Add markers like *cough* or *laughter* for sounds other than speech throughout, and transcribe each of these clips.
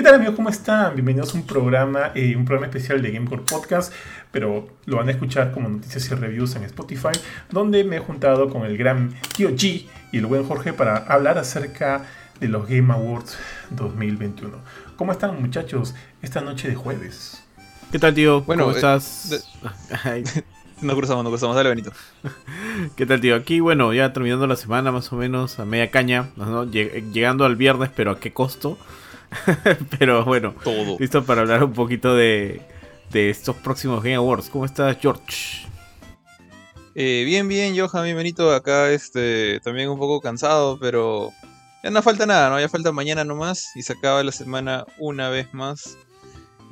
¿Qué tal amigos? ¿Cómo están? Bienvenidos a un programa, eh, un programa especial de Gamecore Podcast, pero lo van a escuchar como noticias y reviews en Spotify, donde me he juntado con el gran tío G y el buen Jorge para hablar acerca de los Game Awards 2021. ¿Cómo están muchachos esta noche de jueves? ¿Qué tal tío? Bueno, ¿Cómo eh, estás? *laughs* No cruzamos, no cruzamos. Dale, Benito. *laughs* ¿Qué tal tío? Aquí bueno, ya terminando la semana más o menos a media caña, ¿no? Lleg- llegando al viernes, pero a qué costo. *laughs* pero bueno, Todo. listo para hablar un poquito de, de estos próximos Game Awards. ¿Cómo estás George? Eh, bien, bien, Johan, bien, Benito. Acá este, también un poco cansado, pero ya no falta nada, ¿no? Ya falta mañana nomás y se acaba la semana una vez más.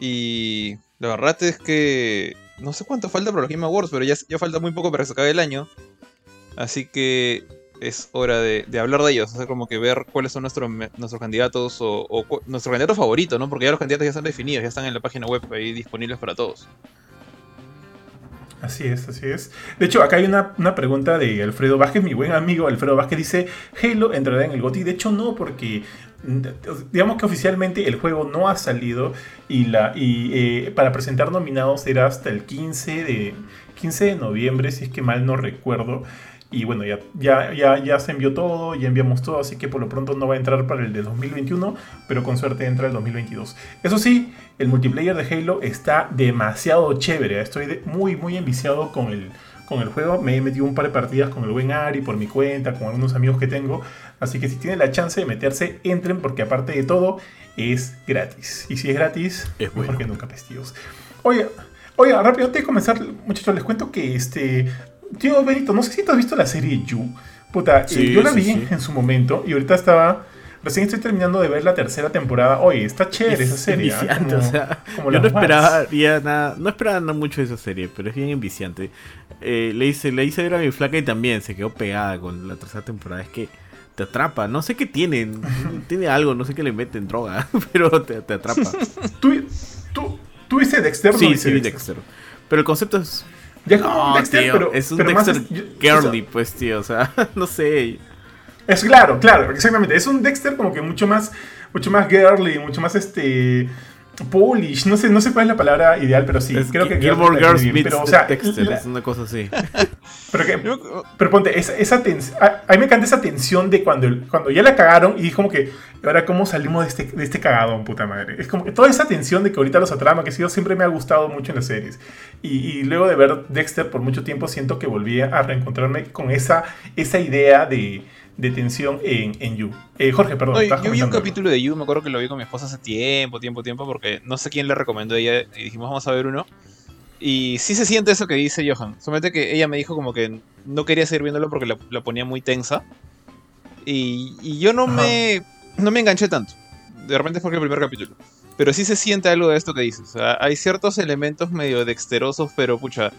Y la verdad es que no sé cuánto falta para los Game Awards, pero ya, ya falta muy poco para que se acabe el año. Así que es hora de, hablar de ellos, o sea, como que ver cuáles son nuestros, nuestros candidatos o, o nuestro candidato favorito, ¿no? Porque ya los candidatos ya están definidos, ya están en la página web ahí disponibles para todos. Así es, así es. De hecho, acá hay una, una pregunta de Alfredo Vázquez, mi buen amigo Alfredo Vázquez dice, Halo entrará en el GOTY. De hecho, no, porque mm, digamos que oficialmente el juego no ha salido y, la, y eh, para presentar nominados era hasta el 15 de, 15 de noviembre, si es que mal no recuerdo. Y bueno, ya, ya, ya, ya se envió todo, ya enviamos todo, así que por lo pronto no va a entrar para el de 2021, pero con suerte entra el 2022. Eso sí, el multiplayer de Halo está demasiado chévere. Estoy de- muy, muy enviciado con el, con el juego. Me he metido un par de partidas con el buen Ari por mi cuenta, con algunos amigos que tengo. Así que si tienen la chance de meterse, entren, porque aparte de todo, es gratis. Y si es gratis, Es mejor bueno. que nunca, pestillos. Oye, oye, rápido, antes de comenzar, muchachos, les cuento que este. Tío Benito, no sé si tú has visto la serie You. Puta, eh, yo la vi sí. en su momento y ahorita estaba. Recién estoy terminando de ver la tercera temporada. Oye, está chévere esa Es serie. ¿ah? enviciante, Como- o sea, como yo no Mars. esperaría nada, no esperaba nada mucho de esa serie, pero es bien enviciante. Eh, le hice, le hice ver a mi flaca y también se quedó pegada con la tercera temporada. Es que te atrapa, no sé qué tienen, *laughs* tiene algo, no sé qué le meten droga, *laughs* pero te, te atrapa. *laughs* ¿Tú, tú, tú viste Dexter? ¿No sí, viste sí, Dexter. Pero el concepto es. Ya es como No, un Dexter, tío, pero, es un pero más Dexter es- girly, pues, tío, o sea, *laughs* no sé. Es claro, claro, exactamente. Es un Dexter como que mucho más, mucho más girly, mucho más este Polish. No sé, no sé cuál es la palabra ideal, pero sí, es creo que Gilmore Girls meets Pero, o sea, la- es una cosa así. *laughs* pero, que- Yo- pero ponte, esa, esa tens- a, a mí me encanta esa tensión de cuando, cuando ya la cagaron y como que, ahora cómo salimos de este, de este cagadón, puta madre. Es como que toda esa tensión de que ahorita los atrama, que siempre me ha gustado mucho en las series. Y, y luego de ver Dexter por mucho tiempo, siento que volví a reencontrarme con esa, esa idea de, de tensión en, en You. Eh, Jorge, perdón. No, yo vi un capítulo de You, me acuerdo que lo vi con mi esposa hace tiempo, tiempo, tiempo, porque no sé quién le recomendó a ella y dijimos vamos a ver uno. Y sí se siente eso que dice Johan. Solamente que ella me dijo como que no quería seguir viéndolo porque la, la ponía muy tensa. Y, y yo no Ajá. me, no me enganché tanto. De repente fue el primer capítulo. Pero sí se siente algo de esto que dices. O sea, hay ciertos elementos medio dexterosos, pero pucha,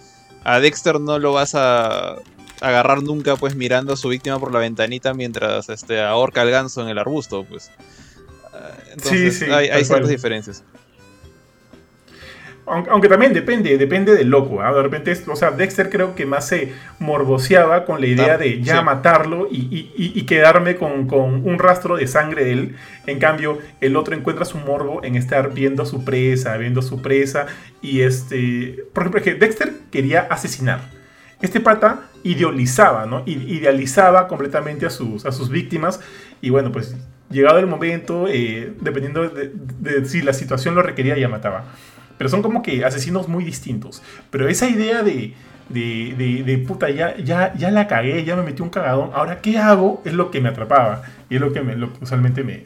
a Dexter no lo vas a agarrar nunca pues mirando a su víctima por la ventanita mientras este, ahorca al ganso en el arbusto, pues. Ah, Entonces sí, hay, ciertas diferencias. Aunque, aunque también depende, depende del loco. ¿ah? De repente, o sea, Dexter creo que más se morboseaba con la idea de ya sí. matarlo y, y- y- quedarme con, con un rastro de sangre de él. En cambio, el otro encuentra su morbo en estar viendo a su presa, viendo a su presa. Y este. Por ejemplo, es que Dexter quería asesinar. Este pata idealizaba, ¿no? Idealizaba completamente a sus, a sus víctimas. Y bueno, pues llegado el momento, eh, dependiendo de, si la situación lo requería, ya mataba. Pero son como que asesinos muy distintos. Pero esa idea de, de, puta, ya, ya, ya la cagué, ya me metí un cagadón, ahora qué hago, es lo que me atrapaba. Y es lo que, lo que usualmente me,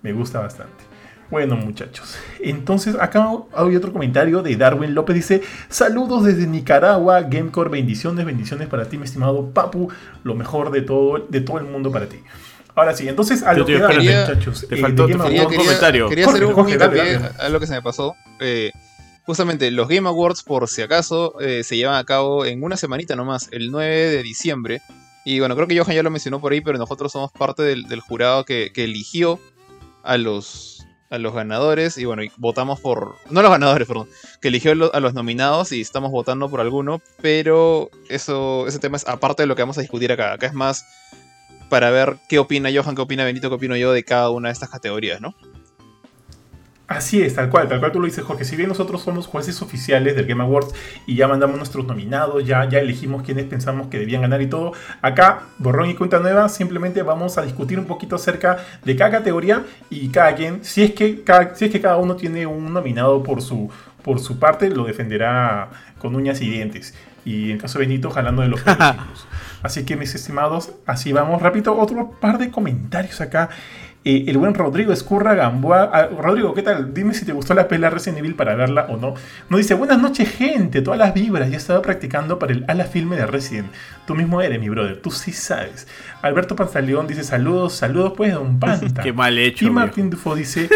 me gusta bastante. Bueno, muchachos. Entonces, acá hay otro comentario de Darwin López. Dice: Saludos desde Nicaragua. Gamecore, bendiciones, bendiciones para ti, mi estimado Papu. Lo mejor de todo, de todo el mundo para ti. Ahora sí, entonces a lo que da, espérate. muchachos. Te eh, faltó- te Awards- un comentario. quería hacer un Jorge, dale, dale. a lo que se me pasó. Eh, justamente, los Game Awards, por si acaso, eh, se llevan a cabo en una semanita nomás, el 9 de diciembre. Y bueno, creo que Johan ya lo mencionó por ahí, pero nosotros somos parte del, del jurado que, que eligió a los, a los ganadores. Y bueno, y votamos por. No a los ganadores, perdón. Que eligió a lo- a los nominados y estamos votando por alguno. Pero eso, ese tema es aparte de lo que vamos a discutir acá. Acá es más para ver qué opina Johan, qué opina Benito, qué opino yo de cada una de estas categorías, ¿no? Así es, tal cual, tal cual tú lo dices, Jorge. Si bien nosotros somos jueces oficiales del Game Awards y ya mandamos nuestros nominados, ya, ya elegimos quienes pensamos que debían ganar y todo, acá, borrón y cuenta nueva, simplemente vamos a discutir un poquito acerca de cada categoría y cada quien, si es que cada, si es que cada uno tiene un nominado por su, por su parte, lo defenderá con uñas y dientes. Y en caso de Benito, jalando de los. *laughs* Así que, mis estimados, así vamos. Rápido, otro par de comentarios acá. Eh, el buen Rodrigo Escurra Gamboa. Ah, Rodrigo, ¿qué tal? Dime si te gustó la pela Resident Evil para verla o no. Nos dice, buenas noches, gente. Todas las vibras. Ya estaba practicando para el ala filme de Resident. Tú mismo eres, mi brother. Tú sí sabes. Alberto Panzaleón dice, saludos, saludos, pues, don Panta. *laughs* Qué mal hecho. Y Martín Dufo dice,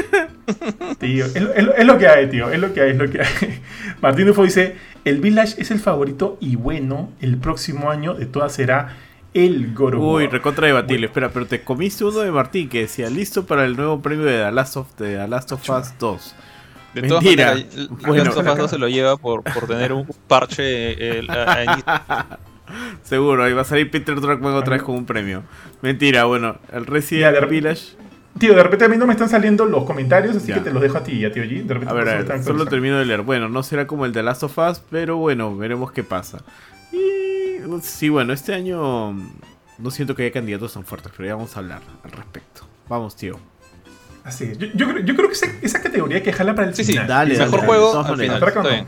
tío, es, es- es lo que hay, tío. Es lo que hay, es lo que hay. *laughs* Martín Dufo dice, el Village es el favorito y bueno, el próximo año de todas será el Goro. Uy, recontra debatible. Espera, pero te comiste uno de Martín que decía listo para el nuevo premio de The Last of, de The Last of Us 2. De todas Mentira. maneras, Bueno. Last of Us 2 se lo lleva por, por tener un parche eh, a- a inicio. *laughs* Seguro, ahí va a salir Peter Druckmann otra vez con un premio. Mentira, bueno, el Resident de- Village. Tío, de repente a mí no me están saliendo los comentarios, así Ya. que te los dejo a ti, a tío G. De repente A ver, a ver, solo termino de leer. Bueno, no será como el de Last of Us, pero bueno, veremos qué pasa. Y sí, bueno, este año mm, no siento que haya candidatos tan fuertes, pero ya vamos a hablar al respecto. Vamos, tío. Así es. Yo, yo creo, yo creo que esa, esa categoría hay que jala para el Sí, sí, final. Dale, mejor dale, de juego al final.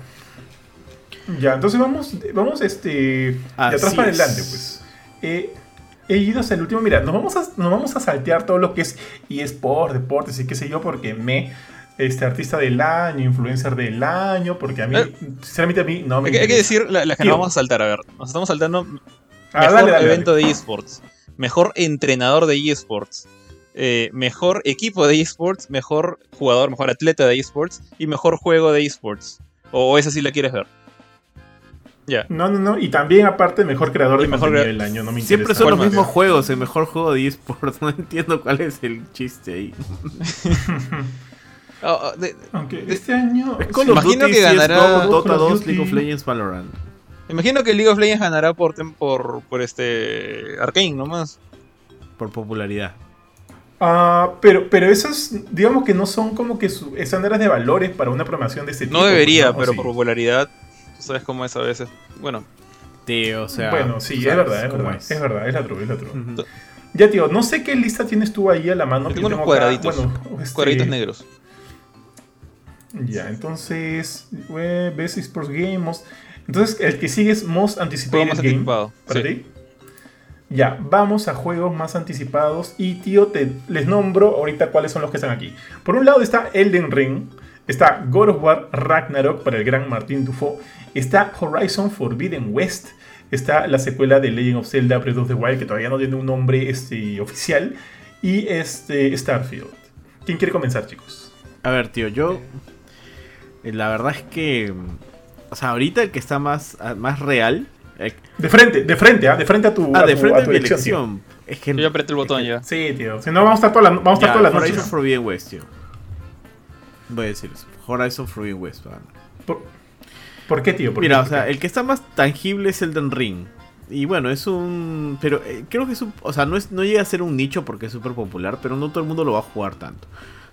Ya, entonces vamos, vamos este, de atrás para es. adelante, pues. Eh, he ido hasta el último. Mira, nos vamos, a, nos vamos a saltear todo lo que es eSport, deportes y qué sé yo, porque me. Este artista del año, influencer del año, porque a mí, Eh. sinceramente a mí no me. Hay que, hay que decir la- las que Tío. nos vamos a saltar. A ver, nos estamos saltando Ah, mejor dale, dale, evento dale. de esports, mejor entrenador de esports, eh, mejor equipo de esports, mejor jugador, mejor atleta de esports y mejor juego de esports. O, o esa sí la quieres ver. Ya. No, no, no. Y también, aparte, mejor creador de Y mejor contenido crea- del año. No me Siempre son los ¿Cuál mismos juegos, el mejor juego de eSports. *laughs* No entiendo cuál es el chiste ahí. *laughs* Ah, ah, de- Aunque este año. Call of Imagino Duty, que ganará- CSGO, Dota Call of 2, Duty. League of Legends, Valorant. imagino que League of Legends ganará por, por, por este Arkane nomás. Por popularidad. Ah, pero, pero esos, digamos que no son como que su- estándares de valores para una programación de este tipo. No debería, ¿no? ¿O pero sí? por popularidad, tú sabes cómo es a veces. Bueno, Tío, o sea. bueno, sí, es verdad, es verdad, es. es verdad, es la true, es la true. Ya, tío, no sé qué lista tienes tú ahí a la mano. Yo que tengo unos acá, cuadraditos. bueno, este, cuadraditos negros. Ya, entonces, eh, Best Sports Game, Most- Entonces, el que sigue es Most Anticipated más Game. anticipado. ¿Para sí. ti? Ya, vamos a juegos más anticipados. Y tío, te, les nombro ahorita cuáles son los que están aquí. Por un lado está Elden Ring. Está God of War Ragnarok para el gran Martín Dufo. Está Horizon Forbidden West. Está la secuela de Legend of Zelda Breath of the Wild, que todavía no tiene un nombre este, oficial. Y este Starfield. ¿Quién quiere comenzar, chicos? A ver, tío, yo. Eh, La verdad es que. O sea, ahorita el que está más, ah, más real. eh, De frente, de frente, ¿ah? De frente a tu, ah, a de tu- frente a a tu mi elección, elección. Es que. Yo apreté el botón es que- ya. Sí, tío. Si no, vamos a estar toda la, vamos a estar Ya, toda la noche. Horizon Forbidden West, tío. Voy a decir eso. Horizon Forbidden West. ¿Por, por qué, tío? ¿Por Mira, qué? o ¿Por sea, qué? el que está más tangible es Elden Ring. Y bueno, es un. Pero eh, creo que es un. O sea, no, es, no llega a ser un nicho porque es súper popular, pero no todo el mundo lo va a jugar tanto.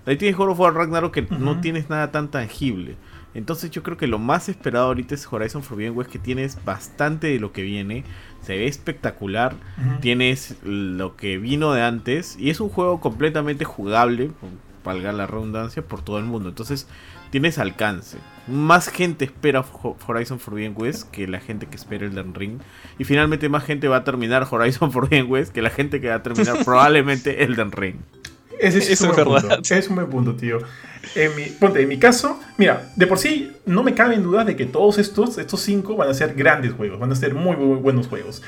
Ahí tienes God of War Ragnarok que no tienes nada tan tangible. Entonces yo creo que lo más esperado ahorita es Horizon Forbidden West, que tienes bastante de lo que viene. Se ve espectacular. Tienes lo que vino de antes. Y es un juego completamente jugable, valga la redundancia, por todo el mundo. Entonces tienes alcance. Más gente espera Ho- Horizon Forbidden West que la gente que espera Elden Ring. Y finalmente más gente va a terminar Horizon *laughs* Forbidden West que la gente que va a terminar *laughs* probablemente Elden Ring. Ese es, Eso un es buen verdad. punto. Es un buen punto, tío. En mi, ponte, en mi caso, mira, de por sí no me cabe en duda de que todos estos, estos cinco van a ser grandes juegos, van a ser muy, muy buenos juegos.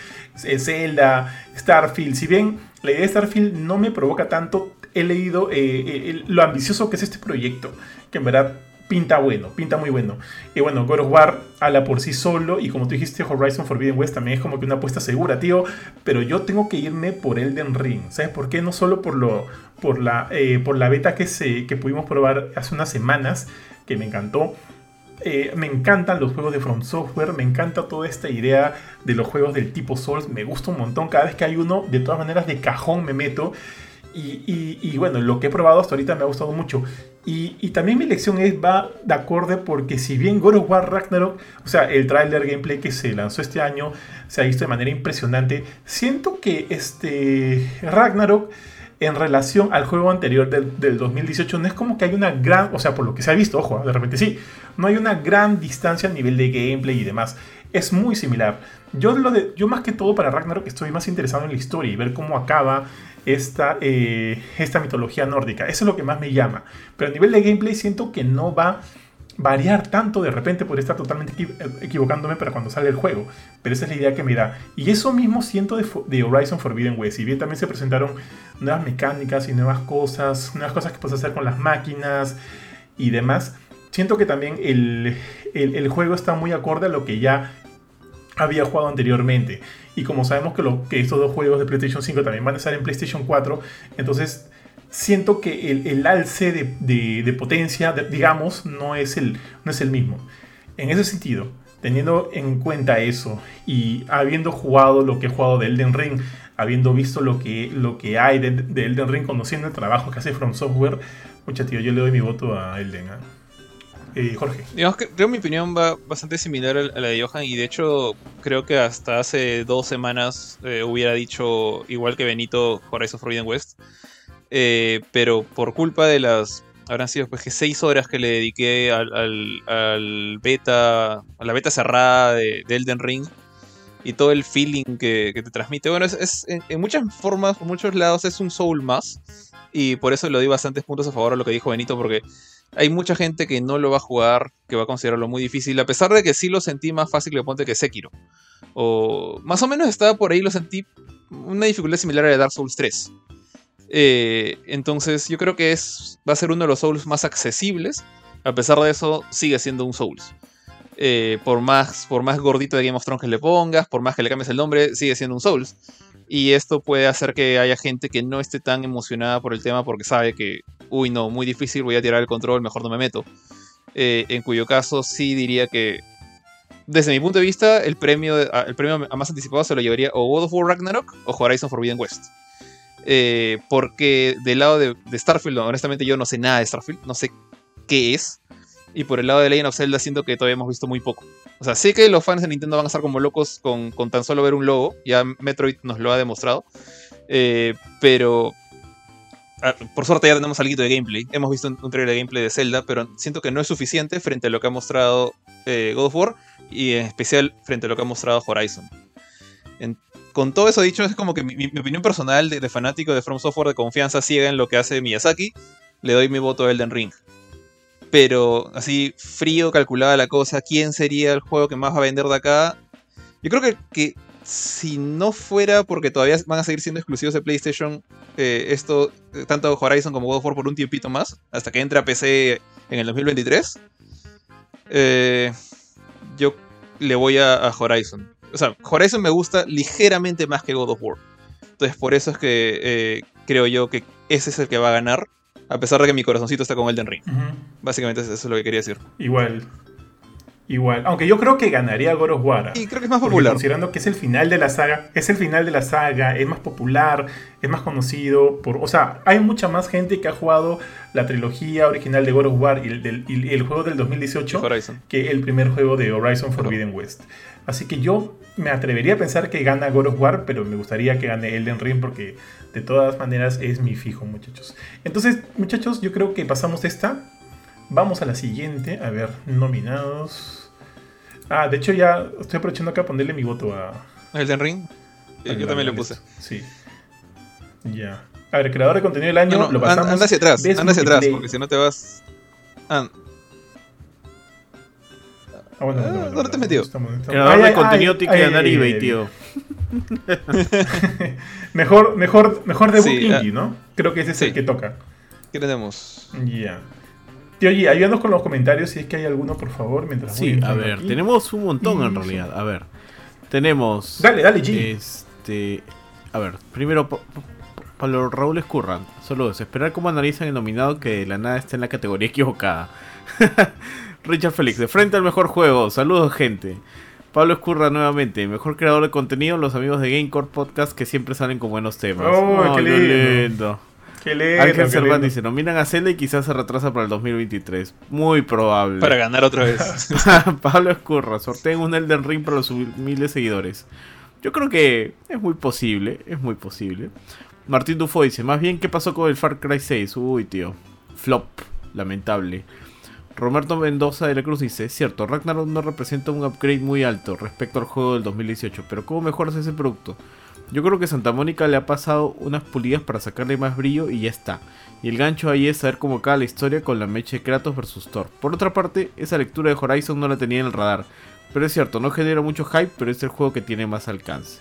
Eh, Zelda, Starfield, si bien la idea de Starfield no me provoca tanto, he leído eh, eh, lo ambicioso que es este proyecto, que en verdad pinta bueno, pinta muy bueno. Y bueno, God of War ala por sí solo, y como tú dijiste, Horizon Forbidden West también es como que una apuesta segura, tío. Pero yo tengo que irme por Elden Ring, ¿sabes por qué? No solo por lo por la, eh, por la beta que, se, que pudimos probar hace unas semanas, que me encantó. Eh, me encantan los juegos de From Software, me encanta toda esta idea de los juegos del tipo Souls, me gusta un montón. Cada vez que hay uno, de todas maneras, de cajón me meto. Y, y- y bueno, lo que he probado hasta ahorita me ha gustado mucho. Y, también mi lección es, va de acorde porque si bien God of War Ragnarok, o sea, el trailer gameplay que se lanzó este año se ha visto de manera impresionante, siento que este Ragnarok en relación al juego anterior del, del 2018 no es como que hay una gran, o sea, por lo que se ha visto, ojo, de repente sí, no hay una gran distancia a nivel de gameplay y demás. Es muy similar. Yo, lo de, yo más que todo para Ragnarok estoy más interesado en la historia y ver cómo acaba esta, eh, esta mitología nórdica. Eso es lo que más me llama. Pero a nivel de gameplay siento que no va variar tanto de repente por estar totalmente equivocándome para cuando sale el juego. Pero esa es la idea que me da. Y eso mismo siento de, Horizon Forbidden West. Si bien también se presentaron nuevas mecánicas y nuevas cosas, nuevas cosas que puedes hacer con las máquinas y demás, siento que también el, el juego está muy acorde a lo que ya había jugado anteriormente. Y como sabemos que, estos dos juegos de PlayStation 5 también van a estar en PlayStation 4, entonces siento que el, alce de, potencia, digamos, no es, el, mismo. En ese sentido, teniendo en cuenta eso y habiendo jugado lo que he jugado de Elden Ring, habiendo visto lo que, hay de, de Elden Ring, conociendo el trabajo que hace From Software, mucha yo le doy mi voto a Elden. ¿eh? Jorge. Digamos que mi opinión va bastante similar a la de Johan y de hecho creo que hasta hace dos semanas eh, hubiera dicho igual que Benito Horizon Forbidden West. Eh, pero por culpa de las... Habrán sido pues que seis horas que le dediqué al, al, beta, a la beta cerrada de, de, Elden Ring y todo el feeling que, te transmite. Bueno, es en, en, muchas formas, por muchos lados es un soul más y por eso le doy bastantes puntos a favor a lo que dijo Benito porque hay mucha gente que no lo va a jugar, que va a considerarlo muy difícil, a pesar de que sí lo sentí más fácil que ponte que Sekiro. O más o menos estaba por ahí, lo sentí una dificultad similar a la de Dark Souls 3. Eh, entonces yo creo que es, va a ser uno de los Souls más accesibles. A pesar de eso, sigue siendo un Souls. Eh, por, más, por más gordito de Game of Thrones que le pongas, por más que le cambies el nombre, sigue siendo un Souls. Y esto puede hacer que haya gente que no esté tan emocionada por el tema porque sabe que, uy, no, muy difícil, voy a tirar el control, mejor no me meto. Eh, en cuyo caso sí diría que, desde mi punto de vista, el premio, el premio más anticipado se lo llevaría o God of War Ragnarok o Horizon Forbidden West. Eh, porque del lado de, Starfield, honestamente yo no sé nada de Starfield, no sé qué es. Y por el lado de Legend of Zelda siento que todavía hemos visto muy poco. O sea, sé que los fans de Nintendo van a estar como locos con, con tan solo ver un logo, ya Metroid nos lo ha demostrado. Eh, pero por suerte ya tenemos algo de gameplay. Hemos visto un, trailer de gameplay de Zelda, pero siento que no es suficiente frente a lo que ha mostrado eh, God of War y en especial frente a lo que ha mostrado Horizon. Con todo eso dicho, es como que mi, opinión personal de, fanático de From Software de confianza ciega en lo que hace Miyazaki, le doy mi voto a Elden Ring. Pero así, frío, calculada la cosa, ¿quién sería el juego que más va a vender de acá? Yo creo que si no fuera porque todavía van a seguir siendo exclusivos de PlayStation, eh, esto, tanto Horizon como God of War por un tiempito más, hasta que entre a PC en el 2023, eh, yo le voy a, a, Horizon. O sea, Horizon me gusta ligeramente más que God of War. Entonces, por eso es que eh, creo yo que ese es el que va a ganar. A pesar de que mi corazoncito está con Elden Ring. Uh -huh. Básicamente eso es lo que quería decir. Igual. Igual. Aunque yo creo que ganaría God of War. Y creo que es más popular. Considerando que es el final de la saga. Es el final de la saga. Es más popular. Es más conocido. Por, o sea, hay mucha más gente que ha jugado la trilogía original de God of War y el, del, y el juego del 2018 que el primer juego de Horizon Forbidden. West. Así que yo me atrevería a pensar que gana God of War, pero me gustaría que gane Elden Ring porque de todas maneras es mi fijo, muchachos. Entonces, muchachos, yo creo que pasamos esta. Vamos a la siguiente. A ver, nominados. Ah, de hecho ya estoy aprovechando acá a ponerle mi voto a... ¿Elden Ring? Yo, yo también lo puse. Sí. Ya. A ver, creador de contenido del año, no, no, lo pasamos. Anda hacia atrás, anda hacia atrás, porque si no te vas... Ah, Ah, bueno, ah, ¿Dónde te has metido? Estamos, estamos. Creador ay, de ay, contenido tiene que ganar eBay, tío. mejor, mejor, mejor debut sí, indie, ¿no? Creo que ese es sí. el que toca. ¿Qué tenemos? Ya. Yeah. Tío, oye, ayúdanos con los comentarios si es que hay alguno, por favor, mientras Sí, a ver, aquí. tenemos un montón en realidad. A ver, tenemos. Dale, dale, G. Este. A ver, primero, Pablo Raúl Escurra. Solo es esperar cómo analizan el nominado que de la nada está en la categoría equivocada. *laughs* Richard Félix, de frente al mejor juego. Saludos, gente. Pablo Escurra nuevamente, mejor creador de contenido, los amigos de Gamecore Podcast que siempre salen con buenos temas. Oh, oh qué lindo. lindo. Qué Ángel qué Cervantes lento. dice, nominan a Zelda y quizás se retrasa para el 2023. Muy probable. Para ganar otra vez. *laughs* Pablo Escurra, sorteen un Elden Ring para los humildes seguidores. Yo creo que es muy posible, es muy posible. Martín Dufo dice, más bien, ¿qué pasó con el Far Cry 6? Uy, tío. Flop, lamentable. Roberto Mendoza de la Cruz dice, es cierto, Ragnarok no representa un upgrade muy alto respecto al juego del 2018, pero ¿cómo mejoras ese producto? Yo creo que Santa Mónica le ha pasado unas pulidas para sacarle más brillo y ya está. Y el gancho ahí es saber cómo acaba la historia con la mecha de Kratos versus Thor. Por otra parte, esa lectura de Horizon no la tenía en el radar. Pero es cierto, no genera mucho hype, pero es el juego que tiene más alcance.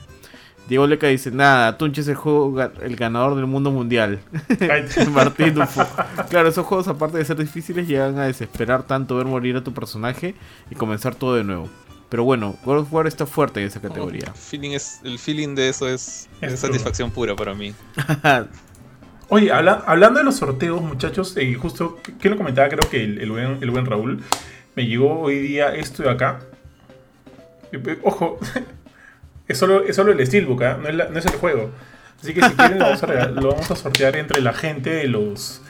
Diego Leca dice, nada, Tunche es el juego el ganador del mundo mundial. *laughs* Martín Dufo. Claro, esos juegos aparte de ser difíciles llegan a desesperar tanto ver morir a tu personaje y comenzar todo de nuevo. Pero bueno, God of War está fuerte en esa categoría. feeling es, el feeling de eso es, Es es satisfacción pura para mí. *laughs* Oye, habla- hablando de los sorteos, muchachos, eh, justo, que lo comentaba? Creo que el, el buen, el buen Raúl. Me llegó hoy día esto de acá. Eh, Ojo, *laughs* es solo, es solo el Steelbook, ¿ah? no, es la- no es el juego. Así que si quieren lo vamos, a regal- lo vamos a sortear entre la gente de los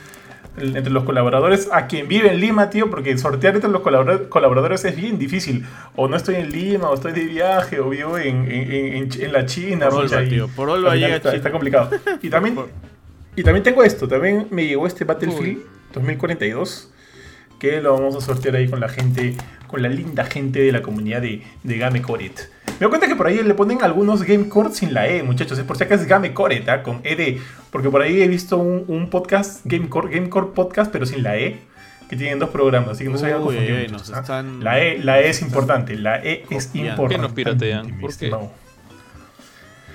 entre los colaboradores a quien vive en Lima, tío, porque sortear entre los colabora- colaboradores es bien difícil. O no estoy en Lima, o estoy de viaje, o vivo en, en- en- en la China. Por Olva, tío, por Olva llega está, está complicado. Y *laughs* también, y también tengo esto, también me llegó este Battlefield 2042, que lo vamos a sortear ahí con la gente, con la linda gente de la comunidad de, de Game Coret. Me doy cuenta que por ahí le ponen algunos Game Coret sin la E, muchachos, es por si acaso es Game Coret, ¿ah? con ED, porque por ahí he visto un, un podcast, Game Core, Game Core Podcast, pero sin la E, que tienen dos programas, así que no se vayan a La E, la E es importante, la E es Copiando. importante. ¿Qué nos piratean? ¿Por qué?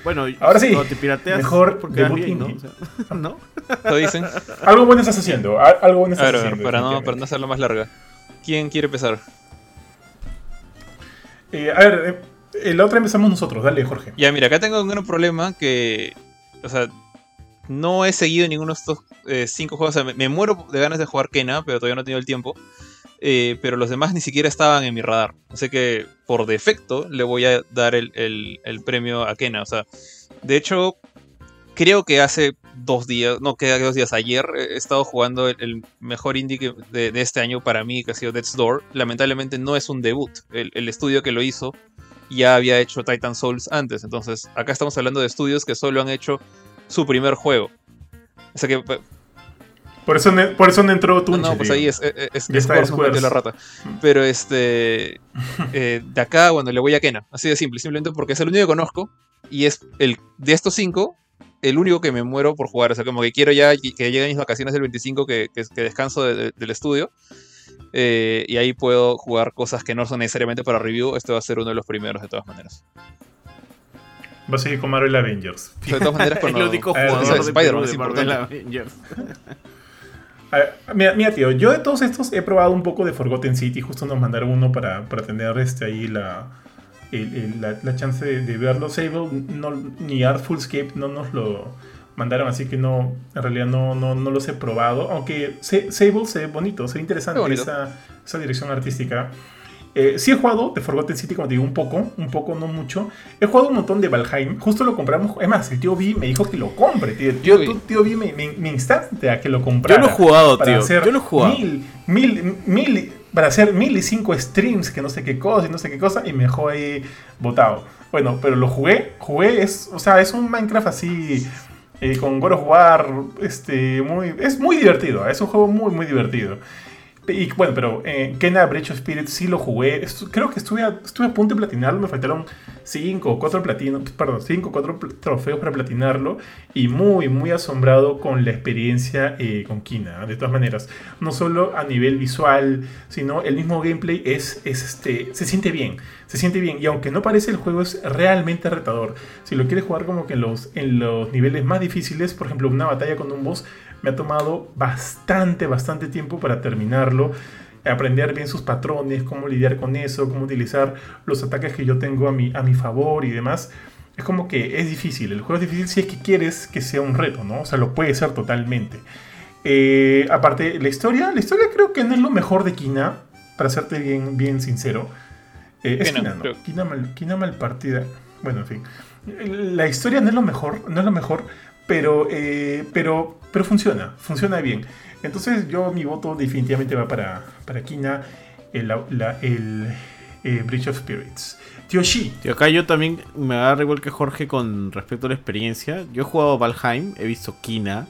Bueno, Ahora sí, cuando te pirateas mejor porque debut bien, ¿no? O sea, *laughs* ¿no? ¿Lo dicen? Algo bueno estás haciendo, algo bueno estás a ver, haciendo. para no, definitivamente. para no hacerlo más larga. ¿Quién quiere empezar? Eh, a ver, eh, la otra empezamos nosotros, dale, Jorge. Ya, mira, acá tengo un gran problema que. O sea, no he seguido ninguno de estos eh, cinco juegos. O sea, me, muero de ganas de jugar Kena, pero todavía no he tenido el tiempo. Eh, pero los demás ni siquiera estaban en mi radar. Así que por defecto le voy a dar el, el- premio a Kena. O sea, de hecho, creo que hace dos días, no, que dos días, ayer eh, he estado jugando el, mejor indie de, este año para mí, que ha sido Death's Door. Lamentablemente no es un debut. El estudio que lo hizo ya había hecho Titan Souls antes. Entonces, acá estamos hablando de estudios que solo han hecho su primer juego. O sea que. Por eso, por eso no entró Tunche. no, pues ahí es, es, es, Ya está Squares, no Squares. metió la rata. Pero este. eh, de acá, bueno, le voy a Kena. Así de simple, simplemente porque es el único que conozco. Y es el de estos cinco, el único que me muero por jugar. O sea, como que quiero ya que que lleguen mis vacaciones del 25, que, que, que descanso de- de- del estudio. Eh, y ahí puedo jugar cosas que no son necesariamente para review. Este va a ser uno de los primeros, de todas maneras. Va a seguir con Marvel Avengers. De todas maneras, *laughs* el cuando. único Eh, jugador de Spider-Man es de Marvel importante. Avengers. *laughs* A ver, mira, mira, tío, yo de todos estos he probado un poco de Forgotten City. Justo nos mandaron uno para, para tener este, ahí la, el- el- la, la chance de, de verlo. Sable no, ni Artfulscape no nos lo mandaron, así que no, en realidad no, no, no los he probado. Aunque Sa- Sable se ve bonito, se ve interesante bonito. esa, esa dirección artística. Eh, sí he jugado de Forgotten City, como te digo, un poco, un poco, no mucho. He jugado un montón de Valheim. Justo lo compramos. Es más, el tío B me dijo que lo compre, tío. El tío, Tío tío B me, me, me instaste a que lo Yo comprara. lo he jugado, para tío. hacer Yo lo he jugado. Mil, mil, mil, para hacer mil y cinco streams, que no sé qué cosa y no sé qué cosa, y me dejó ahí botado. Bueno, pero lo jugué, jugué, es, o sea, es un Minecraft así, eh, con God of War, este, muy, es muy divertido, es un juego muy, muy divertido. Y bueno, pero eh, Kena Breach of Spirit sí lo jugué. Creo que estuve a, estuve a punto de platinarlo. Me faltaron 5 o 4 platinos. Perdón, 5 o 4 trofeos para platinarlo. Y muy, muy asombrado con la experiencia eh, con Kina. De todas maneras, no solo a nivel visual, sino el mismo gameplay es este, se siente bien. Se siente bien. Y aunque no parece, el juego es realmente retador. Si lo quieres jugar como que en los, en los niveles más difíciles, por ejemplo, una batalla con un boss, me ha tomado bastante, bastante tiempo para terminarlo. Aprender bien sus patrones, cómo lidiar con eso, cómo utilizar los ataques que yo tengo a mi, a mi favor y demás. Es como que es difícil. El juego es difícil si es que quieres que sea un reto, ¿no? O sea, lo puede ser totalmente. Eh, aparte, la historia, la historia creo que no es lo mejor de Kina, para serte bien, bien sincero. Eh, es Kena, Kina, ¿no? mal, partida. Bueno, en fin. La historia no es lo mejor, no es lo mejor, pero, eh, pero, pero funciona, funciona bien. Entonces yo mi voto definitivamente va para, para Kina, el, la- el, eh, Bridge of Spirits. Tío Shi, Tío, acá yo también me agarro igual que Jorge con respecto a la experiencia. Yo he jugado Valheim, he visto Kina.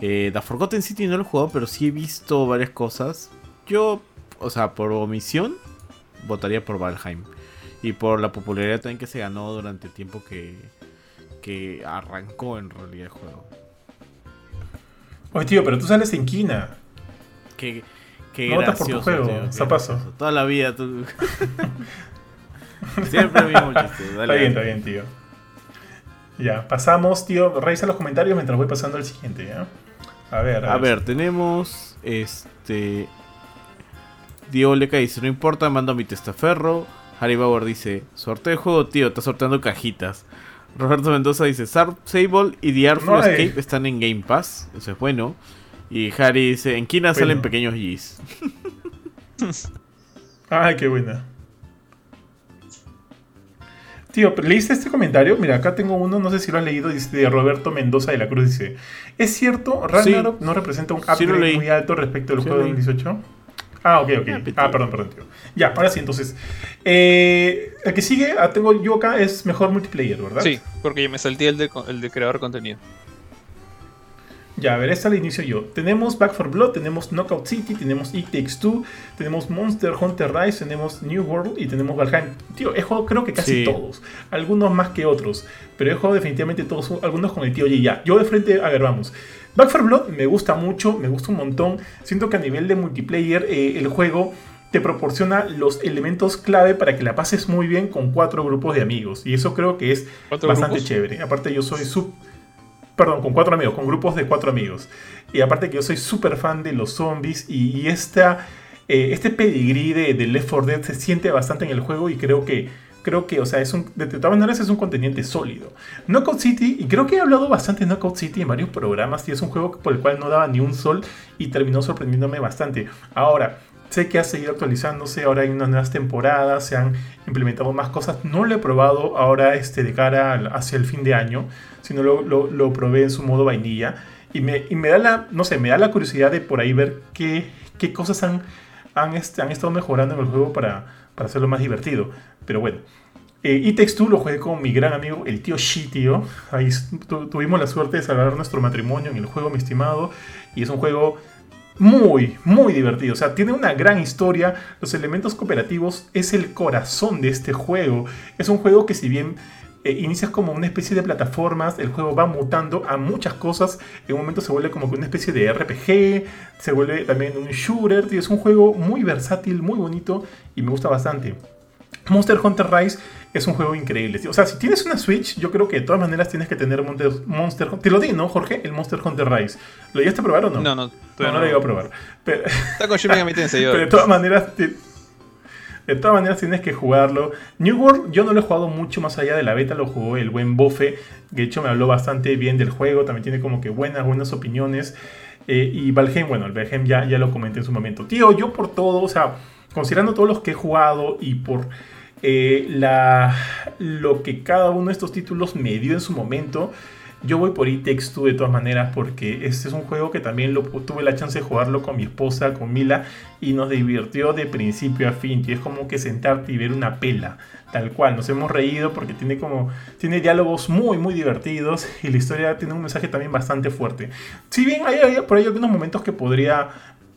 Eh, The Forgotten City no lo he jugado, pero sí he visto varias cosas. Yo, o sea, por omisión, votaría por Valheim. Y por la popularidad también que se ganó durante el tiempo que, que arrancó en realidad el juego. oye tío, pero tú sales en Kina. Qué, qué No votas por tu gracioso, juego, tío, zapazo. gracioso. Toda la vida tú... *laughs* Siempre mismo chiste. Está Dale, bien, está bien, tío. Ya, pasamos, tío. Revisa los comentarios mientras voy pasando al siguiente, ¿ya? A ver, A ver, tenemos este. Diego Leca dice: No importa, mando mi testaferro. Harry Bauer dice: Sorteo de juego, tío, está sorteando cajitas. Roberto Mendoza dice: Sable y The Artful No. Escape están en Game Pass. Eso es bueno. Y Harry dice: En Kina Bueno. salen pequeños G's. *laughs* Ay, qué buena. Tío, ¿leíste este comentario? Mira, acá tengo uno, no sé si lo has leído, dice de Roberto Mendoza de la Cruz. Dice: ¿Es cierto, Ragnarok Sí. no representa un upgrade muy alto respecto al Sí juego lo del leí. 18? Ah, ok, ok. Ah, Ah, perdón, perdón, tío. Ya, ahora sí, entonces. Eh, el que sigue, ah, tengo yo acá, es mejor multiplayer, ¿verdad? Sí, porque yo me salté el de, el de creador de contenido. Ya, a ver, esta la inicio yo. Tenemos Back for Blood, tenemos Knockout City, tenemos It Takes Two, tenemos Monster Hunter Rise, tenemos New World y tenemos Valheim. Tío, he jugado creo que casi Sí. todos. Algunos más que otros. Pero he jugado definitivamente todos, algunos con el tío G. Ya, yo de frente, a ver, vamos. Back for Blood me gusta mucho, me gusta un montón. Siento que a nivel de multiplayer eh, el juego te proporciona los elementos clave para que la pases muy bien con cuatro grupos de amigos. Y eso creo que es ¿Cuatro bastante grupos? chévere. Aparte yo soy sub... Perdón, con cuatro amigos, con grupos de cuatro amigos. Y aparte que yo soy súper fan de los zombies y, y esta, eh, este pedigrí de, de Left 4 Dead se siente bastante en el juego y creo que, creo que o sea, es un, de, todas maneras es un contendiente sólido. Knockout City, y creo que he hablado bastante de Knockout City en varios programas y es un juego por el cual no daba ni un sol y terminó sorprendiéndome bastante. Ahora, sé que ha seguido actualizándose, ahora hay unas nuevas temporadas, se han implementado más cosas. No lo he probado ahora este, de cara al- hacia el fin de año, sino lo, lo, lo probé en su modo vainilla. Y me, y me da la, no sé, me da la curiosidad de por ahí ver qué, qué cosas han, han, este, han estado mejorando en el juego para, para hacerlo más divertido. Pero bueno. Eh, y Two lo jugué con mi gran amigo, el tío Shi, tío. Ahí tu- tuvimos la suerte de salvar nuestro matrimonio en el juego, mi estimado. Y es un juego muy, muy divertido. O sea, tiene una gran historia. Los elementos cooperativos es el corazón de este juego. Es un juego que si bien eh, inicias como una especie de plataformas, el juego va mutando a muchas cosas. En un momento se vuelve como que una especie de RPG. Se vuelve también un shooter. tío. Es un juego muy versátil, muy bonito y me gusta bastante. Monster Hunter Rise es un juego increíble. O sea, si tienes una Switch, yo creo que de todas maneras tienes que tener Monster, Monster Te lo di, ¿no, Jorge? El Monster Hunter Rise. ¿Lo llegaste a probar o no? No, no, No, no lo llegué a probar. Pero, Está con Shin Megami Tensei, *laughs* yo. pero de todas maneras, te- de todas maneras tienes que jugarlo. New World yo no lo he jugado mucho más allá de la beta, lo jugó el buen Bofe. De hecho me habló bastante bien del juego, también tiene como que buenas, buenas opiniones. Eh, y Valheim, bueno, el Valheim ya, ya lo comenté en su momento. Tío, yo por todo, o sea, considerando todos los que he jugado y por eh, lo que cada uno de estos títulos me dio en su momento, yo voy por It Takes Two de todas maneras porque este es un juego que también lo, tuve la chance de jugarlo con mi esposa, con Mila, y nos divirtió de principio a fin. Y es como que sentarte y ver una pela, tal cual. Nos hemos reído porque tiene como tiene diálogos muy muy divertidos y la historia tiene un mensaje también bastante fuerte. Si bien hay, hay por ahí algunos momentos que podría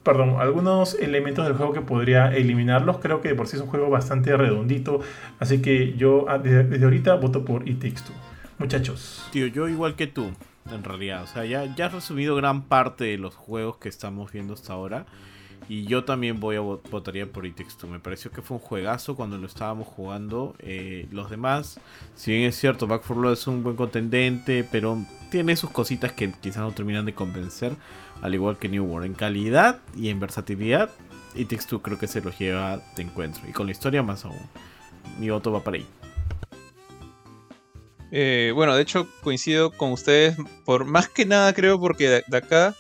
perdón, algunos elementos del juego que podría eliminarlos. Creo que de por sí es un juego bastante redondito. Así que yo ah, desde, desde ahorita voto por It Takes Two. Muchachos. Tío, yo igual que tú, en realidad. O sea, ya, ya has resumido gran parte de los juegos que estamos viendo hasta ahora. Y yo también voy a vo- votaría por It Takes Two. Me pareció que fue un juegazo cuando lo estábamos jugando. Eh, los demás, si bien es cierto, Back 4 Blood es un buen contendente, pero tiene sus cositas que quizás no terminan de convencer. Al igual que New World. En calidad y en versatilidad, It Takes Two creo que se los lleva de encuentro. Y con la historia más aún. Mi voto va para ahí. Eh, bueno, de hecho coincido con ustedes por más que nada creo porque de acá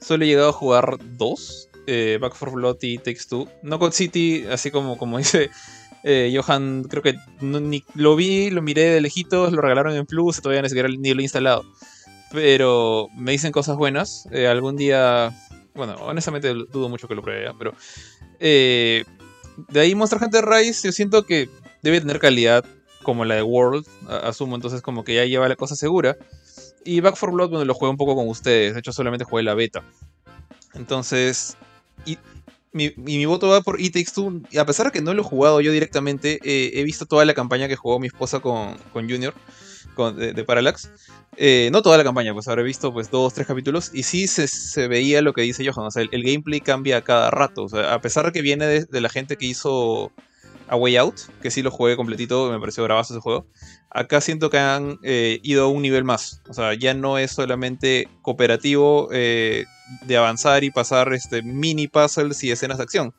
solo he llegado a jugar dos, eh, Back 4 Blood y Takes Two. No con City, así como, como *laughs* dice eh, Johan, creo que no- ni, lo vi, lo miré de lejitos, lo regalaron en Plus, todavía ni siquiera ni lo he instalado. pero me dicen cosas buenas. Eh, algún día, bueno, honestamente dudo mucho que lo pruebe, ¿ya? pero eh, de ahí Monster Hunter Rise yo siento que debe tener calidad como la de World, asumo, entonces como que ya lleva la cosa segura. Y Back 4 Blood, bueno, lo jugué un poco con ustedes, de hecho solamente jugué la beta. Entonces, y mi, mi voto va por It Takes Two, a pesar de que no lo he jugado yo directamente, eh, he visto toda la campaña que jugó mi esposa con, con Junior, de, Parallax. Eh, no toda la campaña, pues habré visto pues dos, tres capítulos, y sí se, se veía lo que dice Johan, o sea, el, gameplay cambia cada rato, o sea, a pesar de que viene de, la gente que hizo A Way Out, que sí lo jugué completito, me pareció bravazo ese juego. Acá siento que han eh, ido a un nivel más. O sea, ya no es solamente cooperativo de avanzar y pasar este, mini puzzles y escenas de acción.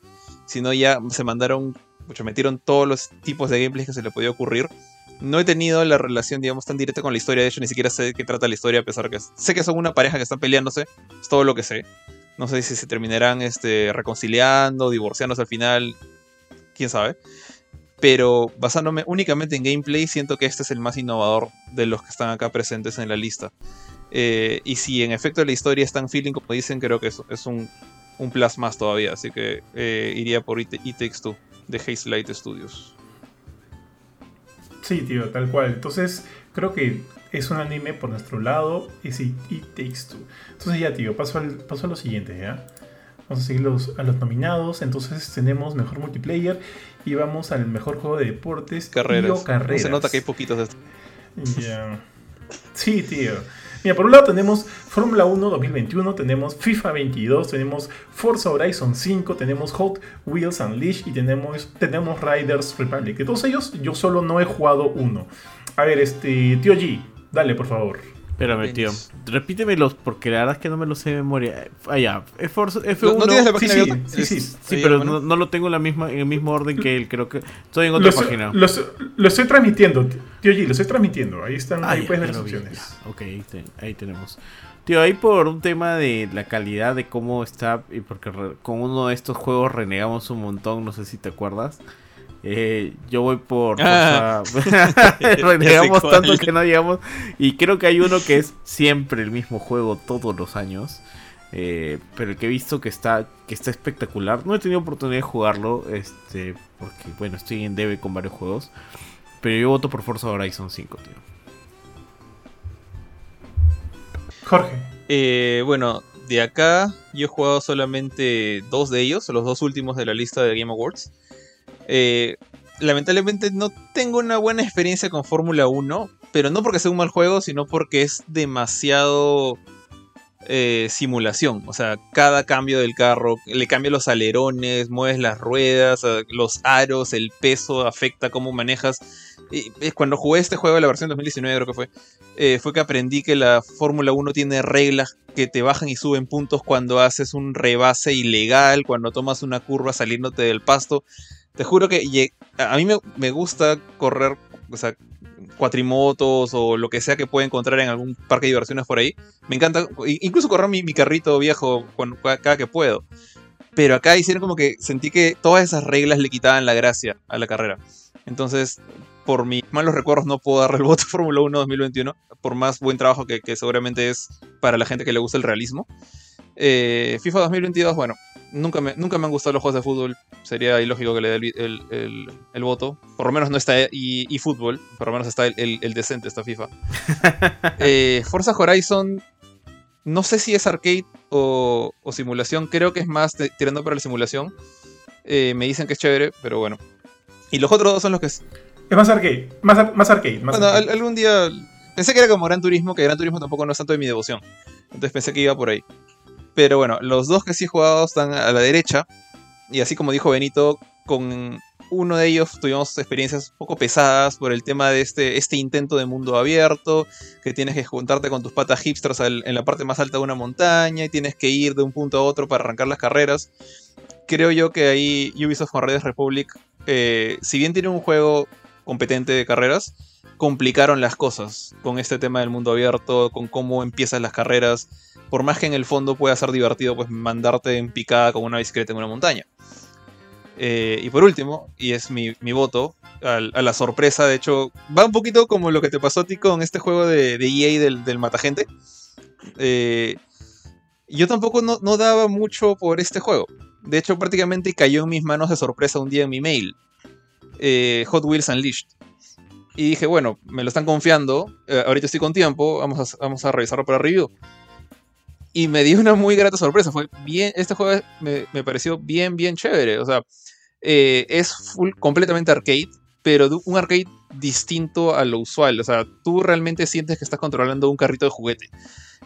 Sino ya se mandaron, mucho, metieron todos los tipos de gameplays que se le podía ocurrir. No he tenido la relación, digamos, tan directa con la historia. De hecho, ni siquiera sé qué trata la historia, a pesar que sé que son una pareja que están peleándose. Es todo lo que sé. No sé si se terminarán este, reconciliando, divorciándose al final. Quién sabe pero basándome únicamente en gameplay, siento que este es el más innovador de los que están acá presentes en la lista. Eh, y si en efecto la historia es tan feeling como dicen, creo que es, es un, un plus más todavía. Así que eh, iría por It, It Takes Two de Haze Light Studios. Sí, tío, tal cual. Entonces, creo que es un anime por nuestro lado y sí, It Takes Two. Entonces ya, tío, paso, al, paso a lo siguiente, ¿ya? Vamos a seguir los, a los nominados. Entonces tenemos mejor multiplayer y vamos al mejor juego de deportes Carreras. y o No carreras. se nota que hay poquitos de estos. Ya. Sí, tío. Mira, por un lado tenemos Fórmula 1 2021, tenemos FIFA 22, tenemos Forza Horizon 5, tenemos Hot Wheels Unleashed y tenemos, tenemos Riders Republic. De todos ellos, yo solo no he jugado uno. A ver, este, tío G, dale, por favor. Espérame, tío. Repítemelos porque la verdad es que no me los sé de memoria. Ah, ya. F1. ¿No, no tienes la Sí, página sí, abierta? sí, sí. ¿Es- Sí, ahí, pero no, no lo tengo en, la misma, en el mismo orden que él. Creo que estoy en otra página. lo estoy- lo estoy transmitiendo, tío G, lo estoy transmitiendo. Ahí están, Ah, ahí ya, puedes ver las opciones. ya. Ok, ahí, te- ahí tenemos. Tío, ahí por un tema de la calidad de cómo está, y porque re- con uno de estos juegos renegamos un montón, no sé si te acuerdas. Eh, yo voy por Ah. Renegamos *laughs* *laughs* tanto que no llegamos. Y creo que hay uno que es siempre el mismo juego todos los años. eh, pero el que he visto que está, que está espectacular. No he tenido oportunidad de jugarlo. Este. Porque bueno, estoy en debe con varios juegos. Pero yo voto por Forza Horizon 5, tío. Jorge. Eh, bueno, de acá yo he jugado solamente dos de ellos, los dos últimos de la lista de Game Awards. Eh, lamentablemente no tengo una buena experiencia con Fórmula 1, pero no porque sea un mal juego, sino porque es demasiado eh, simulación. O sea, cada cambio del carro, le cambia los alerones, mueves las ruedas, eh, los aros, el peso afecta cómo manejas. Y, cuando jugué este juego, la versión 2019 creo que fue, fue que aprendí que la Fórmula 1 tiene reglas que te bajan y suben puntos cuando haces un rebase ilegal, cuando tomas una curva saliéndote del pasto. Te juro que a mí me, me gusta correr, o sea, cuatrimotos o lo que sea que pueda encontrar en algún parque de diversiones por ahí. Me encanta, incluso correr mi, mi carrito viejo cuando, cada que puedo. Pero acá hicieron como que sentí que todas esas reglas le quitaban la gracia a la carrera. Entonces, por mis malos recuerdos no puedo darle el voto a Fórmula 1 2021, por más buen trabajo que, que seguramente es para la gente que le gusta el realismo. Eh, FIFA 2022, bueno, nunca me, nunca me han gustado los juegos de fútbol, sería ilógico que le dé el, el- el- el voto. Por lo menos no está y, y fútbol, por lo menos está el, decente, está FIFA. *laughs* Eh, Forza Horizon, no sé si es arcade o, o simulación, creo que es más de- tirando para la simulación. Eh, me dicen que es chévere, pero bueno. Y los otros dos son los que Es más arcade, más, ar- más arcade. Más bueno, arcade. al- algún día pensé que era como Gran Turismo, que Gran Turismo tampoco no es tanto de mi devoción. Entonces pensé que iba por ahí. Pero bueno, los dos que sí he jugado están a la derecha. Y así como dijo Benito, con uno de ellos tuvimos experiencias un poco pesadas por el tema de este, este intento de mundo abierto, que tienes que juntarte con tus patas hipsters en la parte más alta de una montaña y tienes que ir de un punto a otro para arrancar las carreras. Creo yo que ahí Ubisoft con Riders Republic, eh, si bien tiene un juego competente de carreras, complicaron las cosas con este tema del mundo abierto, con cómo empiezan las carreras. Por más que en el fondo pueda ser divertido, pues mandarte en picada con una bicicleta en una montaña. Eh, y por último, y es mi, voto, a la sorpresa, de hecho, va un poquito como lo que te pasó a ti con este juego de, EA del, del Matagente. Eh, yo tampoco no, no, daba mucho por este juego. De hecho, prácticamente cayó en mis manos de sorpresa un día en mi mail. Eh, Hot Wheels Unleashed. Y dije, bueno, me lo están confiando. Eh, ahorita estoy con tiempo. Vamos a, vamos a revisarlo para review. Y me dio una muy grata sorpresa. Fue bien. Este juego me, me pareció bien, bien chévere. O sea, eh, es full, completamente arcade. Pero un arcade distinto a lo usual. O sea, tú realmente sientes que estás controlando un carrito de juguete.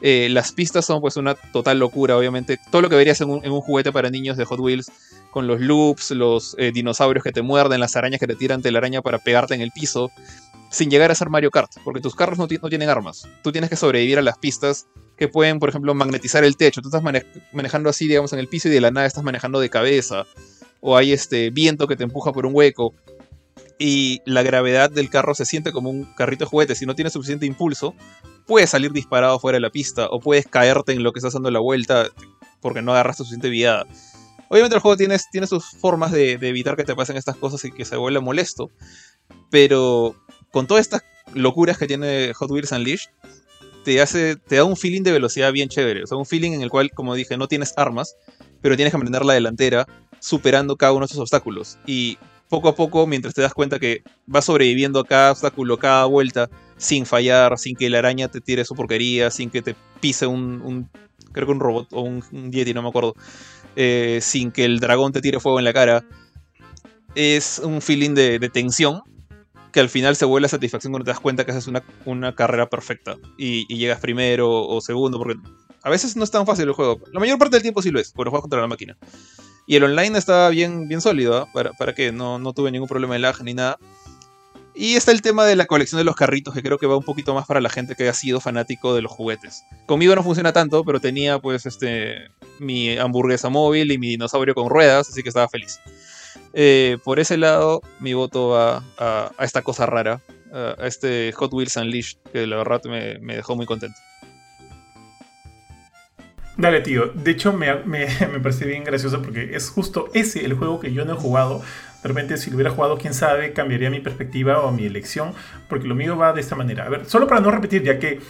Eh, las pistas son pues una total locura, obviamente. Todo lo que verías en un, juguete para niños de Hot Wheels, con los loops, los eh, dinosaurios que te muerden, las arañas que te tiran telaraña para pegarte en el piso, sin llegar a ser Mario Kart, porque tus carros no, tienen armas. Tú tienes que sobrevivir a las pistas que pueden, por ejemplo, magnetizar el techo. Tú estás mane manejando así, digamos, en el piso y de la nada estás manejando de cabeza. O hay este viento que te empuja por un hueco y la gravedad del carro se siente como un carrito de juguete. Si no tienes suficiente impulso, puedes salir disparado fuera de la pista o puedes caerte en lo que estás dando la vuelta porque no agarras suficiente viada. Obviamente el juego tiene, tiene sus formas de, de, evitar que te pasen estas cosas y que se vuelva molesto, pero con todas estas locuras que tiene Hot Wheels Unleashed, te, hace, te da un feeling de velocidad bien chévere. O sea, un feeling en el cual, como dije, no tienes armas, pero tienes que aprender la delantera superando cada uno de esos obstáculos. Y poco a poco, mientras te das cuenta que vas sobreviviendo a cada obstáculo, cada vuelta, sin fallar, sin que la araña te tire su porquería, sin que te pise un, un creo que un robot o un, un yeti, no me acuerdo, eh, sin que el dragón te tire fuego en la cara, es un feeling de, tensión que al final se vuelve a satisfacción cuando te das cuenta que haces una, una carrera perfecta y, llegas primero o segundo, porque a veces no es tan fácil el juego. La mayor parte del tiempo sí lo es, porque juegas contra la máquina. Y el online está bien, bien sólido, ¿eh? para, para que no, no tuve ningún problema de lag ni nada. Y está el tema de la colección de los carritos, que creo que va un poquito más para la gente que ha sido fanático de los juguetes. Conmigo no funciona tanto, pero tenía pues este mi hamburguesa móvil y mi dinosaurio con ruedas, así que estaba feliz. Eh, por ese lado, mi voto va a, esta cosa rara, a, este Hot Wheels Unleashed, que la verdad me, dejó muy contento. Dale, tío. De hecho, me, me, *laughs* me, bien gracioso porque es justo ese el juego que yo no he jugado. De repente, si lo hubiera jugado, quién sabe, cambiaría mi perspectiva o mi elección. Porque lo mío va de esta manera. A ver, solo para no repetir, ya que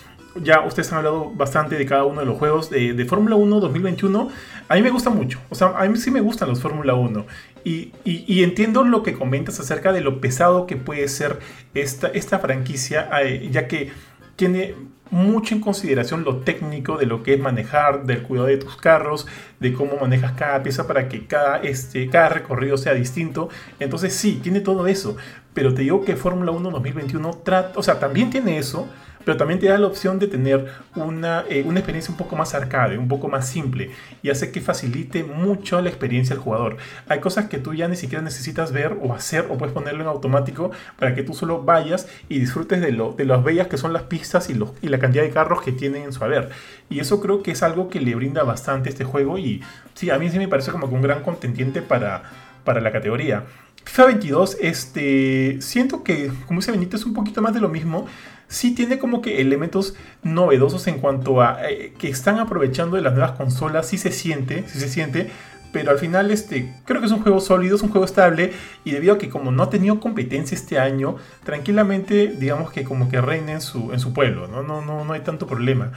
ya ustedes han hablado bastante de cada uno de los juegos de, Fórmula 1 2021. A mí me gusta mucho. O sea, a mí sí me gustan los Fórmula 1. Y, y, y, entiendo lo que comentas acerca de lo pesado que puede ser esta, esta franquicia, eh, ya que tiene mucho en consideración lo técnico de lo que es manejar, del cuidado de tus carros, de cómo manejas cada pieza para que cada, este, cada recorrido sea distinto. Entonces sí, tiene todo eso. Pero te digo que Fórmula 1 2021 trata, o sea, también tiene eso, pero también te da la opción de tener una, eh, una, experiencia un poco más arcade, un poco más simple, y hace que facilite mucho la experiencia al jugador. Hay cosas que tú ya ni siquiera necesitas ver o hacer, o puedes ponerlo en automático para que tú solo vayas y disfrutes de, lo, de las bellas que son las pistas y, los, y la cantidad de carros que tienen en su haber. Y eso creo que es algo que le brinda bastante este juego, y sí, a mí sí me parece como que un gran contendiente para, para la categoría. FIFA 22, este, siento que, como dice Benito, es un poquito más de lo mismo. Sí tiene como que elementos novedosos en cuanto a eh, que están aprovechando de las nuevas consolas. Sí se siente, sí se siente. Pero al final, este, creo que es un juego sólido, es un juego estable. Y debido a que como no ha tenido competencia este año, tranquilamente, digamos que como que reina en su, en su pueblo. ¿no? No, no, no hay tanto problema.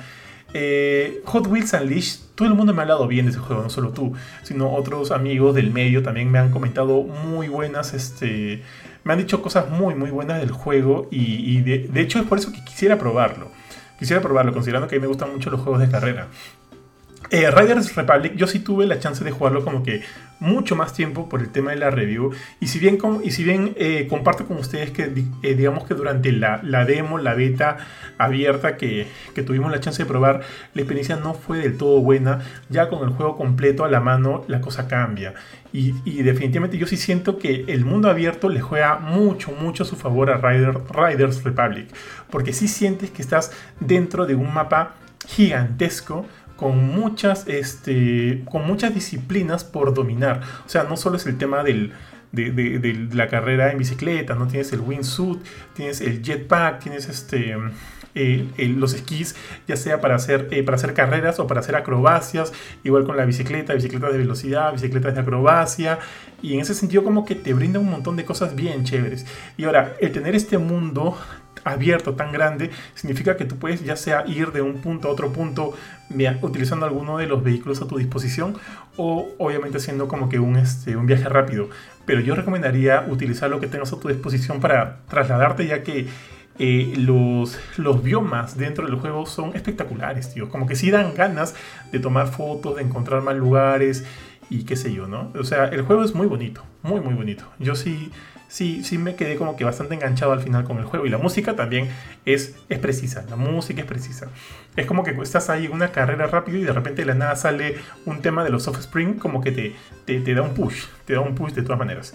Eh, Hot Wheels Unleashed, todo el mundo me ha hablado bien de ese juego, no solo tú, sino otros amigos del medio también me han comentado muy buenas, este, me han dicho cosas muy, muy buenas del juego y, de, de, hecho es por eso que quisiera probarlo. Quisiera probarlo, considerando que a mí me gustan mucho los juegos de carrera. Eh, Riders Republic, yo sí tuve la chance de jugarlo como que mucho más tiempo por el tema de la review. Y si bien, y si bien eh, comparto con ustedes que eh, digamos que durante la, la, demo, la beta abierta que, que, tuvimos la chance de probar, la experiencia no fue del todo buena. Ya con el juego completo a la mano, la cosa cambia. Y, y definitivamente yo sí siento que el mundo abierto le juega mucho, mucho a su favor a Rider, Riders Republic. Porque sí sientes que estás dentro de un mapa gigantesco con muchas, este, con muchas disciplinas por dominar. O sea, no solo es el tema del, de, la carrera en bicicleta, ¿no? Tienes el wingsuit, tienes el jetpack, tienes este, los esquís, ya sea para hacer, eh, para hacer carreras o para hacer acrobacias, igual con la bicicleta, bicicletas de velocidad, bicicletas de acrobacia, y en ese sentido como que te brinda un montón de cosas bien chéveres. Y ahora, el tener este mundo abierto tan grande significa que tú puedes ya sea ir de un punto a otro punto utilizando alguno de los vehículos a tu disposición o obviamente haciendo como que un, este, un viaje rápido. Pero yo recomendaría utilizar lo que tengas a tu disposición para trasladarte ya que eh, los, los biomas dentro del juego son espectaculares, tío. Como que sí dan ganas de tomar fotos, de encontrar más lugares y qué sé yo, ¿no? O sea, el juego es muy bonito, muy, muy bonito. Yo sí sí, sí me quedé como que bastante enganchado al final con el juego. Y la música también es, es precisa, la música es precisa. Es como que estás ahí en una carrera rápido y de repente de la nada sale un tema de los Offspring como que te, te, da un push, te da un push de todas maneras.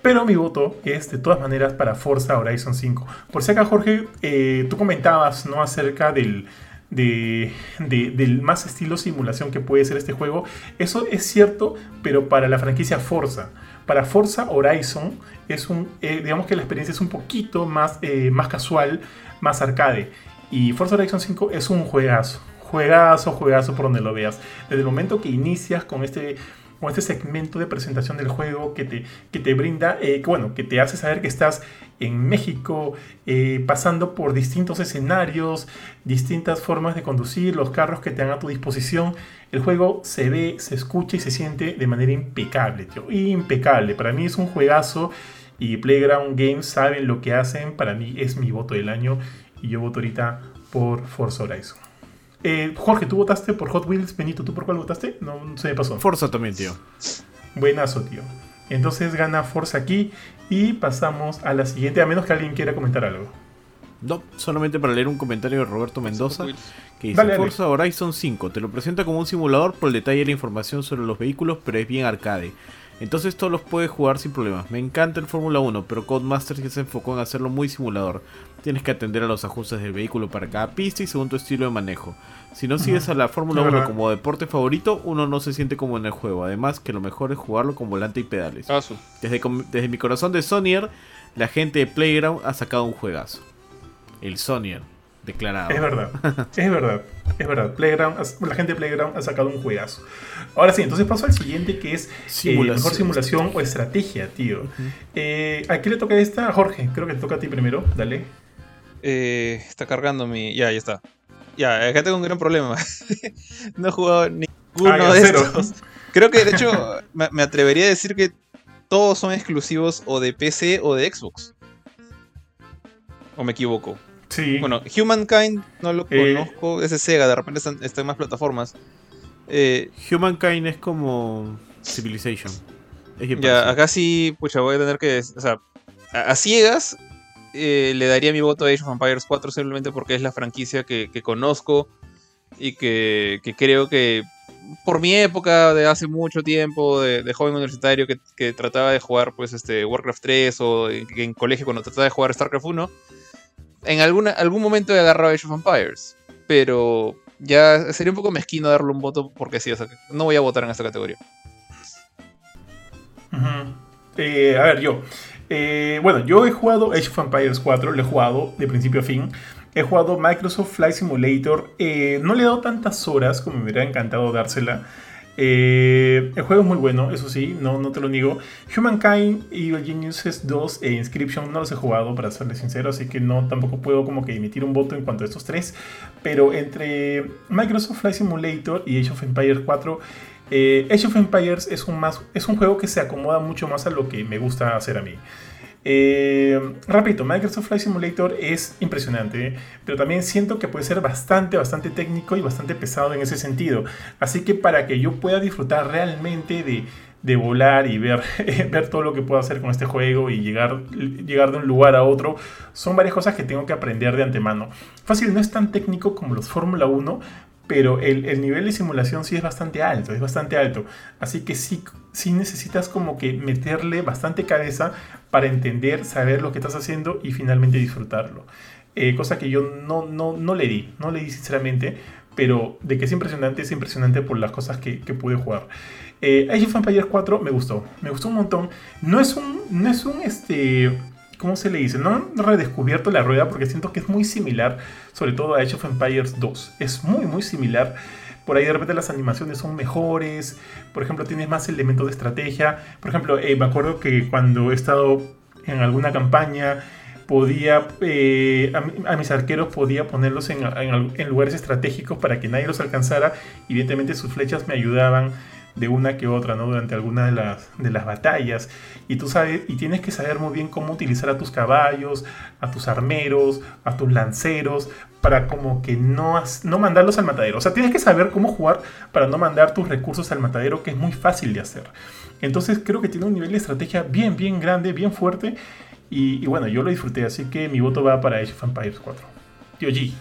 Pero mi voto es de todas maneras para Forza Horizon 5. Por si acá, Jorge, eh, tú comentabas ¿no? acerca del, del más estilo simulación que puede ser este juego. Eso es cierto, pero para la franquicia Forza. Para Forza Horizon es un, eh, digamos que la experiencia es un poquito más, eh, más casual, más arcade. Y Forza Horizon 5 es un juegazo, juegazo, juegazo por donde lo veas. Desde el momento que inicias con este con este segmento de presentación del juego que te, que te brinda, eh, bueno, que te hace saber que estás en México, pasando por distintos escenarios, distintas formas de conducir, los carros que te dan a tu disposición. El juego se ve, se escucha y se siente de manera impecable, tío. Impecable. Para mí es un juegazo y Playground Games saben lo que hacen. Para mí es mi voto del año y yo voto ahorita por Forza Horizon. Eh, Jorge, ¿tú votaste por Hot Wheels? Benito, ¿tú por cuál votaste? No, se me pasó. Forza también, tío. Buenazo, tío. Entonces gana Forza aquí y pasamos a la siguiente, a menos que alguien quiera comentar algo. No, solamente para leer un comentario de Roberto Mendoza que dice Forza Horizon 5 te lo presenta como un simulador por el detalle de la información sobre los vehículos, pero es bien arcade. Entonces todos los puedes jugar sin problemas. Me encanta el Fórmula 1, pero Codemasters se enfocó en hacerlo muy simulador. Tienes que atender a los ajustes del vehículo para cada pista y según tu estilo de manejo. Si no sigues a la Fórmula 1 como deporte favorito, uno no se siente como en el juego. Además, que lo mejor es jugarlo con volante y pedales. Desde, desde mi corazón de Sonyer, la gente de Playground ha sacado un juegazo. El Sonyer declarado. Es verdad, es verdad, es verdad. Playground, la gente de Playground ha sacado un juegazo. Ahora sí, entonces paso al siguiente que es eh, mejor simulación o estrategia, tío. Eh, ¿A quién le toca esta? Jorge, creo que te toca a ti primero, dale. Eh, está cargando mi... Ya, ya está. Ya, acá tengo un gran problema. *laughs* no he jugado ninguno ah, de estos. Creo que de hecho me atrevería a decir que todos son exclusivos o de PC o de Xbox. ¿O me equivoco? Sí. Bueno, Humankind no lo eh, conozco, es de Sega, de repente está, en más plataformas. Eh, Humankind es como Civilization. ya, acá sí, pucha, voy a tener que. O sea, a, ciegas eh, le daría mi voto a Age of Empires 4 simplemente porque es la franquicia que, conozco y que, creo que por mi época de hace mucho tiempo, de, joven universitario que, trataba de jugar pues este Warcraft 3 o en, en colegio cuando trataba de jugar StarCraft 1 en algún momento he agarrado Age of Empires, pero ya sería un poco mezquino darle un voto porque sí, o no voy a votar en esta categoría. Eh, a ver, yo. Eh, bueno, yo he jugado Age of Empires 4, lo he jugado de principio a fin. He jugado Microsoft Flight Simulator. Eh, no le he dado tantas horas como me hubiera encantado dársela. Eh, el juego es muy bueno, eso sí, no, no te lo niego. Humankind, Evil Geniuses 2 e Inscription no los he jugado, para serles sincero, así que no tampoco puedo como que emitir un voto en cuanto a estos tres. Pero entre Microsoft Flight Simulator y Age of Empires 4, eh, Age of Empires es un, más, es un juego que se acomoda mucho más a lo que me gusta hacer a mí. Eh, repito, Microsoft Flight Simulator es impresionante, pero también siento que puede ser bastante, bastante técnico y bastante pesado en ese sentido. Así que para que yo pueda disfrutar realmente de, volar y ver, *laughs* ver todo lo que puedo hacer con este juego y llegar, llegar de un lugar a otro, son varias cosas que tengo que aprender de antemano. Fácil, no es tan técnico como los Fórmula 1, pero el, nivel de simulación sí es bastante alto, es bastante alto. Así que sí, sí necesitas como que meterle bastante cabeza para entender, saber lo que estás haciendo y finalmente disfrutarlo. Eh, cosa que yo no, no, no le di, no le di sinceramente, pero de que es impresionante, es impresionante por las cosas que, que pude jugar. Eh, Age of Empires 4 me gustó, me gustó un montón. No es un, no es un, este, ¿cómo se le dice? No han redescubierto la rueda porque siento que es muy similar, sobre todo a Age of Empires 2. Es muy, muy similar. Por ahí de repente las animaciones son mejores. Por ejemplo, tienes más elementos de estrategia. Por ejemplo, eh, me acuerdo que cuando he estado en alguna campaña, podía eh, a, mis arqueros podía ponerlos en, lugares estratégicos para que nadie los alcanzara. Evidentemente sus flechas me ayudaban de una que otra, ¿no? Durante alguna de las, de las batallas. Y tú sabes, y tienes que saber muy bien cómo utilizar a tus caballos, a tus armeros, a tus lanceros, para como que no, no mandarlos al matadero. O sea, tienes que saber cómo jugar para no mandar tus recursos al matadero, que es muy fácil de hacer. Entonces creo que tiene un nivel de estrategia bien, bien grande, bien fuerte. Y, bueno, yo lo disfruté, así que mi voto va para Age of Empires 4. Tío G.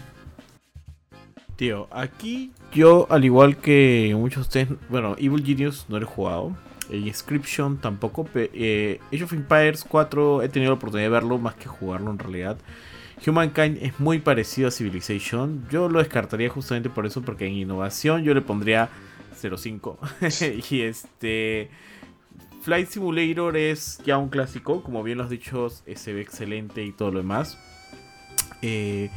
Tío, aquí yo, al igual que muchos de ustedes, bueno, Evil Genius no lo he jugado. Inscription tampoco. Eh, Age of Empires 4 he tenido la oportunidad de verlo más que jugarlo en realidad. Humankind es muy parecido a Civilization. Yo lo descartaría justamente por eso, porque en innovación yo le pondría 0.5. *laughs* y este. Flight Simulator es ya un clásico, como bien lo has dicho, se ve excelente y todo lo demás. Eh,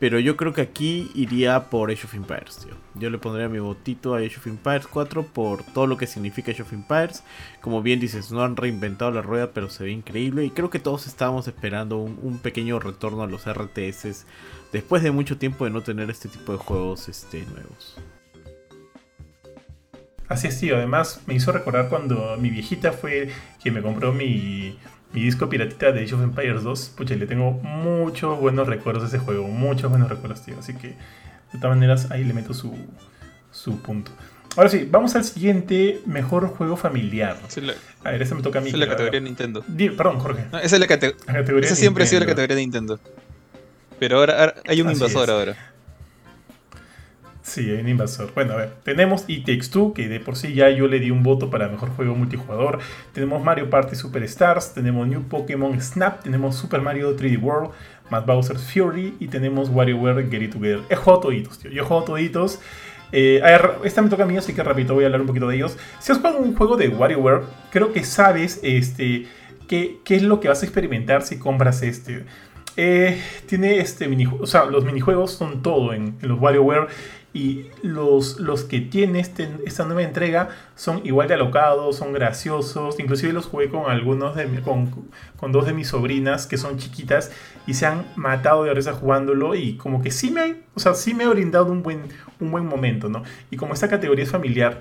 pero yo creo que aquí iría por Age of Empires, tío. Yo le pondría mi votito a Age of Empires 4 por todo lo que significa Age of Empires. Como bien dices, no han reinventado la rueda, pero se ve increíble. Y creo que todos estábamos esperando un, pequeño retorno a los RTS después de mucho tiempo de no tener este tipo de juegos este, nuevos. Así es, tío. Además, me hizo recordar cuando mi viejita fue quien me compró mi, mi disco piratita de Age of Empires 2, pucha, le tengo muchos buenos recuerdos de ese juego, muchos buenos recuerdos, tío. Así que, de todas maneras, ahí le meto su, su punto. Ahora sí, vamos al siguiente mejor juego familiar. a ver, ese me toca a mí. Esa es la categoría de Nintendo. perdón, Jorge. esa es la, categoría. Esa siempre ha sido la categoría de Nintendo. Pero ahora, hay un invasor ahora. Sí, un invasor. Bueno, a ver, tenemos It Takes Two, que de por sí ya yo le di un voto para mejor juego multijugador. Tenemos Mario Party Superstars, tenemos New Pokémon Snap, tenemos Super Mario 3D World, más Bowser's Fury y tenemos WarioWare Get It Together. He jugado toditos, tío. Yo he jugado toditos. Eh, a ver, esta me toca a mí, así que rapidito voy a hablar un poquito de ellos. Si has jugado un juego de WarioWare, creo que sabes este, qué, qué es lo que vas a experimentar si compras este. Eh, tiene este minijuego, o sea, los minijuegos son todo en los WarioWare y los, los que tiene este, esta nueva entrega son igual de alocados, son graciosos. Inclusive los jugué con algunos de con, con, dos de mis sobrinas que son chiquitas y se han matado de risa jugándolo y como que sí me, o sea, sí me ha brindado un buen, un buen momento, ¿no? Y como esta categoría es familiar,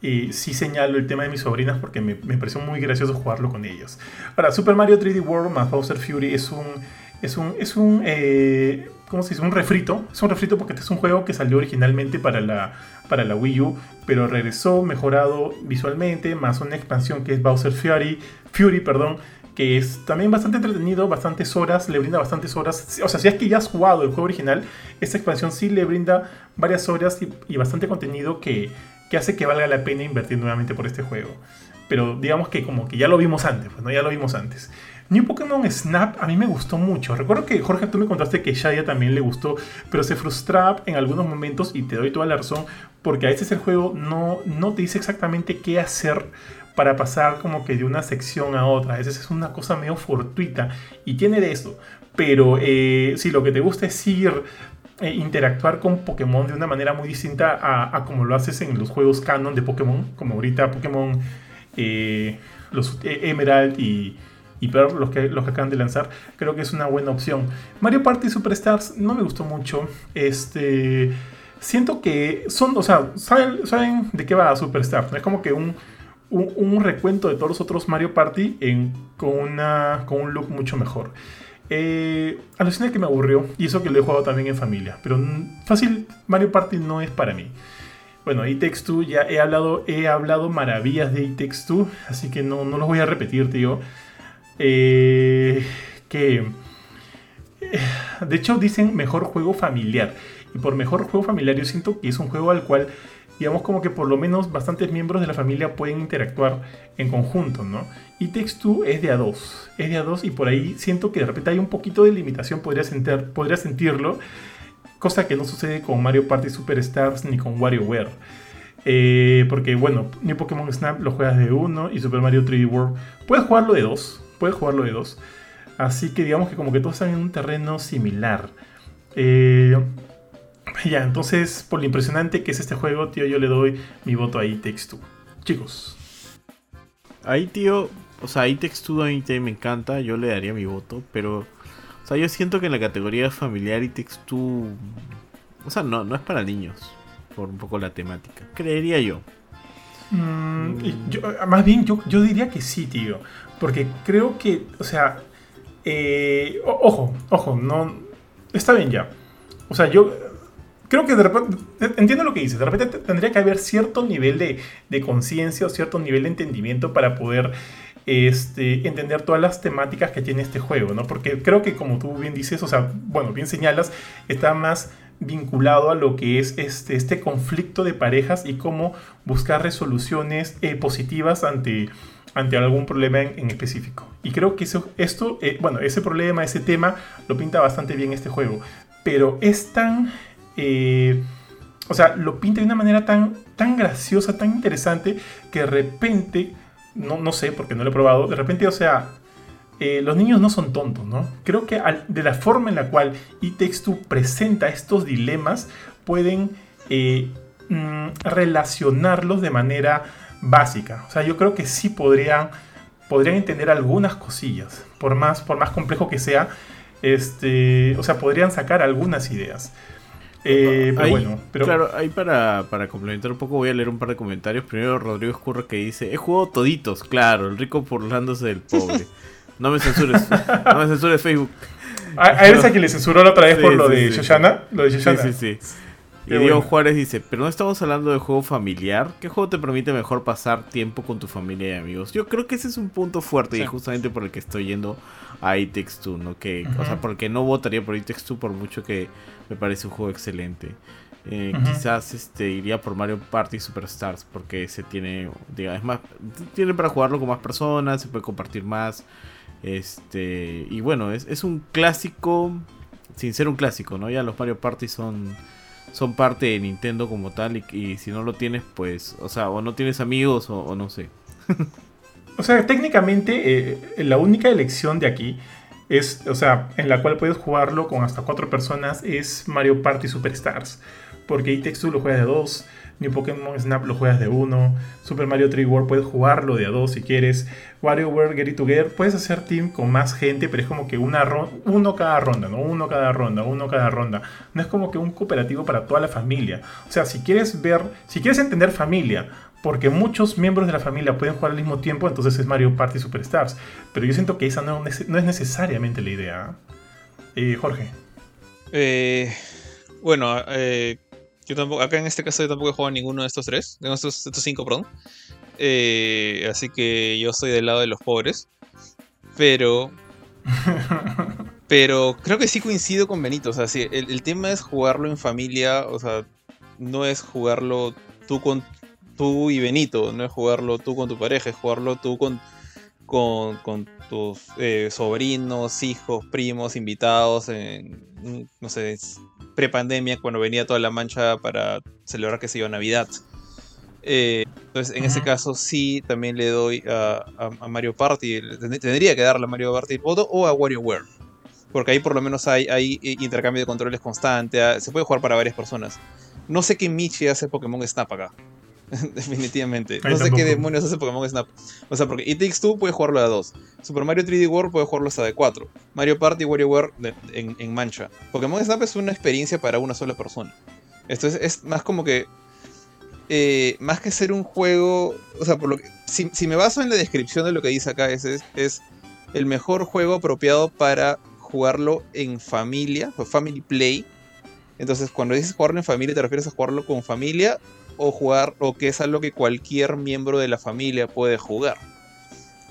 eh, sí señalo el tema de mis sobrinas porque me, me pareció muy gracioso jugarlo con ellos. Ahora, Super Mario 3D World más Bowser Fury es un es un, es un eh, ¿cómo se dice? Un refrito. Es un refrito porque este es un juego que salió originalmente para la, para la Wii U, pero regresó mejorado visualmente, más una expansión que es Bowser Fury, Fury, perdón, que es también bastante entretenido, bastantes horas, le brinda bastantes horas. O sea, si es que ya has jugado el juego original, esta expansión sí le brinda varias horas y, bastante contenido que, que, hace que valga la pena invertir nuevamente por este juego. Pero digamos que como que ya lo vimos antes, pues, ¿no? Ya lo vimos antes. New Pokémon Snap a mí me gustó mucho. Recuerdo que Jorge, tú me contaste que Shaya también le gustó, pero se frustraba en algunos momentos y te doy toda la razón porque a veces el juego no, no te dice exactamente qué hacer para pasar como que de una sección a otra. A veces es una cosa medio fortuita y tiene de eso. Pero eh, si lo que te gusta es ir eh, interactuar con Pokémon de una manera muy distinta a, como lo haces en los juegos canon de Pokémon, como ahorita Pokémon eh, los Emerald y, y peor los que, los que acaban de lanzar, creo que es una buena opción. Mario Party Superstars no me gustó mucho. Este. Siento que son, o sea, saben, de qué va Superstars. Es como que un, un, recuento de todos los otros Mario Party con, una, con un look mucho mejor. Eh, alucina que me aburrió y eso que lo he jugado también en familia. Pero fácil, Mario Party no es para mí. Bueno, It Takes Two, ya he hablado, he hablado maravillas de It Takes Two, así que no, no los voy a repetir, tío. Eh, que eh, de hecho dicen mejor juego familiar. Y por mejor juego familiar yo siento que es un juego al cual, digamos como que por lo menos bastantes miembros de la familia pueden interactuar en conjunto, ¿no? Y Text 2 es de a 2, es de a 2 y por ahí siento que de repente hay un poquito de limitación, podría, sentir, podría sentirlo, cosa que no sucede con Mario Party Superstars ni con WarioWare. Eh, porque bueno, New Pokémon Snap lo juegas de 1 y Super Mario 3D World puedes jugarlo de 2, puedes jugarlo de dos. Así que digamos que como que todos están en un terreno similar. Eh, ya, entonces, por lo impresionante que es este juego, tío, yo le doy mi voto a It Chicos. Ahí, tío, o sea, It Takes a mí me encanta, yo le daría mi voto, pero, o sea, yo siento que en la categoría familiar It Takes o sea, no, no es para niños, por un poco la temática, creería yo. Mm, más bien, yo, yo diría que sí, tío, porque creo que, o sea, eh, ojo, ojo, no, está bien ya. O sea, yo creo que de repente, entiendo lo que dices, de repente tendría que haber cierto nivel de, de conciencia o cierto nivel de entendimiento para poder este, entender todas las temáticas que tiene este juego, ¿no? Porque creo que como tú bien dices, o sea, bueno, bien señalas, está más vinculado a lo que es este, este conflicto de parejas y cómo buscar resoluciones eh, positivas ante, ante algún problema en, específico. Y creo que eso, esto, eh, bueno, ese problema, ese tema, lo pinta bastante bien este juego. Pero es tan... Eh, o sea, lo pinta de una manera tan, tan graciosa, tan interesante, que de repente, no, no sé, porque no lo he probado, de repente, o sea, eh, los niños no son tontos, ¿no? Creo que de la forma en la cual eTextu presenta estos dilemas, pueden mm, relacionarlos de manera básica. O sea, yo creo que sí podrían, podrían entender algunas cosillas, por más, por más complejo que sea, este, o sea, podrían sacar algunas ideas. Eh, pero bueno, pero... Claro, ahí para, para, complementar un poco voy a leer un par de comentarios. Primero Rodrigo Escurra que dice, he jugado toditos, claro, el rico burlándose del pobre. *laughs* No me censures, no me censures Facebook. A, él es a quien le censuró la otra vez por lo, de Shoshana, lo de Shoshana. Sí, sí, sí. Y Diego Juárez dice, pero no estamos hablando de juego familiar. ¿Qué juego te permite mejor pasar tiempo con tu familia y amigos? Yo creo que ese es un punto fuerte y justamente por el que estoy yendo a It 2, ¿no? Que, O sea, porque no votaría por It 2 por mucho que me parece un juego excelente. Eh, quizás este iría por Mario Party Superstars porque se tiene, digamos, más, tiene para jugarlo con más personas, se puede compartir más. Este, y bueno, es, es un clásico, sin ser un clásico, ¿no? Ya los Mario Party son, son parte de Nintendo como tal y, si no lo tienes, pues, o sea, o no tienes amigos o, no sé. *laughs* o sea, técnicamente eh, la única elección de aquí es, o sea, en la cual puedes jugarlo con hasta cuatro personas es Mario Party Superstars. Porque It lo juegas de dos, New Pokémon Snap lo juegas de uno, Super Mario 3 World puedes jugarlo de a dos si quieres, WarioWare Get It Together puedes hacer team con más gente, pero es como que una uno cada ronda, ¿no? Uno cada ronda, uno cada ronda. No es como que un cooperativo para toda la familia. O sea, si quieres ver, si quieres entender familia, porque muchos miembros de la familia pueden jugar al mismo tiempo, entonces es Mario Party Superstars. Pero yo siento que esa no, es necesariamente la idea. Eh, Jorge. Eh, bueno, eh, yo tampoco, acá en este caso yo tampoco he jugado ninguno de estos tres, de estos, cinco, perdón. Eh, así que yo estoy del lado de los pobres. Pero. *laughs* pero creo que sí coincido con Benito. O sea, sí, el, tema es jugarlo en familia. O sea, no es jugarlo tú con tú y Benito. No es jugarlo tú con tu pareja, es jugarlo tú con, con, tus eh, sobrinos, hijos, primos, invitados. En, no sé, prepandemia, cuando venía toda la mancha para celebrar que se iba Navidad. Eh, entonces, en ese caso, sí, también le doy a, Mario Party. Tendría que darle a Mario Party el voto o a WarioWare. Porque ahí por lo menos hay, hay intercambio de controles constante. Ah, se puede jugar para varias personas. No sé qué Michi hace Pokémon Snap acá. *laughs* Definitivamente. no sé qué demonios hace Pokémon Snap. O sea, porque It Takes Two puede jugarlo a dos. Super Mario 3D World puede jugarlo hasta de 4. Mario Party y WarioWare en, en, mancha. Pokémon Snap es una experiencia para una sola persona. Esto es, más como que. Eh, más que ser un juego. O sea, por lo que, si, me baso en la descripción de lo que dice acá, es, es, el mejor juego apropiado para jugarlo en familia, o family play. Entonces, cuando dices jugarlo en familia, te refieres a jugarlo con familia o jugar o que es algo que cualquier miembro de la familia puede jugar.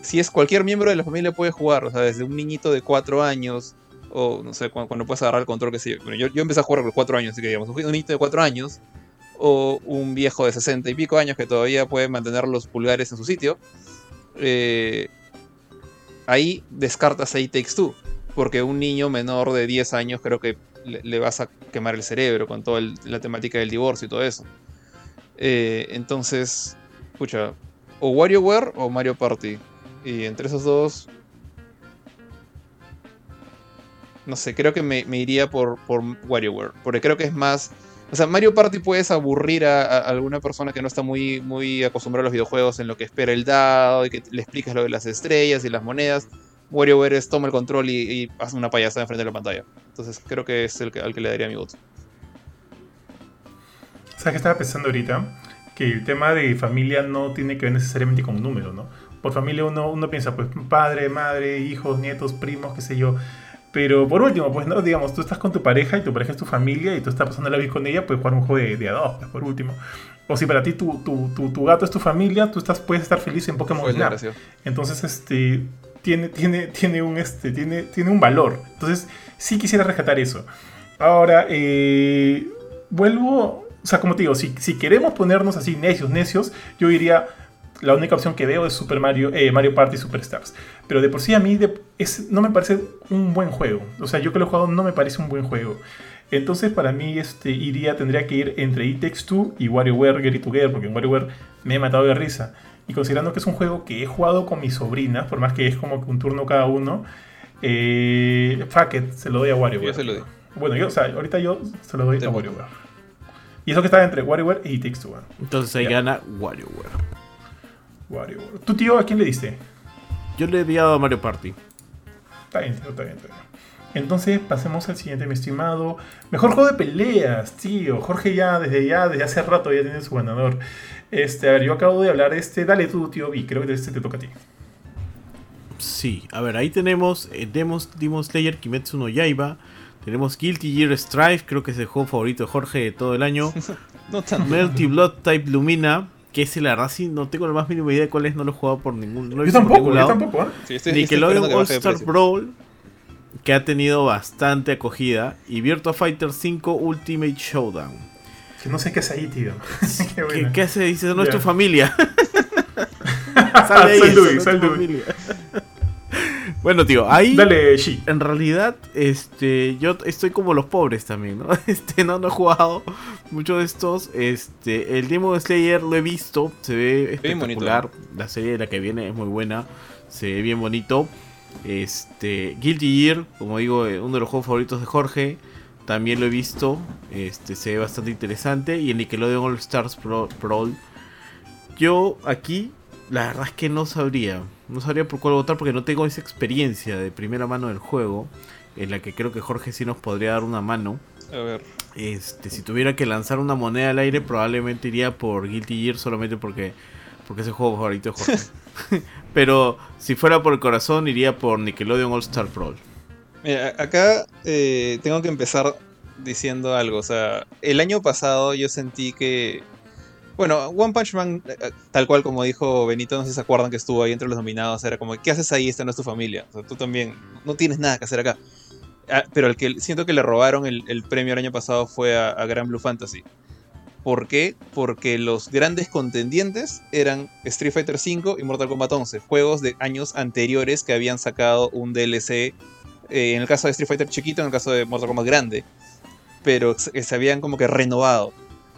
Si es cualquier miembro de la familia puede jugar, o sea, desde un niñito de 4 años, o no sé, cuando, puedes agarrar el control, que sé yo. Yo, empecé a jugar con 4 años, así que digamos, un niñito de 4 años, o un viejo de 60 y pico años que todavía puede mantener los pulgares en su sitio, eh, ahí descartas ahí Takes Two. Porque un niño menor de 10 años creo que le, vas a quemar el cerebro con toda la temática del divorcio y todo eso. Eh, entonces, escucha, o WarioWare o Mario Party. Y entre esos dos, no sé, creo que me, iría por, por WarioWare. Porque creo que es más. O sea, Mario Party puedes aburrir a, alguna persona que no está muy, muy acostumbrada a los videojuegos en lo que espera el dado y que le explicas lo de las estrellas y las monedas. WarioWare es toma el control y, y hace una payasada enfrente de la pantalla. Entonces creo que es el que, al que le daría mi voto. ¿Sabes qué estaba pensando ahorita? Que el tema de familia no tiene que ver necesariamente con un número, ¿no? Por familia uno, uno piensa, pues, padre, madre, hijos, nietos, primos, qué sé yo. Pero por último, pues, ¿no? Digamos, tú estás con tu pareja y tu pareja es tu familia y tú estás pasando la vida con ella, puedes jugar un juego de, de a dos, pues, por último. O si para ti tu, tu, tu, tu gato es tu familia, tú estás, puedes estar feliz en Pokémon Snap. gracia. Entonces, este, tiene, tiene, tiene, un, este, tiene, tiene un valor. Entonces, sí quisiera rescatar eso. Ahora, eh, vuelvo, o sea, como te digo, si, si queremos ponernos así necios, necios, yo diría, la única opción que veo es Super Mario, eh, Mario Party Superstars. Pero de por sí a mí de- es, no me parece un buen juego. O sea, yo que lo he jugado no me parece un buen juego. Entonces, para mí, este, iría, tendría que ir entre It Takes Two y WarioWare Get It Together, porque en WarioWare me he matado de risa. Y considerando que es un juego que he jugado con mis sobrinas, por más que es como que un turno cada uno, eh, fuck it, se lo doy a WarioWare. Yo se lo doy. Bueno, yo, o sea, ahorita yo se lo doy Te a. WarioWare. Y eso que está entre WarioWare y Takes Two. Entonces ahí gana WarioWare. WarioWare. ¿Tu tío a quién le diste? Yo le he enviado a Mario Party. Está bien, tío, está bien, está bien. Entonces pasemos al siguiente, mi estimado. Mejor juego de peleas, tío. Jorge ya, desde ya, desde hace rato ya tiene su ganador. Este, a ver, yo acabo de hablar de este. Dale tú, tío, y creo que este te toca a ti. Sí, a ver, ahí tenemos eh, Demos, Demon Slayer, Kimetsu no Yaiba. Tenemos Guilty Gear Strive, creo que es el juego favorito de Jorge de todo el año. *laughs* No tanto. Melty Blood Type Lumina, que ese la verdad sí no tengo la más mínima idea de cuál es, no lo he jugado por ningún, no lo he Yo visto por tampoco, ningún yo tampoco, ¿eh? Sí, Nickelodeon All Star. Brawl, que ha tenido bastante acogida. Y Virtua Fighter 5 Ultimate Showdown. Que no sé qué hace ahí, tío. *laughs* qué ¿Qué, qué hace? Dice, no es Ya. tu familia. *laughs* Sal de ahí, Sal, eso Dewey, no es sal, tu Dewey. familia. Bueno, tío, ahí Dale, Shi. en realidad, este, yo estoy como los pobres también, ¿no? *laughs* Este, no, no he jugado mucho de estos. Este, el Demon Slayer lo he visto, se ve bien bonito. espectacular. La serie de la que viene es muy buena, se ve bien bonito. Este, Guilty Gear, como digo, eh, uno de los juegos favoritos de Jorge. También lo he visto, este, se ve bastante interesante. Y el Nickelodeon All Stars Pro- Brawl. Yo aquí, la verdad es que no sabría. No sabría por cuál votar porque no tengo esa experiencia de primera mano del juego. En la que creo que Jorge sí nos podría dar una mano. A ver. Este, si tuviera que lanzar una moneda al aire, probablemente iría por Guilty Gear solamente porque, porque es el juego favorito de Jorge. *laughs* *laughs* Pero si fuera por el corazón, iría por Nickelodeon All Star Brawl. Mira, acá eh, tengo que empezar diciendo algo. O sea, el año pasado yo sentí que. Bueno, One Punch Man, eh, tal cual como dijo Benito, no sé si se acuerdan que estuvo ahí entre los nominados. Era como, ¿qué haces ahí? Esta no es tu familia. O sea, tú también no tienes nada que hacer acá. Ah, pero el que siento que le robaron el, premio el año pasado fue a, Grand Blue Fantasy. ¿Por qué? Porque los grandes contendientes eran Street Fighter V y Mortal Kombat 11, juegos de años anteriores que habían sacado un DLC eh, en el caso de Street Fighter chiquito, en el caso de Mortal Kombat grande, pero se- se habían como que renovado,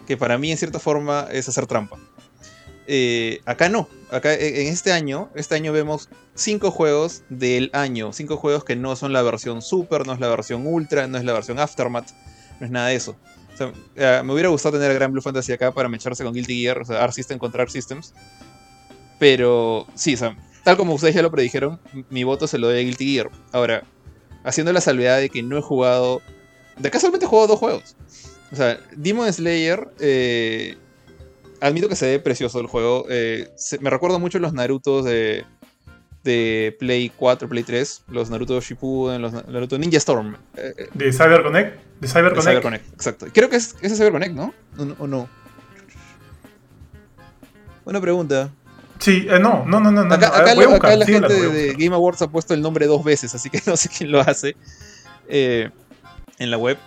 que para mí en cierta forma es hacer trampa. Eh, acá no, acá eh, en este año, este año vemos cinco juegos del año, cinco juegos que no son la versión Super, no es la versión Ultra, no es la versión Aftermath, no es nada de eso. Eh, me hubiera gustado tener a Grand Blue Fantasy acá para mecharse con Guilty Gear, o sea, Arc System contra Arc Systems. Pero sí, o sea, tal como ustedes ya lo predijeron, mi voto se lo doy a Guilty Gear. Ahora, haciendo la salvedad de que no he jugado. De acá solamente he jugado dos juegos. O sea, Demon Slayer. eh, admito que se ve precioso el juego. eh, se- me recuerdo mucho los Narutos de. De Play 4, Play 3. Los Naruto Shippuden, los Na- Naruto Ninja Storm. eh, eh, De CyberConnect. De CyberConnect. CyberConnect, exacto. Creo que es, es CyberConnect, ¿no? ¿O no? ¿O no? Buena pregunta. Sí, eh, no, no, no, no. Acá, no, acá la sí, gente de, Game Awards ha puesto el nombre dos veces, así que *laughs* no sé quién lo hace eh, en la web.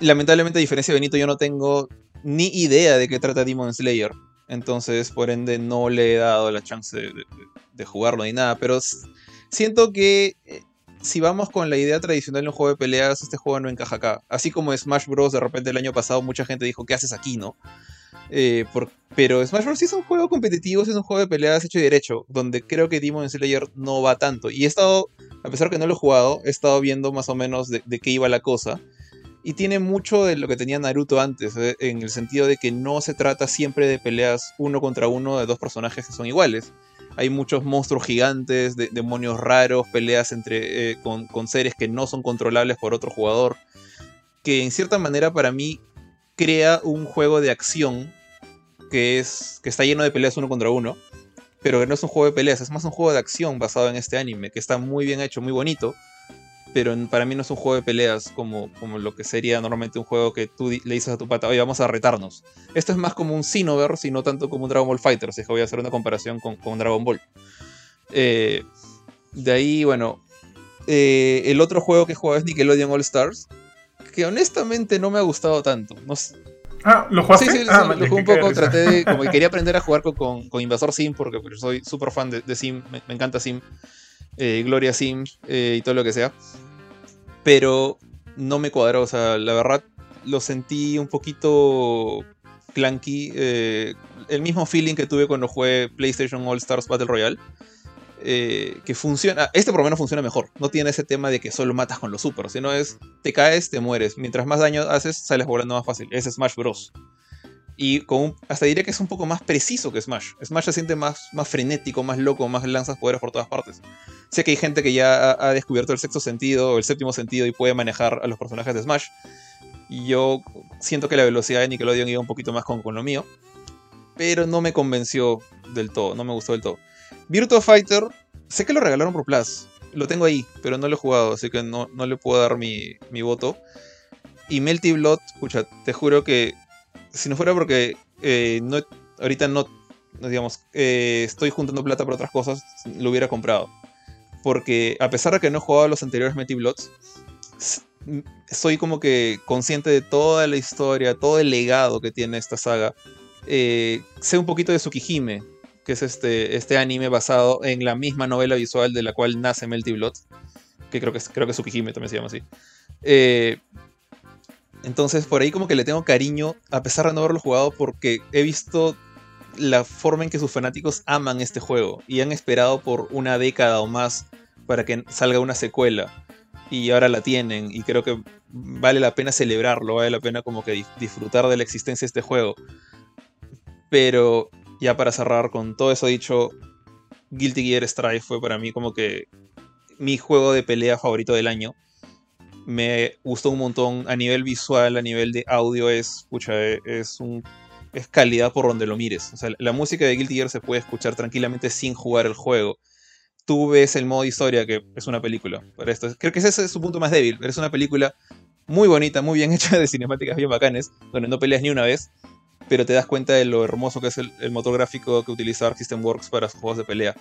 Lamentablemente, a diferencia de Benito, yo no tengo ni idea de qué trata Demon Slayer. Entonces, por ende, no le he dado la chance de, de- de jugarlo ni nada. Pero siento que eh, si vamos con la idea tradicional de un juego de peleas, este juego no encaja acá. Así como Smash Bros. de repente el año pasado mucha gente dijo, ¿qué haces aquí, no? Eh, pero Smash Bros. sí es un juego competitivo, es un juego de peleas hecho y derecho, donde creo que Demon Slayer no va tanto. Y he estado, a pesar que no lo he jugado, he estado viendo más o menos de, qué iba la cosa. Y tiene mucho de lo que tenía Naruto antes, eh, en el sentido de que no se trata siempre de peleas uno contra uno de dos personajes que son iguales. Hay muchos monstruos gigantes, demonios raros, peleas entre, eh, con, con seres que no son controlables por otro jugador. Que en cierta manera para mí crea un juego de acción que, es, que está lleno de peleas uno contra uno, pero que no es un juego de peleas, es más un juego de acción basado en este anime, que está muy bien hecho, muy bonito, pero para mí no es un juego de peleas como, como lo que sería normalmente un juego que tú le dices a tu pata, oye, vamos a retarnos. Esto es más como un Xenoverse y no tanto como un Dragon Ball Fighter, si es que voy a hacer una comparación con, con Dragon Ball. Eh, de ahí, bueno, eh, el otro juego que he jugado es Nickelodeon All Stars, que honestamente no me ha gustado tanto. No, Ah, ¿lo jugaste? Sí, sí, ah, lo jugué un poco, traté de, como que *laughs* quería aprender a jugar con, con, Invasor Sim, porque pues, soy súper fan de, Sim, me, encanta Sim, eh, Gloria Sim eh, y todo lo que sea. Pero no me cuadró, o sea, la verdad lo sentí un poquito clunky. Eh, el mismo feeling que tuve cuando jugué PlayStation All Stars Battle Royale. Eh, que funciona. Este por lo menos funciona mejor. No tiene ese tema de que solo matas con los super, sino es te caes, te mueres. Mientras más daño haces, sales volando más fácil. Es Smash Bros. Y con hasta diría que es un poco más preciso que Smash. Smash se siente más, más frenético, más loco, más lanzas poderes por todas partes. Sé que hay gente que ya ha, descubierto el sexto sentido o el séptimo sentido y puede manejar a los personajes de Smash. Y yo siento que la velocidad de Nickelodeon iba un poquito más con, con lo mío. Pero no me convenció del todo, no me gustó del todo. Virtua Fighter, sé que lo regalaron por Plus. Lo tengo ahí, pero no lo he jugado, así que no, no le puedo dar mi, voto. Y Melty Blood, escucha, te juro que si no fuera porque eh, no, ahorita no, digamos, eh, estoy juntando plata por otras cosas, lo hubiera comprado. Porque a pesar de que no he jugado los anteriores Melty Bloods, soy como que consciente de toda la historia, todo el legado que tiene esta saga. Eh, sé un poquito de Tsukihime, que es este, este anime basado en la misma novela visual de la cual nace Melty Blood, que creo que, creo que Tsukihime también se llama así. Eh, entonces por ahí como que le tengo cariño, a pesar de no haberlo jugado, porque he visto la forma en que sus fanáticos aman este juego y han esperado por una década o más para que salga una secuela y ahora la tienen y creo que vale la pena celebrarlo, vale la pena como que disfrutar de la existencia de este juego. Pero ya para cerrar con todo eso dicho, Guilty Gear Strive fue para mí como que mi juego de pelea favorito del año. Me gustó un montón a nivel visual, a nivel de audio, es, escucha, es, un, es calidad por donde lo mires. O sea, la música de Guilty Gear se puede escuchar tranquilamente sin jugar el juego. Tú ves el modo historia, que es una película. Para esto. Creo que ese es su punto más débil. Es una película muy bonita, muy bien *laughs* hecha, de cinemáticas bien bacanes, donde no peleas ni una vez, pero te das cuenta de lo hermoso que es el, motor gráfico que utiliza Arc System Works para sus juegos de pelea.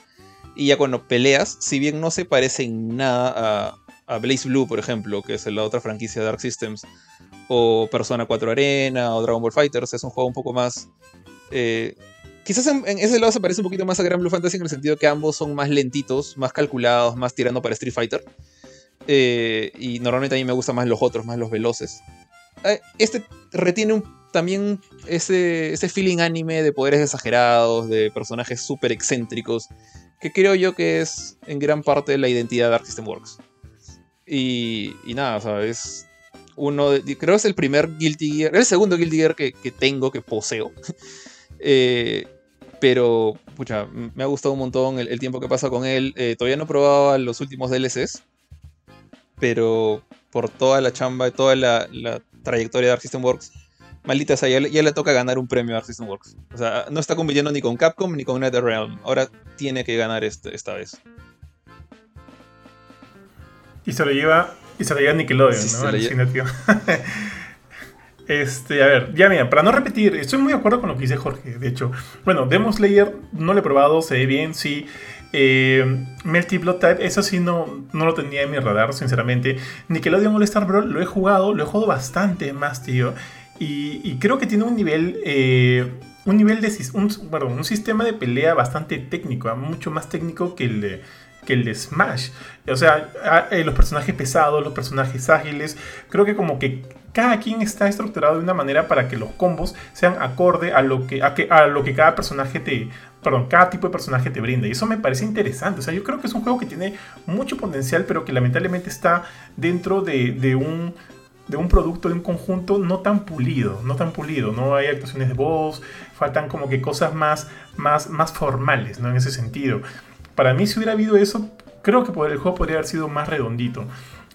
Y ya cuando peleas, si bien no se parece en nada a, a Blaze Blue, por ejemplo, que es la otra franquicia de Arc Systems, o Persona 4 Arena, o Dragon Ball Fighters, es un juego un poco más... Eh, quizás en, ese lado se parece un poquito más a Grand Blue Fantasy en el sentido que ambos son más lentitos, más calculados, más tirando para Street Fighter. Eh, y normalmente a mí me gustan más los otros, más los veloces. Eh, este retiene un también ese, ese feeling anime de poderes exagerados, de personajes súper excéntricos, que creo yo que es en gran parte la identidad de Arc System Works. Y, nada, o sea, es uno de, creo que es el primer Guilty Gear, el segundo Guilty Gear que, tengo, que poseo. *laughs* eh, pero, pucha, me ha gustado un montón el, tiempo que pasa con él. Eh, todavía no probaba los últimos DLCs, pero por toda la chamba toda la, trayectoria de Arc System Works, maldita sea, ya, le toca ganar un premio a Arc Works. O sea, no está compitiendo ni con Capcom ni con NetherRealm. Ahora tiene que ganar este, esta vez. Y se lo lleva, y se lo lleva Nickelodeon, ¿no? *laughs* Este, a ver, ya mira, para no repetir, estoy muy de acuerdo con lo que dice Jorge. De hecho, bueno, Demon Slayer no lo he probado, se ve bien, sí. Eh, Melty Blood Type, eso sí no, no lo tenía en mi radar, sinceramente. Nickelodeon All Star Brawl lo he jugado, lo he jugado bastante más, tío. Y, creo que tiene un nivel, eh, un nivel de un, un sistema de pelea bastante técnico, mucho más técnico que el de, que el de Smash. O sea, eh, los personajes pesados, los personajes ágiles, creo que como que cada quien está estructurado de una manera para que los combos sean acorde a lo que, a que, a lo que cada personaje te... Perdón, cada tipo de personaje te brinda. Y eso me parece interesante. O sea, yo creo que es un juego que tiene mucho potencial, pero que lamentablemente está dentro de, de un de un producto, de un conjunto no tan pulido, no tan pulido, no hay actuaciones de voz, faltan como que cosas más, más, más formales, ¿no? En ese sentido. Para mí, si hubiera habido eso, creo que el juego podría haber sido más redondito.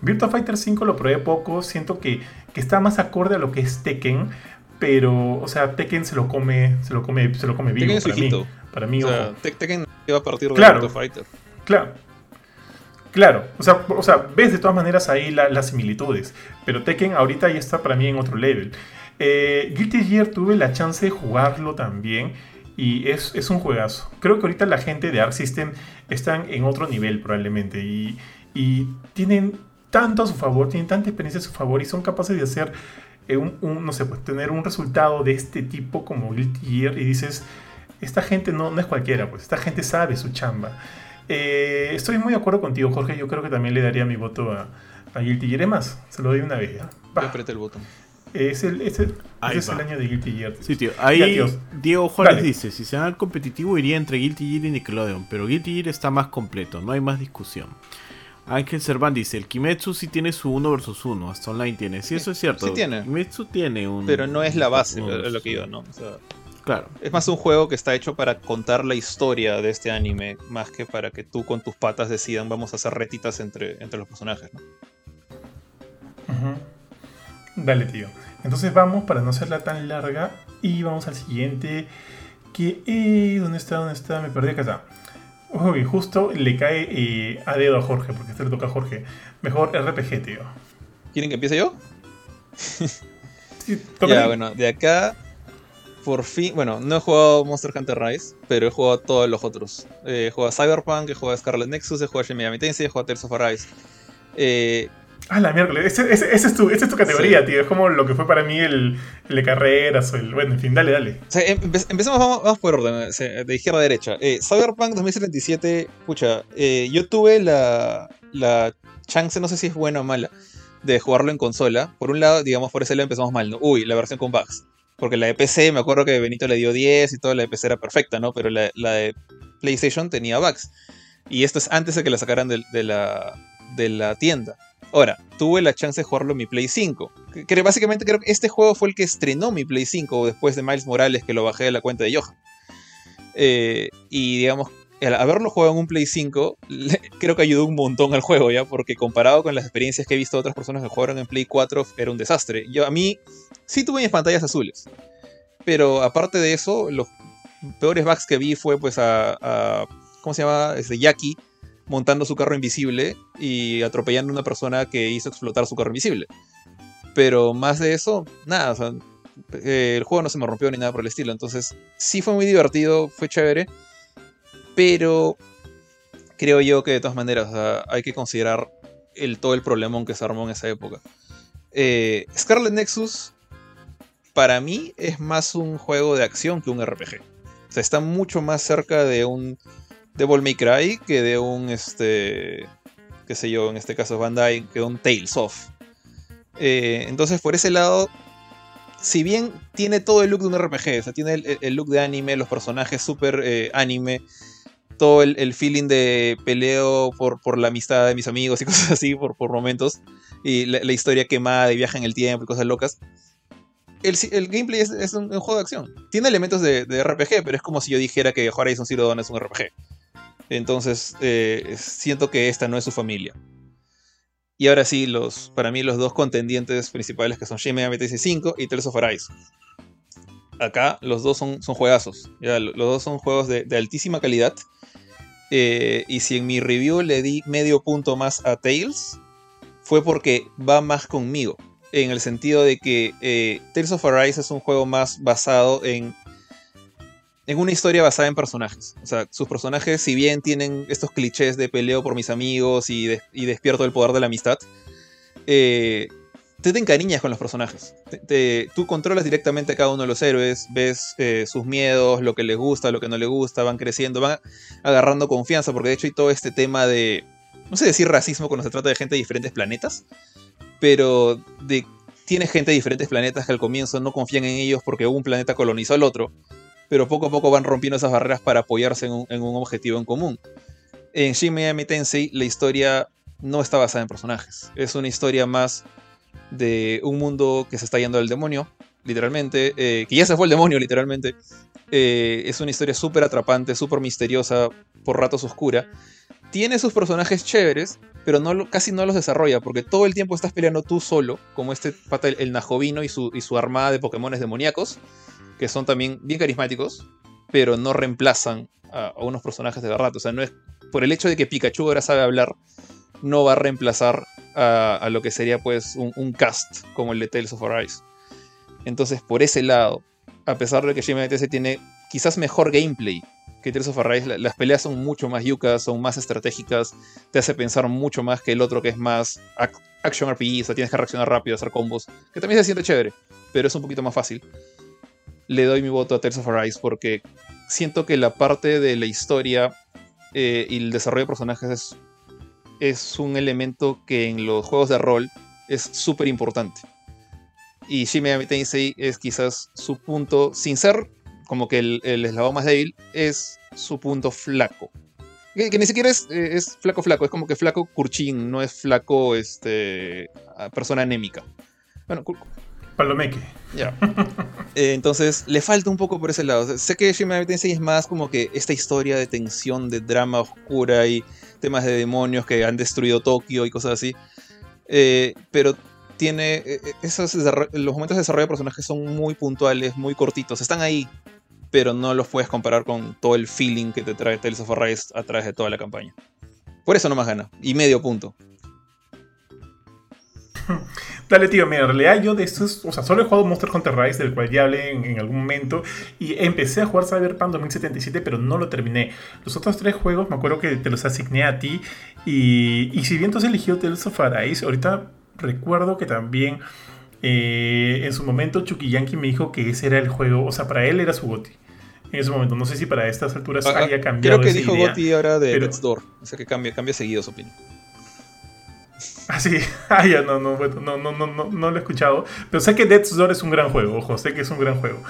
Virtua Fighter 5 lo probé poco, siento que, que está más acorde a lo que es Tekken, pero, o sea, Tekken se lo come, se lo come, se lo come vivo para mí. Para mí, O sea, ojo. Tekken iba a partir de Claro. Virtua Fighter. Claro. Claro, o sea, o sea, ves de todas maneras ahí la- las similitudes. Pero Tekken ahorita ya está para mí en otro level. Eh, Guilty Gear tuve la chance de jugarlo también. Y es, es un juegazo. Creo que ahorita la gente de Arc System están en otro nivel probablemente. Y, y tienen tanto a su favor, tienen tanta experiencia a su favor y son capaces de hacer eh, un, un, no sé, pues tener un resultado de este tipo como Guilty Gear. Y dices, esta gente no, no es cualquiera, pues esta gente sabe su chamba. Eh, estoy muy de acuerdo contigo, Jorge. Yo creo que también le daría mi voto a, a Guilty Gear. Es más, se lo doy una vez. ¿ya? Yo el botón. Es el, es el- Ahí ese es el año de Guilty Gear. Sí, tío. Ya, Ahí. Diego Juárez Dale. dice, si se al competitivo iría entre Guilty Gear y Nickelodeon, pero Guilty Gear está más completo, no hay más discusión. Ángel Serván dice, el Kimetsu sí tiene su 1 versus 1, hasta online tiene. Sí, eso es cierto. sí tiene. Kimetsu tiene un... Pero no es la base, es lo que iba, uno. ¿no? O sea, Claro. es más un juego que está hecho para contar la historia de este anime, más que para que tú con tus patas decidan vamos a hacer retitas entre, entre los personajes, ¿no? Ujú. Dale, tío. Entonces vamos, para no hacerla tan larga, y vamos al siguiente. Que, eh, ¿Dónde está? ¿Dónde está? Me perdí acá está. Uy, justo le cae eh, a dedo a Jorge, porque este le toca a Jorge. Mejor RPG, tío. ¿Quieren que empiece yo? Sí, toca Ya, bueno, de acá, por fin, bueno, no he jugado Monster Hunter Rise, pero he jugado todos los otros. Eh, he jugado a Cyberpunk, he jugado a Scarlet Nexus, he jugado a Shin Megami Tensei, he jugado a Tales of Arise. Eh, Ah, la miércoles. Ese- ese es tu, esa es tu categoría, Sí. tío. Es como lo que fue para mí el, el de carreras o el. Bueno, en fin, dale, dale. O sea, empe- empecemos, vamos, vamos por orden, de izquierda a derecha. Eh, Cyberpunk 2077, pucha, eh, yo tuve la, la chance, no sé si es buena o mala, de jugarlo en consola. Por un lado, digamos, por ese lado empezamos mal, ¿no? Uy, la versión con bugs. Porque la de PC, me acuerdo que Benito le dio 10 y toda la de PC era perfecta, ¿no? Pero la, la de PlayStation tenía bugs. Y esto es antes de que la sacaran de, la, de la tienda. Ahora, tuve la chance de jugarlo en mi Play 5. Que, básicamente creo que este juego fue el que estrenó mi Play 5 después de Miles Morales, que lo bajé de la cuenta de Johan. Eh, y digamos, haberlo jugado en un Play 5, *laughs* le- creo que ayudó un montón al juego, ¿ya? Porque comparado con las experiencias que he visto de otras personas que jugaron en Play 4, era un desastre. Yo, a mí, sí tuve mis pantallas azules. Pero aparte de eso, los peores bugs que vi fue pues a, a- ¿cómo se llama? Este, Jackie montando su carro invisible y atropellando a una persona que hizo explotar su carro invisible. Pero más de eso, nada, o sea, eh, el juego no se me rompió ni nada por el estilo. Entonces, sí fue muy divertido, fue chévere. Pero creo yo que de todas maneras o sea, hay que considerar el, todo el problemón que se armó en esa época. Eh, Scarlet Nexus, para mí, es más un juego de acción que un RPG. O sea, está mucho más cerca de un Devil May Cry que de un, este, qué sé yo, en este caso Bandai, que de un Tales of. Eh, entonces, por ese lado, si bien tiene todo el look de un RPG, o sea, tiene el, el look de anime, los personajes súper eh, anime, todo el, el feeling de peleo por, por la amistad de mis amigos y *laughs* cosas así, por, por momentos, y la, la historia quemada de viaje en el tiempo y cosas locas. El, el gameplay es, es un, un juego de acción. Tiene elementos de, de RPG, pero es como si yo dijera que Horizon Zero Dawn es un RPG. Entonces, eh, siento que esta no es su familia. Y ahora sí, los, para mí los dos contendientes principales que son Shin Megami Tensei 5 y Tales of Arise. Acá los dos son, son juegazos. los dos son juegos de, de altísima calidad. Eh, y si en mi review le di medio punto más a Tales, fue porque va más conmigo. En el sentido de que eh, Tales of Arise es un juego más basado en, en una historia basada en personajes. O sea, sus personajes, si bien tienen estos clichés de peleo por mis amigos y, de- y despierto el poder de la amistad, eh, te te encariñas con los personajes. Tú controlas directamente a cada uno de los héroes, ves eh, sus miedos, lo que les gusta, lo que no les gusta, van creciendo, van agarrando confianza, porque de hecho hay todo este tema de, no sé decir racismo cuando se trata de gente de diferentes planetas, pero de tiene gente de diferentes planetas que al comienzo no confían en ellos porque un planeta colonizó al otro, pero poco a poco van rompiendo esas barreras para apoyarse en un, objetivo en común. En Shin Megami Tensei la historia no está basada en personajes, es una historia más de un mundo que se está yendo al demonio, literalmente, eh, que ya se fue el demonio, literalmente. Eh, es una historia súper atrapante, súper misteriosa, por ratos oscura. Tiene sus personajes chéveres, pero casi no los desarrolla, porque todo el tiempo estás peleando tú solo, como este pata, el, Najovino y su, y su armada de Pokémones demoníacos, que son también bien carismáticos, pero no reemplazan a, unos personajes de verdad. O sea, no es por el hecho de que Pikachu ahora sabe hablar, no va a reemplazar a, lo que sería pues un, cast como el de Tales of Arise. Entonces, por ese lado, a pesar de que Shin tiene quizás mejor gameplay que Tales of Arise, la- las peleas son mucho más yucas, son más estratégicas, te hace pensar mucho más que el otro que es más ac- action RPG, o sea, tienes que reaccionar rápido, hacer combos, que también se siente chévere, pero es un poquito más fácil. Le doy mi voto a Tales of Arise porque siento que la parte de la historia eh, y el desarrollo de personajes es, un elemento que en los juegos de rol es súper importante. Y Shin Megami Tensei es quizás su punto, sin ser como que el, el eslabón más débil, es su punto flaco. Que, ni siquiera es, eh, es flaco flaco, es como que flaco curchín, no es flaco este, persona anémica. Bueno, Palomeque. ya. *laughs* Eh, entonces, le falta un poco por ese lado. O sea, sé que Shin Megami Tensei es más como que esta historia de tensión, de drama oscura y temas de demonios que han destruido Tokio y cosas así. Eh, pero tiene. eh, esos los momentos de desarrollo de personajes son muy puntuales, muy cortitos. Están ahí, pero no los puedes comparar con todo el feeling que te trae Tales of Arise a través de toda la campaña. Por eso no más gana. Y medio punto. *laughs* Dale, tío, mira, en realidad yo de estos, o sea, solo he jugado Monster Hunter Rise, del cual ya hablé en, en algún momento, y empecé a jugar Cyberpunk 2077, pero no lo terminé. Los otros tres juegos, me acuerdo que te los asigné a ti, y, y si bien tú has elegido Tales of Arise, ahorita recuerdo que también eh, en su momento Chucky Yankee me dijo que ese era el juego, o sea, para él era su goti. En ese momento, no sé si para estas alturas Ah, haya cambiado. Creo que esa dijo idea. Gotti ahora de pero- Death's Door. O sea que cambia, cambia seguido su opinión. Ah, sí. *laughs* Ah, ya, no, no, no, no, no, no, no lo he escuchado. Pero sé que Death's Door es un gran juego, ojo, sé que es un gran juego.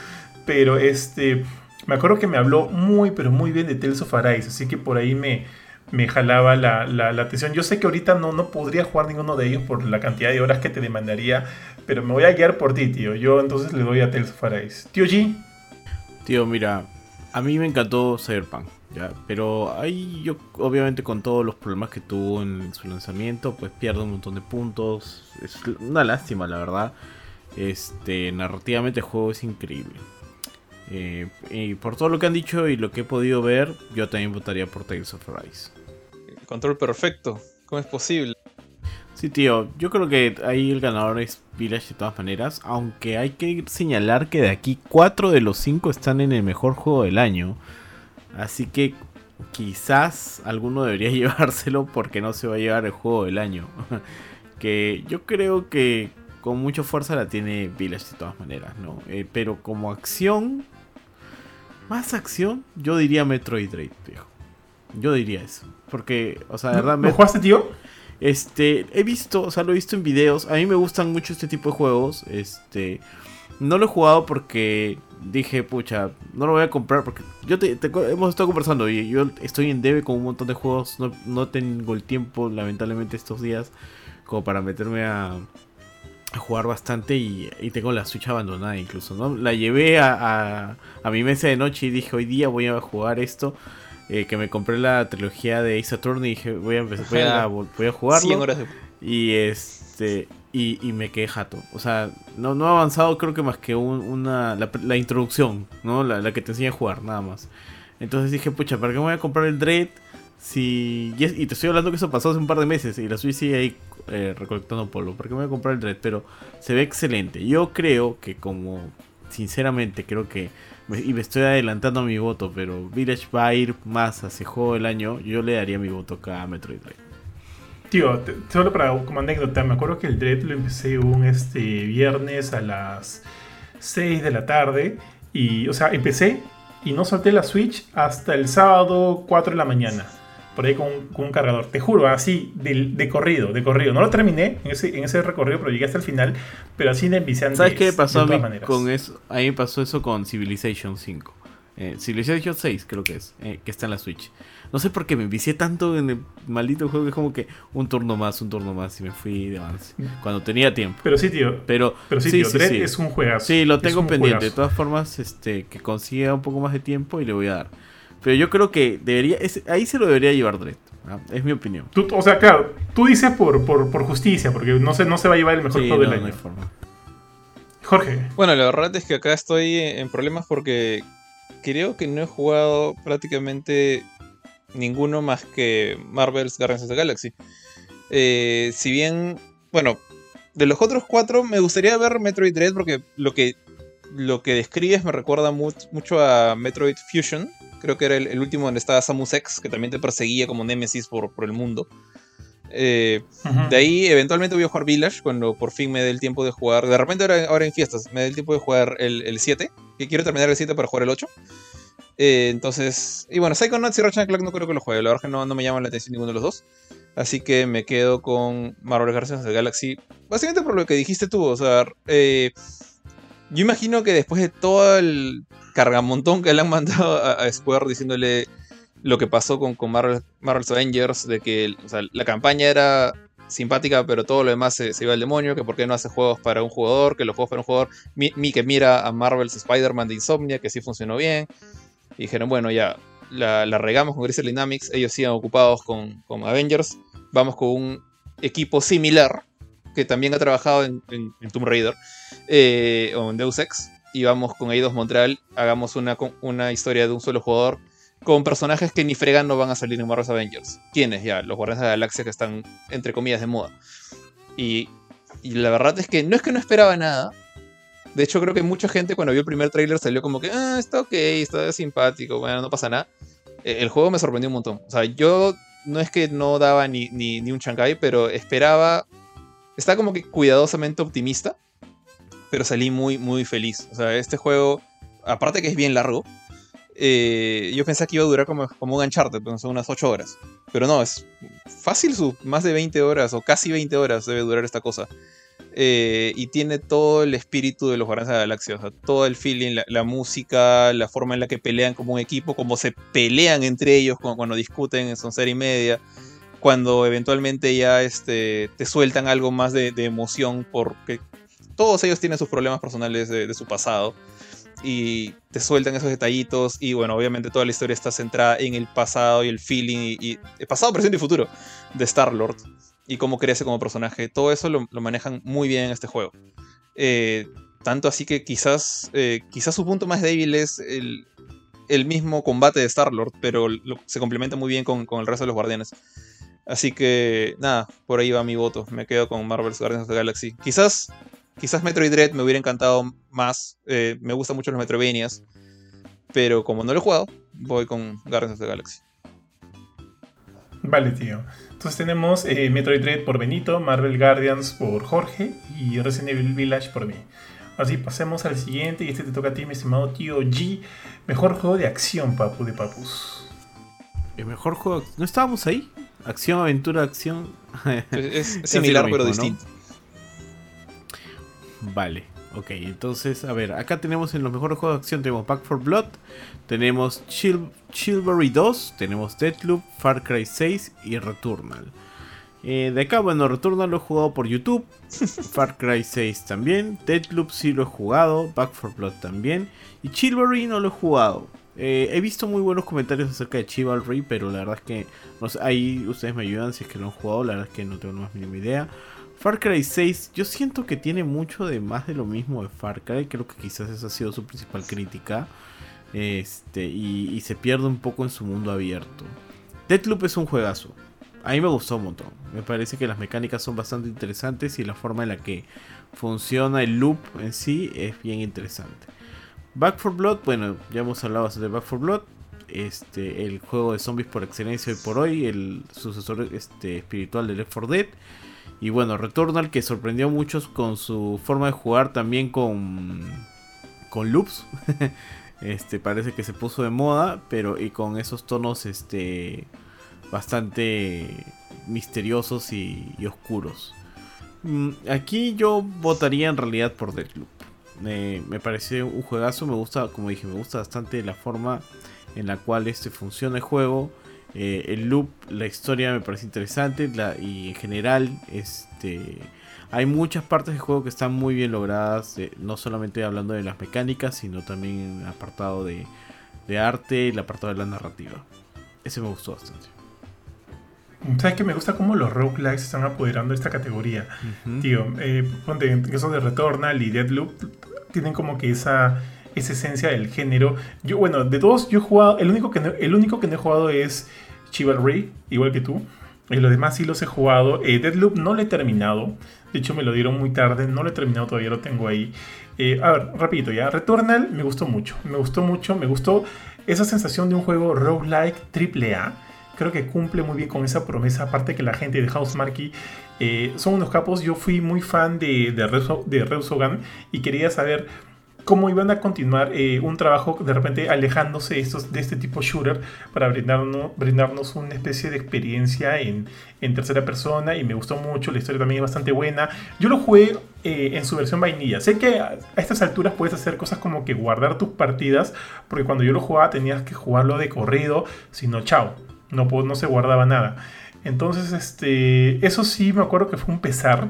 Pero este, me acuerdo que me habló muy, pero muy bien de Tales of Arise, así que por ahí me, me jalaba la, la, la atención. Yo sé que ahorita no, no podría jugar ninguno de ellos por la cantidad de horas que te demandaría, pero me voy a guiar por ti, tío. Yo entonces le doy a Tales of Arise. Tío G, Tío, mira, a mí me encantó Cyberpunk, ¿ya? Pero ahí yo, obviamente, con todos los problemas que tuvo en su lanzamiento, pues pierde un montón de puntos. Es una lástima, la verdad. Este, narrativamente el juego es increíble. Eh, y por todo lo que han dicho y lo que he podido ver, yo también votaría por Tales of Arise. Control perfecto. ¿Cómo es posible? Sí, tío, yo creo que ahí el ganador es Village de todas maneras, aunque hay que señalar que de aquí 4 de los 5 están en el mejor juego del año, así que quizás alguno debería *laughs* llevárselo porque no se va a llevar el juego del año, *laughs* que yo creo que con mucha fuerza la tiene Village de todas maneras, ¿no? Eh, pero como acción, más acción, yo diría Metroid Dread, viejo. Yo diría eso, porque, o sea, de verdad... ¿lo jugaste, tío? este, he visto, o sea, lo he visto en videos. A mí me gustan mucho este tipo de juegos. Este, no lo he jugado porque dije, pucha, no lo voy a comprar porque yo te, te- hemos estado conversando y yo estoy en debe con un montón de juegos. No, no tengo el tiempo, lamentablemente, estos días como para meterme a, a jugar bastante y, y tengo la Switch abandonada incluso, ¿no? La llevé a, a, a mi mesa de noche y dije, hoy día voy a jugar esto. eh, que me compré la trilogía de Ace Attorney y dije, voy a, empezar, voy a, voy a jugarlo. 100 horas de... Y este. Y, y me quedé jato. O sea, no, no ha avanzado creo que más que un- una. La, introducción, ¿no? La, la que te enseña a jugar, nada más. Entonces dije, pucha, ¿para qué me voy a comprar el Dread? Si. Y, te estoy hablando que eso pasó hace un par de meses. Y la Switch sigue ahí eh, recolectando polvo. ¿Para qué me voy a comprar el Dread? Pero se ve excelente. Yo creo que como. Sinceramente, creo que. Y me estoy adelantando a mi voto, pero Village va a ir más hacia juego del año. Yo le daría mi voto acá a Metroid Dread. Tío, te- solo para como anécdota, me acuerdo que el Dread lo empecé un este, viernes a las 6 de la tarde. Y, o sea, empecé y no solté la Switch hasta el sábado 4 de la mañana. Por ahí con, un- con un cargador. Te juro, así, de, de corrido, de corrido. No lo terminé en ese, en ese recorrido, pero llegué hasta el final. Pero así de enviciante. ¿Sabes qué pasó de a mí maneras. con eso? A mí me pasó eso con Civilization 5. Eh, Civilization 6 creo que es, eh, que está en la Switch. No sé por qué me envicié tanto en el maldito juego que es como que un turno más, un turno más y me fui de avance. Cuando tenía tiempo. Pero sí, tío. Pero, Pero sí, tío, Dread es un juegazo. Sí, lo tengo pendiente. De todas formas, este, que consiga un poco más de tiempo y le voy a dar. Pero yo creo que debería, es- ahí se lo debería llevar Dread. ¿ah? Es mi opinión. Tú- o sea, claro, tú dices por, por, por justicia, porque no se, no se va a llevar el mejor Sí, juego no, del no año. hay forma. Jorge, Bueno, la verdad es que acá estoy en problemas porque creo que no he jugado prácticamente ninguno más que Marvel's Guardians of the Galaxy. Eh, si bien, bueno, de los otros cuatro me gustaría ver Metroid Dread porque lo que, lo que describes me recuerda mu- mucho a Metroid Fusion. Creo que era el, el último donde estaba Samus X, que también te perseguía como Nemesis por, por el mundo. Eh, de ahí, eventualmente voy a jugar Village cuando por fin me dé el tiempo de jugar. De repente, ahora, ahora en fiestas, me dé el tiempo de jugar el, el 7. Que quiero terminar el 7 para jugar el 8. Eh, entonces, y bueno, Psychonauts y Ratchet Clank no creo que lo juegue. La verdad que no, no me llaman la atención ninguno de los dos. Así que me quedo con Marvel Guardians the Galaxy. Básicamente por lo que dijiste tú. O sea, eh, yo imagino que después de todo el cargamontón que le han mandado a, Square diciéndole lo que pasó con, Marvel, Marvel's Avengers, de que la campaña era simpática, pero todo lo demás se, iba al demonio, que por qué no hace juegos para un jugador, que los juegos para un jugador, mi que mira a Marvel's Spider-Man de Insomnia, que sí funcionó bien, dijeron, bueno, ya, la, regamos con Crystal Dynamics, ellos siguen ocupados con, Avengers, vamos con un equipo similar, que también ha trabajado en, Tomb Raider, eh, o en Deus Ex, y vamos con Eidos Montreal, hagamos una, una historia de un solo jugador, con personajes que ni fregando van a salir en Marvel's Avengers. ¿Quiénes? Ya, los Guardianes de la Galaxia que están, entre comillas, de moda. Y, y la verdad es que no es que no esperaba nada. De hecho, creo que mucha gente cuando vio el primer tráiler salió como que, ah, está ok, está simpático, bueno, no pasa nada. Eh, El juego me sorprendió un montón. O sea, yo no es que no daba ni, ni, ni un chancay, pero esperaba... Está como que cuidadosamente optimista, pero salí muy, muy feliz. O sea, este juego, aparte que es bien largo, eh, yo pensé que iba a durar como, como un Uncharted, son unas 8 horas. Pero no, es fácil, su, más de 20 horas o casi 20 horas debe durar esta cosa. Eh, y tiene todo el espíritu de los Guardianes de la Galaxia, o sea, todo el feeling, la, música, la forma en la que pelean como un equipo, cómo se pelean entre ellos cuando, discuten en son serie y media, cuando eventualmente ya este, te sueltan algo más de, emoción, porque todos ellos tienen sus problemas personales de, su pasado y te sueltan esos detallitos y bueno, obviamente toda la historia está centrada en el pasado y el feeling y, y el pasado, presente y futuro de Star-Lord y cómo crece como personaje. Todo eso lo, lo manejan muy bien en este juego. Eh, tanto así que quizás, eh, quizás su punto más débil es el, el mismo combate de Star-Lord, pero se complementa muy bien con, con el resto de los guardianes. Así que nada, por ahí va mi voto. Me quedo con Marvel's Guardians of the Galaxy. Quizás Quizás Metroid Dread me hubiera encantado más. eh, me gustan mucho los Metroidvanias. Pero como no lo he jugado, voy con Guardians of the Galaxy. Vale, tío. Entonces tenemos eh, Metroid Dread por Benito, Marvel Guardians por Jorge y Resident Evil Village por mí. Así pasemos al siguiente y este te toca a ti, mi estimado tío G. Mejor juego de acción, papu de papus. El mejor juego. ¿No estábamos ahí? Acción, aventura, acción. Es, es *laughs* Casi similar pero distinto. Vale, ok, entonces, a ver, acá tenemos en los mejores juegos de acción, tenemos Back 4 Blood, tenemos Chill, Chivalry 2, tenemos Deathloop, Far Cry 6 y Returnal. Eh, de acá, bueno, Returnal lo he jugado por YouTube, *laughs* Far Cry 6 también, Deathloop sí lo he jugado, Back 4 Blood también, y Chivalry no lo he jugado. Eh, he visto muy buenos comentarios acerca de Chivalry, pero la verdad es que no sé, ahí ustedes me ayudan si es que lo han jugado, la verdad es que no tengo la más mínima idea. Far Cry 6, yo siento que tiene mucho de más de lo mismo de Far Cry, creo que quizás esa ha sido su principal crítica. Este, y, se pierde un poco en su mundo abierto. Deathloop es un juegazo. A mí me gustó un montón. Me parece que las mecánicas son bastante interesantes y la forma en la que funciona el loop en sí es bien interesante. Back 4 Blood, bueno, ya hemos hablado de Back 4 Blood. este, el juego de zombies por excelencia hoy por hoy, el sucesor este, espiritual de Left 4 Dead. Y bueno, Returnal que sorprendió a muchos con su forma de jugar también con, con loops. *laughs* este, parece que se puso de moda, pero y con esos tonos este, bastante misteriosos y, oscuros. Mm, aquí yo votaría en realidad por Deathloop. me parece un juegazo, me gusta, como dije, me gusta bastante la forma en la cual este funciona el juego. Eh, el loop, la historia me parece interesante y en general este, hay muchas partes del juego que están muy bien logradas, no solamente hablando de las mecánicas, sino también el apartado de, arte y el apartado de la narrativa. Ese me gustó bastante. ¿Sabes que me gusta cómo los roguelikes están apoderando de esta categoría? Tío, eh, ponte, en caso de Returnal y Deadloop, tienen como que esa esa esencia del género. Yo, bueno, de todos, yo he jugado. El único que no, el único que he jugado es Chivalry, igual que tú. Y los demás sí los he jugado. Eh, Deadloop no lo he terminado. De hecho, me lo dieron muy tarde. No lo he terminado todavía, lo tengo ahí. Eh, a ver, rapidito ya. Returnal me gustó mucho. Me gustó mucho. Me gustó esa sensación de un juego roguelike triple A. Creo que cumple muy bien con esa promesa. Aparte que la gente de House Marquee eh, son unos capos. Yo fui muy fan de, de, de Reusogan y quería saber cómo iban a continuar eh, un trabajo de repente alejándose estos, de este tipo shooter para brindarnos, brindarnos una especie de experiencia en, tercera persona y me gustó mucho, la historia también es bastante buena. Yo lo jugué eh, en su versión vainilla. Sé que a, estas alturas puedes hacer cosas como que guardar tus partidas, porque cuando yo lo jugaba tenías que jugarlo de corrido, si no, chao, no, no se guardaba nada. Entonces, este, eso sí me acuerdo que fue un pesar,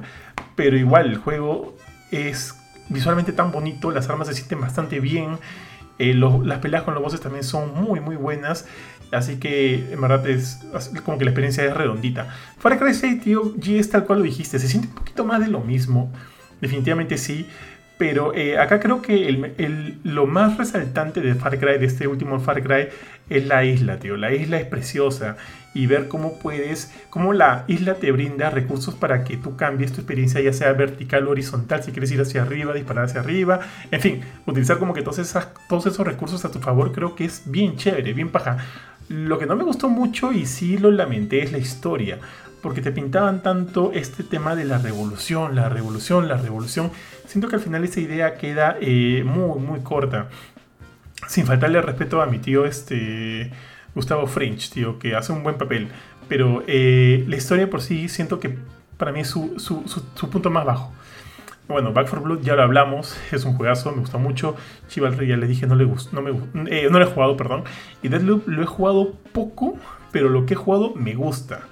pero igual el juego es visualmente tan bonito, las armas se sienten bastante bien, eh, las peleas con los bosses también son muy muy buenas, así que en verdad es como que la experiencia es redondita. Far Cry 6, tío, G es tal cual lo dijiste, se siente un poquito más de lo mismo, definitivamente sí, pero eh, acá creo que lo más resaltante de Far Cry, de este último Far Cry, es la isla, tío. La isla es preciosa y ver cómo puedes, cómo la isla te brinda recursos para que tú cambies tu experiencia, ya sea vertical o horizontal, si quieres ir hacia arriba, disparar hacia arriba, en fin, utilizar como que todos, esas, todos esos recursos a tu favor, creo que es bien chévere, bien paja. Lo que no me gustó mucho y sí lo lamenté es la historia, porque te pintaban tanto este tema de la revolución, la revolución, la revolución. Siento que al final esa idea queda eh, muy, muy corta. Sin faltarle respeto a mi tío este, Gustavo French, tío, que hace un buen papel. Pero eh, la historia por sí siento que para mí es su, su, punto más bajo. Bueno, Back 4 Blood ya lo hablamos, es un juegazo, me gusta mucho. Chivalry ya le dije, no le gustó, no, me, eh, no lo he jugado, perdón. Y Deadloop lo he jugado poco, pero lo que he jugado me gusta.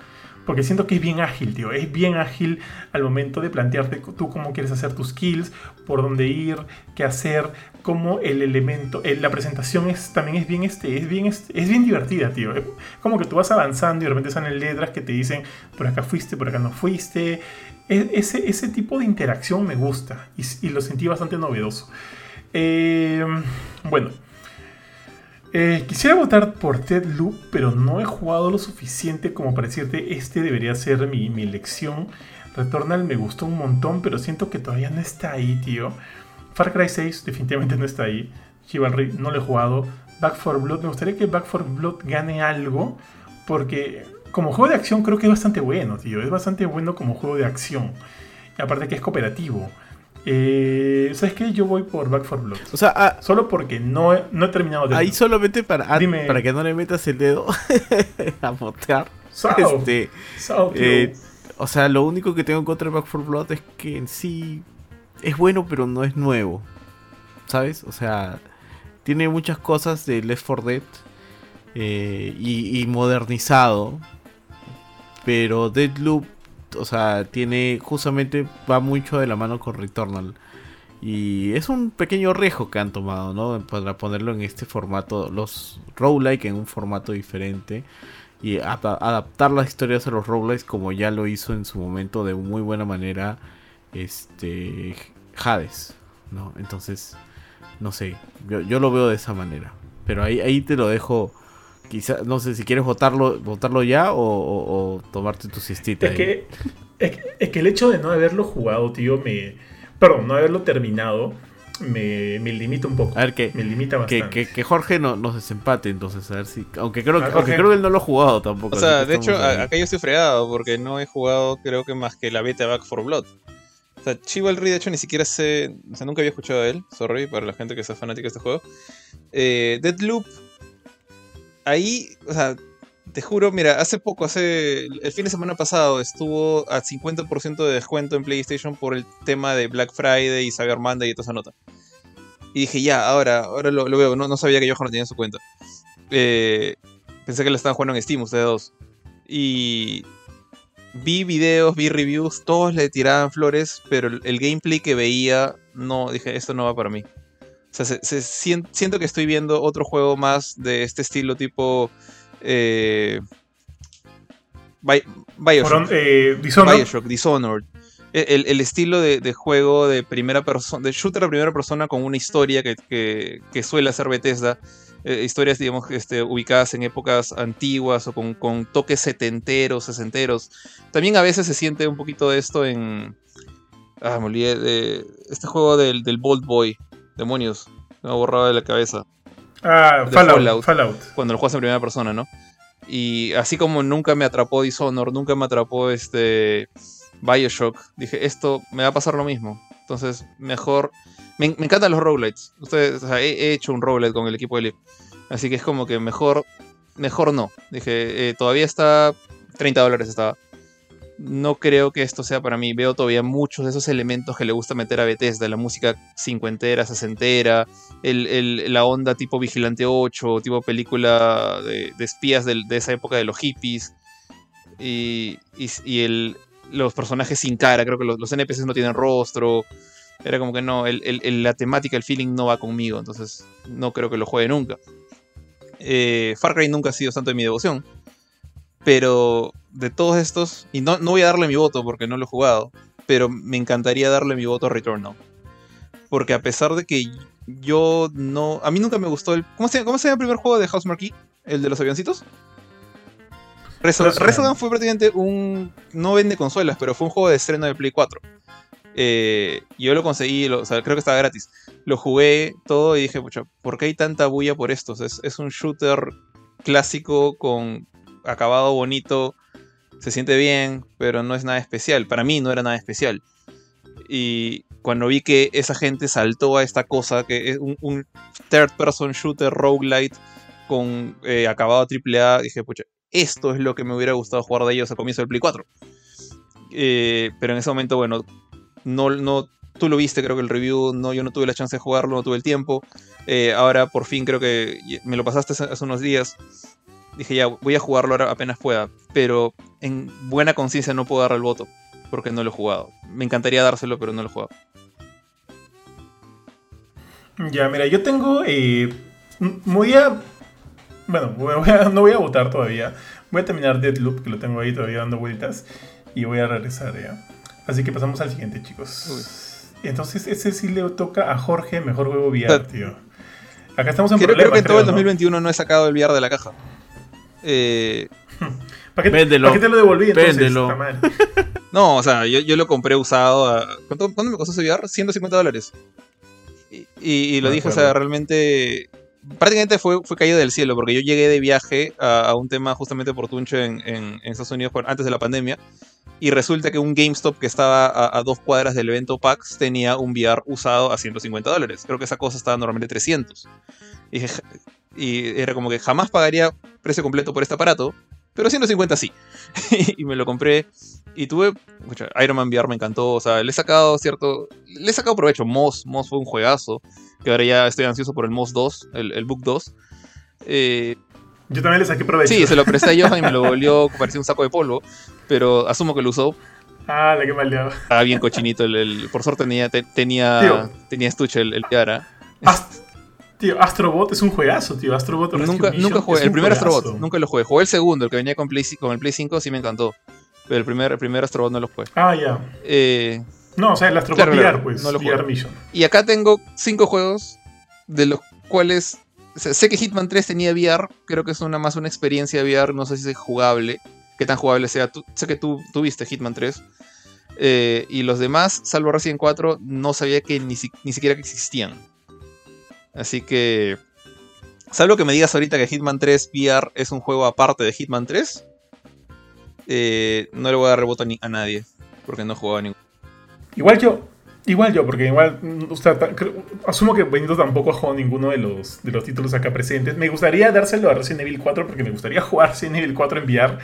Porque siento que es bien ágil, tío. Es bien ágil al momento de plantearte tú cómo quieres hacer tus kills, por dónde ir, qué hacer, cómo el elemento, la presentación es, también es bien, este, es, bien, es bien divertida, tío. como que tú vas avanzando y de repente salen letras que te dicen, por acá fuiste, por acá no fuiste. E, ese, ese tipo de interacción me gusta y, lo sentí bastante novedoso. Eh, bueno. Eh, quisiera votar por Ted Loop, pero no he jugado lo suficiente como para decirte este debería ser mi, mi elección. Returnal me gustó un montón, pero siento que todavía no está ahí, tío. Far Cry 6 definitivamente no está ahí. Chivalry no lo he jugado. Back 4 Blood, me gustaría que Back 4 Blood gane algo, porque como juego de acción creo que es bastante bueno, tío. Es bastante bueno como juego de acción. Y aparte que es cooperativo. Eh, ¿Sabes qué? Yo voy por Back 4 Blood. O sea, ah, solo porque no he, no he terminado de. Ahí solamente para, ah, para que no le metas el dedo *laughs* a botear. Este, eh, o sea, lo único que tengo en contra de Back 4 Blood es que en sí es bueno, pero no es nuevo. ¿Sabes? O sea, tiene muchas cosas de Left 4 Dead eh, y, y modernizado. Pero Deadloop o sea, tiene justamente va mucho de la mano con Returnal. Y es un pequeño riesgo que han tomado, ¿no? Para ponerlo en este formato, los roguelike en un formato diferente. Y adaptar las historias a los roguelikes como ya lo hizo en su momento de muy buena manera este Hades, ¿no? Entonces, no sé, yo, lo veo de esa manera. Pero ahí, ahí te lo dejo Quizá, no sé si quieres votarlo, votarlo ya o, tomarte tu siestita. Es que, es que, el hecho de no haberlo jugado, tío, me. Perdón, no haberlo terminado, me, me limita un poco. A ver, que, me limita que, bastante. que, que Jorge no, nos desempate, entonces, a ver si. Aunque creo, que, aunque creo que él no lo ha jugado tampoco. O sea, de hecho, ahí. acá yo estoy fregado porque no he jugado, creo que más que la beta Back for Blood. O sea, Chivalry, de hecho, ni siquiera sé. O sea, nunca había escuchado de él. Sorry para la gente que sea fanática de este juego. Eh, Deadloop. Ahí, o sea, te juro, mira, hace poco, hace. El fin de semana pasado estuvo a 50% de descuento en PlayStation por el tema de Black Friday y Cyber Monday y toda esa nota. Y dije, ya, ahora, ahora lo, lo veo. No, no sabía que Johan lo tenía en su cuenta. Eh, pensé que lo estaban jugando en Steam, ustedes dos. Y vi videos, vi reviews, todos le tiraban flores, pero el, el gameplay que veía, no, dije, esto no va para mí. O sea, se- se- sien- siento que estoy viendo otro juego más de este estilo tipo... Eh, Bi- Bioshock. Eh, Dishonored. Bioshock, Dishonored. E, El, el estilo de, de juego de primera persona, de shooter de primera persona con una historia que, que- que suele hacer Bethesda. eh, historias, digamos, este, ubicadas en épocas antiguas o con, con toques setenteros, sesenteros. También a veces se siente un poquito de esto en. Ah, me olvidé de. Este juego del, del Bolt Boy. Demonios. Me ha borrado de la cabeza Ah, Fallout, Fallout. Fallout. cuando lo juegas en primera persona, ¿no? Y así como nunca me atrapó Dishonored, nunca me atrapó este Bioshock, dije, esto me va a pasar lo mismo. Entonces, mejor... Me, me encantan los roguelites. Ustedes, o sea, he, he hecho un roguelite con el equipo de Lip. Así que es como que mejor, mejor no. Dije, eh, todavía está... 30 dólares estaba. No creo que esto sea para mí. Veo todavía muchos de esos elementos que le gusta meter a Bethesda. La música cincuentera, sesentera, el, el- la onda tipo Vigilante 8, tipo película de, espías de esa época de los hippies. Y, y- el, los personajes sin cara, creo que los, los NPCs no tienen rostro. Era como que no, la temática, el feeling no va conmigo, entonces no creo que lo juegue nunca. Eh, Far Cry nunca ha sido santo de mi devoción. Pero de todos estos, y no, no voy a darle mi voto porque no lo he jugado, pero me encantaría darle mi voto a Returnal. Porque a pesar de que yo no. A mí nunca me gustó el. ¿Cómo se, cómo se llama el primer juego de House Marquee? ¿El de los avioncitos? Reso- Resogun. Resogun fue prácticamente un. No vende consolas, pero fue un juego de estreno de Play 4. Eh, yo lo conseguí, lo- o sea, creo que estaba gratis. Lo jugué todo y dije, pucha, ¿por qué hay tanta bulla por estos? Es, es un shooter clásico con acabado bonito, se siente bien, pero no es nada especial. Para mí no era nada especial. Y cuando vi que esa gente saltó a esta cosa, que es un, third person shooter roguelite con eh, acabado AAA, dije, pucha, esto es lo que me hubiera gustado jugar de ellos al comienzo del Play 4. Eh, pero en ese momento, bueno, no, no, tú lo viste, creo que el review, no, yo no tuve la chance de jugarlo, no tuve el tiempo. Eh, ahora por fin creo que me lo pasaste hace unos días. Dije ya, voy a jugarlo ahora apenas pueda. Pero en buena conciencia no puedo darle el voto. Porque no lo he jugado. Me encantaría dárselo, pero no lo he jugado. Ya, mira, yo tengo. Eh, voy a. Bueno, voy a- *laughs* no voy a votar todavía. Voy a terminar Deadloop, que lo tengo ahí todavía dando vueltas. Y voy a regresar ya. Así que pasamos al siguiente, chicos. Entonces, ese sí le toca a Jorge, mejor juego VR, tío. Acá estamos en Creo, creo problemas, que en todo el ¿no? 2021 no he sacado el VR de la caja. Eh, *laughs* ¿Para qué, Véndelo. ¿Para qué te lo devolví entonces? *laughs* No, o sea, yo, yo lo compré usado. A, ¿cuánto, cuánto me costó ese VR? 150 dólares. Y, y- y lo dije, o sea, realmente. Prácticamente fue, fue caído del cielo, porque yo llegué de viaje a, a un tema justamente por Tuncho en, en- en Estados Unidos antes de la pandemia. Y resulta que un GameStop que estaba a, a dos cuadras del evento PAX tenía un VR usado a 150 dólares. Creo que esa cosa estaba normalmente 300. Y, dije. Y era como que jamás pagaría precio completo por este aparato, pero 150 sí. *laughs* y me lo compré. Y tuve. Iron Man VR me encantó. O sea, le he sacado cierto. Le he sacado provecho. Moss. Moss fue un juegazo. Que ahora ya estoy ansioso por el Moss 2. El, el Book 2. Eh, Yo también le saqué provecho. sí, se lo presté a *laughs* Johan y me lo volvió. Parecía un saco de polvo. Pero asumo que lo usó. Ah, la que maldeaba. Estaba bien cochinito. El, el- por suerte tenía, te- tenía, Tío. tenía estuche el, el. ¿ah? Tío, Astrobot es un juegazo, tío. Astrobot Nunca, nunca jugué. es El primer juegazo. Astrobot. Nunca lo jugué. Jugué el segundo, el que venía con, Play, con el Play 5. Sí me encantó. Pero el primer, el primer Astrobot no lo jugué. Ah, ya. Eh, No, o sea, el Astrobot Claro, VR, pues. no lo VR. Mission. Y acá tengo cinco juegos, de los cuales o sea, sé que Hitman 3 tenía VR, creo que es una más una experiencia VR, no sé si es jugable, qué tan jugable sea. Tú- sé que tú tuviste Hitman 3. Eh, y los demás, salvo Resident 4, no sabía que ni, ni siquiera que existían. Así que, salvo que me digas ahorita que Hitman 3 VR es un juego aparte de Hitman 3, eh, no le voy a dar rebote a, nadie, porque no he jugado a ninguno. Igual yo, Igual yo, porque igual, mm, asumo que Benito tampoco ha jugado ninguno de los, de los títulos acá presentes. Me gustaría dárselo a Resident Evil 4 porque me gustaría *laughs* jugar Resident Evil 4 en VR.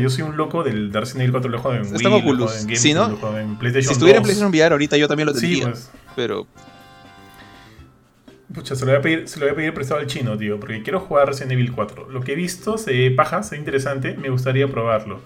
yo soy un loco del de Resident Evil 4, lo juego en Wii, lo juego en si no, en PlayStation Si estuviera en PlayStation VR ahorita yo también lo tendría. Sí, pues. Pero... Pucha, se lo, voy a pedir, se lo voy a pedir prestado al chino, tío, porque quiero jugar Resident Evil 4. Lo que he visto se paja, se ve interesante, me gustaría probarlo.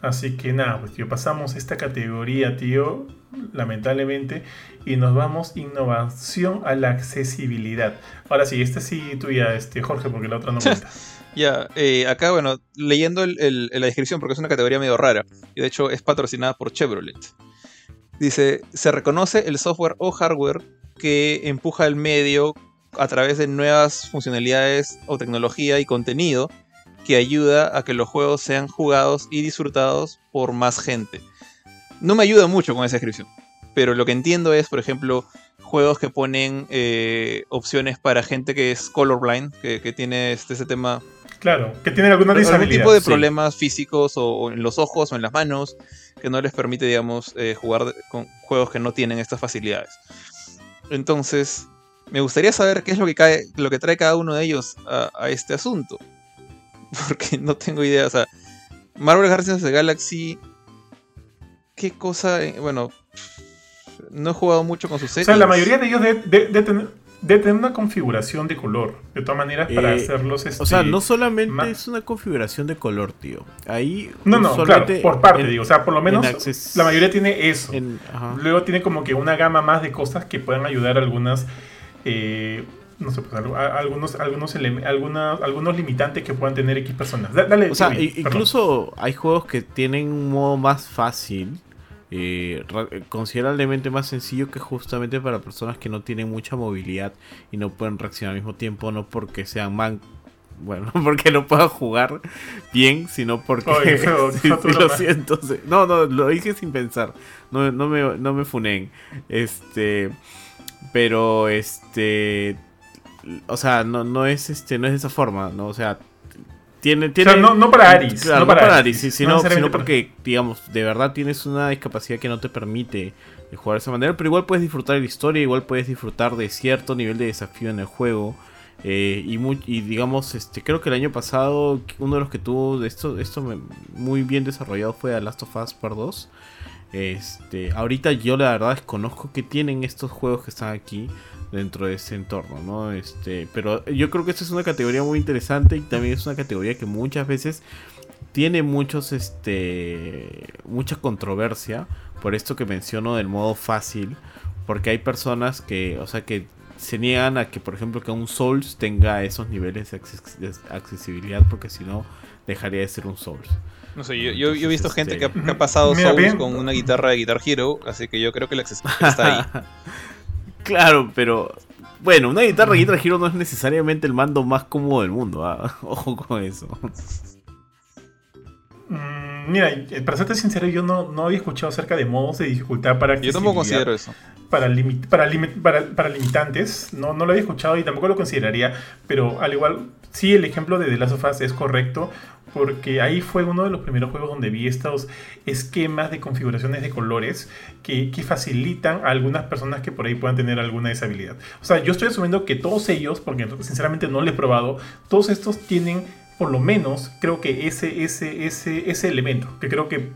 Así que nada, pues tío, pasamos esta categoría, tío, lamentablemente, y nos vamos innovación a la accesibilidad. Ahora sí, este sí tuya, este, Jorge, porque la otra no *laughs* cuenta. ya, eh, acá, bueno, leyendo la descripción, porque es una categoría medio rara, y de hecho es patrocinada por Chevrolet. Dice, se reconoce el software o hardware que empuja el medio a través de nuevas funcionalidades o tecnología y contenido que ayuda a que los juegos sean jugados y disfrutados por más gente. No me ayuda mucho con esa descripción, pero lo que entiendo es, por ejemplo, juegos que ponen eh, opciones para gente que es colorblind, que, tiene este, ese tema. Claro, que tiene alguna disabilidad. Algún tipo de problemas físicos o, en los ojos o en las manos que no les permite, digamos, eh, jugar con juegos que no tienen estas facilidades. Entonces, me gustaría saber qué es lo que, cae, lo que trae cada uno de ellos a este asunto. *laughs* porque no tengo idea. O sea, Marvel Guardians of the Galaxy. ¿Qué cosa? Bueno, no he jugado mucho con sus series. O sea, la mayoría de ellos deben de, tener, una configuración de color. De todas maneras, para eh, hacerlos. o sea, no solamente es una configuración de color, tío. Ahí. No, no, claro, por parte, digo. O sea, por lo menos la mayoría tiene eso. Luego tiene como que una gama más de cosas que pueden ayudar a algunas. Eh, no sé, pues, algunos, algunos, algunos limitantes que puedan tener X personas. Dale, o sea, incluso hay juegos que tienen un modo más fácil, eh, considerablemente más sencillo que justamente para personas que no tienen mucha movilidad y no pueden reaccionar al mismo tiempo, no porque sean man bueno, *laughs* porque no puedan jugar bien, sino porque *laughs* lo siento. No, no, lo dije sin pensar. No, no me, no me funen. Este. Pero este o sea, no, no es este, no es de esa forma, ¿no? O sea, tiene, tiene no, para Aris. no, para, Aris, sino, porque, digamos, de verdad tienes una discapacidad que no te permite jugar de esa manera, pero igual puedes disfrutar de la historia, igual puedes disfrutar de cierto nivel de desafío en el juego. Eh, y, muy, y digamos, este, creo que el año pasado uno de los que tuvo esto, esto muy bien desarrollado fue The Last of Us Part 2. Este, ahorita yo la verdad desconozco que tienen estos juegos que están aquí dentro de ese entorno, ¿no? Este, pero yo creo que esta es una categoría muy interesante y también es una categoría que muchas veces tiene muchos, este, mucha controversia por esto que menciono del modo fácil, porque hay personas que, o sea, que se niegan a que, por ejemplo, que un Souls tenga esos niveles de, accesibilidad, porque si no, dejaría de ser un Souls. No sé, yo, he visto gente que ha, pasado Souls con una guitarra de Guitar Hero, así que yo creo que la accesibilidad está ahí. *laughs* Claro, pero bueno, una guitarra Guitar Hero no es necesariamente el mando más cómodo del mundo. ¿ah? *laughs* Ojo con eso. Mm, mira, eh, para serte sincero, yo no, no había escuchado acerca de modos de dificultad para Yo tampoco considero eso. Para, para, para, limitantes, no, no lo había escuchado y tampoco lo consideraría, pero al igual, sí, el ejemplo de The Last of Us es correcto porque ahí fue uno de los primeros juegos donde vi estos esquemas de configuraciones de colores que, facilitan a algunas personas que por ahí puedan tener alguna deshabilidad. O sea, yo estoy asumiendo que todos ellos, porque sinceramente no lo he probado, todos estos tienen por lo menos, creo que ese, ese, ese, ese elemento, que creo que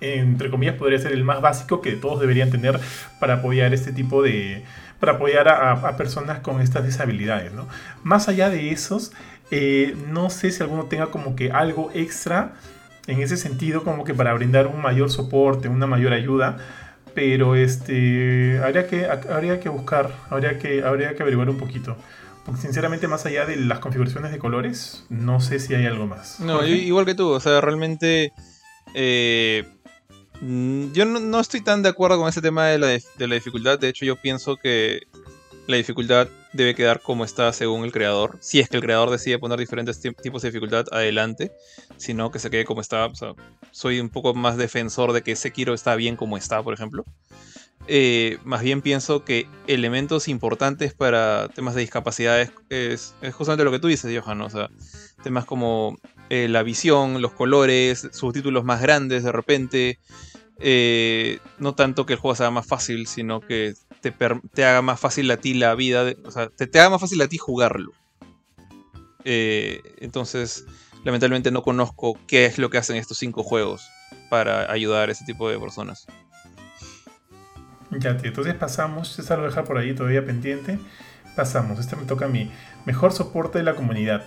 entre comillas podría ser el más básico que todos deberían tener para apoyar este tipo de para apoyar a, a personas con estas deshabilidades ¿no? más allá de esos eh, no sé si alguno tenga como que algo extra en ese sentido, como que para brindar un mayor soporte, una mayor ayuda. Pero este habría que, habría que buscar, habría que, habría que averiguar un poquito. Porque sinceramente, más allá de las configuraciones de colores, no sé si hay algo más. No, igual que tú, o sea, realmente. Eh, mm, yo no, estoy tan de acuerdo con ese tema de la, de la dificultad. De hecho, yo pienso que la dificultad debe quedar como está según el creador. Si es que el creador decide poner diferentes tipos de dificultad, adelante. Si no, que se quede como está. soy un poco más defensor de que Sekiro está bien como está, por ejemplo. Eh, más bien pienso que elementos importantes para temas de discapacidades es, justamente lo que tú dices, Johan. O sea, temas como eh, la visión, los colores, subtítulos más grandes de repente. Eh, no tanto que el juego sea más fácil, sino que te, haga más fácil a ti la vida, o sea, te, haga más fácil a ti jugarlo. Eh, entonces, lamentablemente no conozco qué es lo que hacen estos cinco juegos para ayudar a ese tipo de personas. Ya, tío, entonces pasamos, esta lo dejar por ahí todavía pendiente. Pasamos, este me toca a mí. Mejor soporte de la comunidad.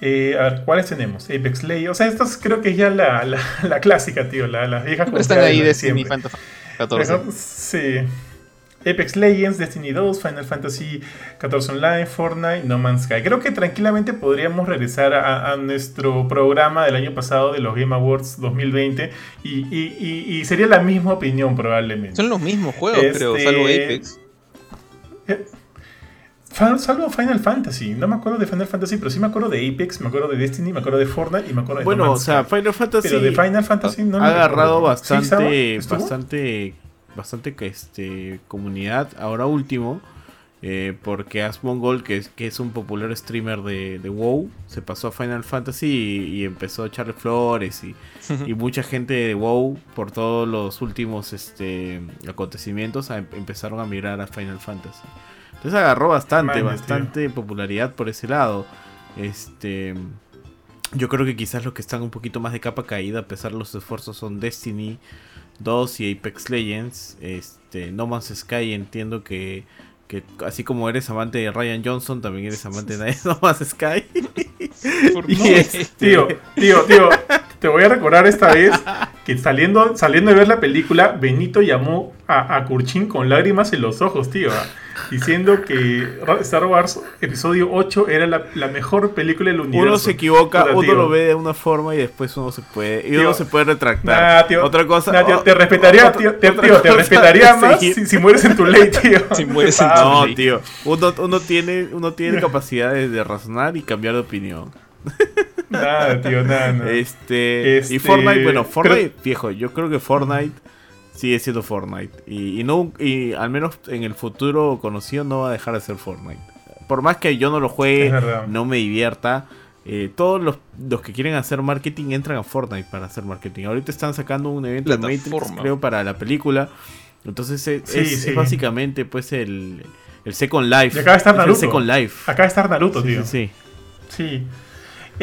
Eh, a ver, ¿cuáles tenemos? Apex Legends. O sea, estos creo que es ya la, la, clásica, tío. La, las viejas Están ahí de Fantasy 14. sí. Apex Legends, Destiny 2, Final Fantasy XIV Online, Fortnite, No Man's Sky. Creo que tranquilamente podríamos regresar a, nuestro programa del año pasado de los Game Awards 2020 y, sería la misma opinión probablemente. Son los mismos juegos, creo, este, salvo Apex. Eh, salvo Final Fantasy, no me acuerdo de Final Fantasy, pero sí me acuerdo de Apex, me acuerdo de Destiny, me acuerdo de Fortnite y me acuerdo de Bueno, o sea, Final Fantasy. Pero de Final Fantasy no ha agarrado bastante, bastante bastante este, comunidad ahora último. Eh, porque Asmongold, que es, que es un popular streamer de, WoW, se pasó a Final Fantasy y, empezó a echarle flores y, *laughs* y, mucha gente de WoW por todos los últimos este, acontecimientos empezaron a mirar a Final Fantasy. Entonces agarró bastante, bastante popularidad por ese lado. Este, yo creo que quizás los que están un poquito más de capa caída, a pesar de los esfuerzos, son Destiny, 2 y Apex Legends. Este, No Man's Sky entiendo que, que así como eres amante de Ryan Johnson, también eres amante de *laughs* No Man's Sky. *laughs* Este, tío, tío, tío, *laughs* te voy a recordar esta vez que saliendo, saliendo de ver la película, Benito llamó a, a Kurchin con lágrimas en los ojos, tío diciendo que Star Wars Episodio 8 era la, mejor película del universo. Uno se equivoca, uno lo ve de una forma y después uno se puede y uno se puede retractar. Otra cosa, te respetaría, tío, te, respetaría *laughs* más si, mueres en tu ley, tío. *laughs* Si mueres en tu no, tío, uno, uno tiene, uno tiene capacidad de, razonar y cambiar de opinión. *laughs* Nada, tío, nada. Este, y Fortnite, este, bueno, Fortnite, viejo, yo creo que Fortnite sigue siendo Fortnite. Y, no, y al menos en el futuro conocido no va a dejar de ser Fortnite. Por más que yo no lo juegue, no me divierta. Eh, todos los, los, que quieren hacer marketing entran a Fortnite para hacer marketing. Ahorita están sacando un evento de Matrix, creo, para la película. Entonces es, básicamente pues el, el Second Life. Y acaba de estar Naruto. El Second Life. Acaba de estar Naruto, tío. Sí. Sí.